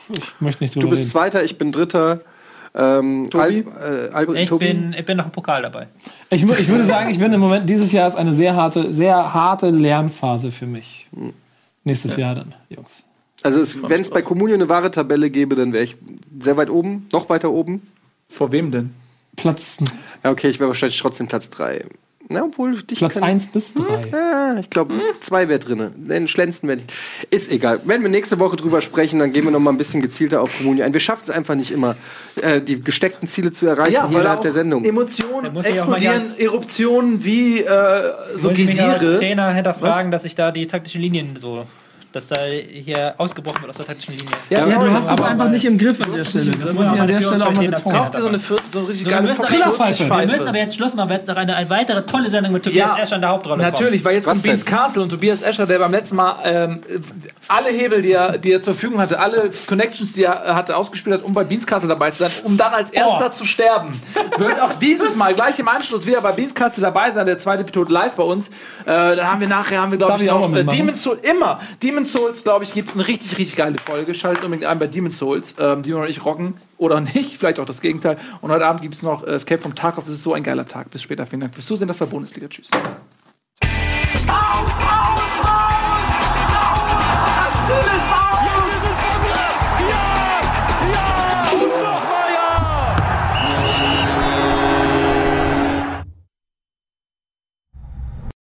Ich möchte nicht Du drüber bist reden. Zweiter, ich bin Dritter. Ähm, Tobi? Al, äh, Albert, ich, Tobi? bin, ich bin noch im Pokal dabei. Ich, ich würde sagen, ich bin im Moment, dieses Jahr ist eine sehr harte, sehr harte Lernphase für mich. Nächstes Jahr dann, Jungs. Also wenn es bei Comunio eine wahre Tabelle gäbe, dann wäre ich sehr weit oben, noch weiter oben. Vor wem denn? Platz, Ja, okay, ich wäre wahrscheinlich trotzdem Platz 3. Na, obwohl dich Platz kann- 1 bis 3. Ja, ich glaube, zwei wäre drin. Den schlänzen werde ich. Ist egal. Wenn wir nächste Woche drüber sprechen, dann gehen wir noch mal ein bisschen gezielter auf Kommunio ein. Wir schaffen es einfach nicht immer, äh, die gesteckten Ziele zu erreichen hier weil innerhalb der Sendung. Emotionen explodieren, Eruptionen wie äh, so Muss ich mich als. Trainer hinterfragen, dass ich da die taktischen Linien so, dass da hier ausgebrochen wird aus der taktischen Linie. Ja, Ja, du sorry, hast es einfach nicht im Griff an der Stelle. Das muss ich an der Stelle auch mal betonen. Kauft dir so eine, so richtig So, wir, geile müssen aber, Trillerpfeife. wir müssen aber jetzt Schluss machen, weil jetzt noch eine, eine weitere tolle Sendung mit Tobias Ja, Escher in der Hauptrolle Natürlich, weil jetzt kommt Beans? Castle und Tobias Escher, der beim letzten Mal ähm, alle Hebel, die er, die er zur Verfügung hatte, alle Connections, die er hatte, ausgespielt hat, um bei Beans Castle dabei zu sein, um dann als erster zu sterben. Wird auch dieses Mal gleich im Anschluss wieder bei Beans Castle dabei sein, der zweite Pilot live bei uns. Äh, dann haben wir nachher, haben wir glaube ich auch noch mal äh, mitmachen? Demon's Souls, glaube ich, gibt es eine richtig, richtig geile Folge. Schaltet unbedingt ein bei Demon's Souls, ähm, wir noch nicht rocken oder nicht, vielleicht auch das Gegenteil. Und heute Abend gibt es noch äh, Escape from Tarkov. Es ist so ein geiler Tag. Bis später. Vielen Dank fürs Zusehen. Das war Bundesliga. Tschüss.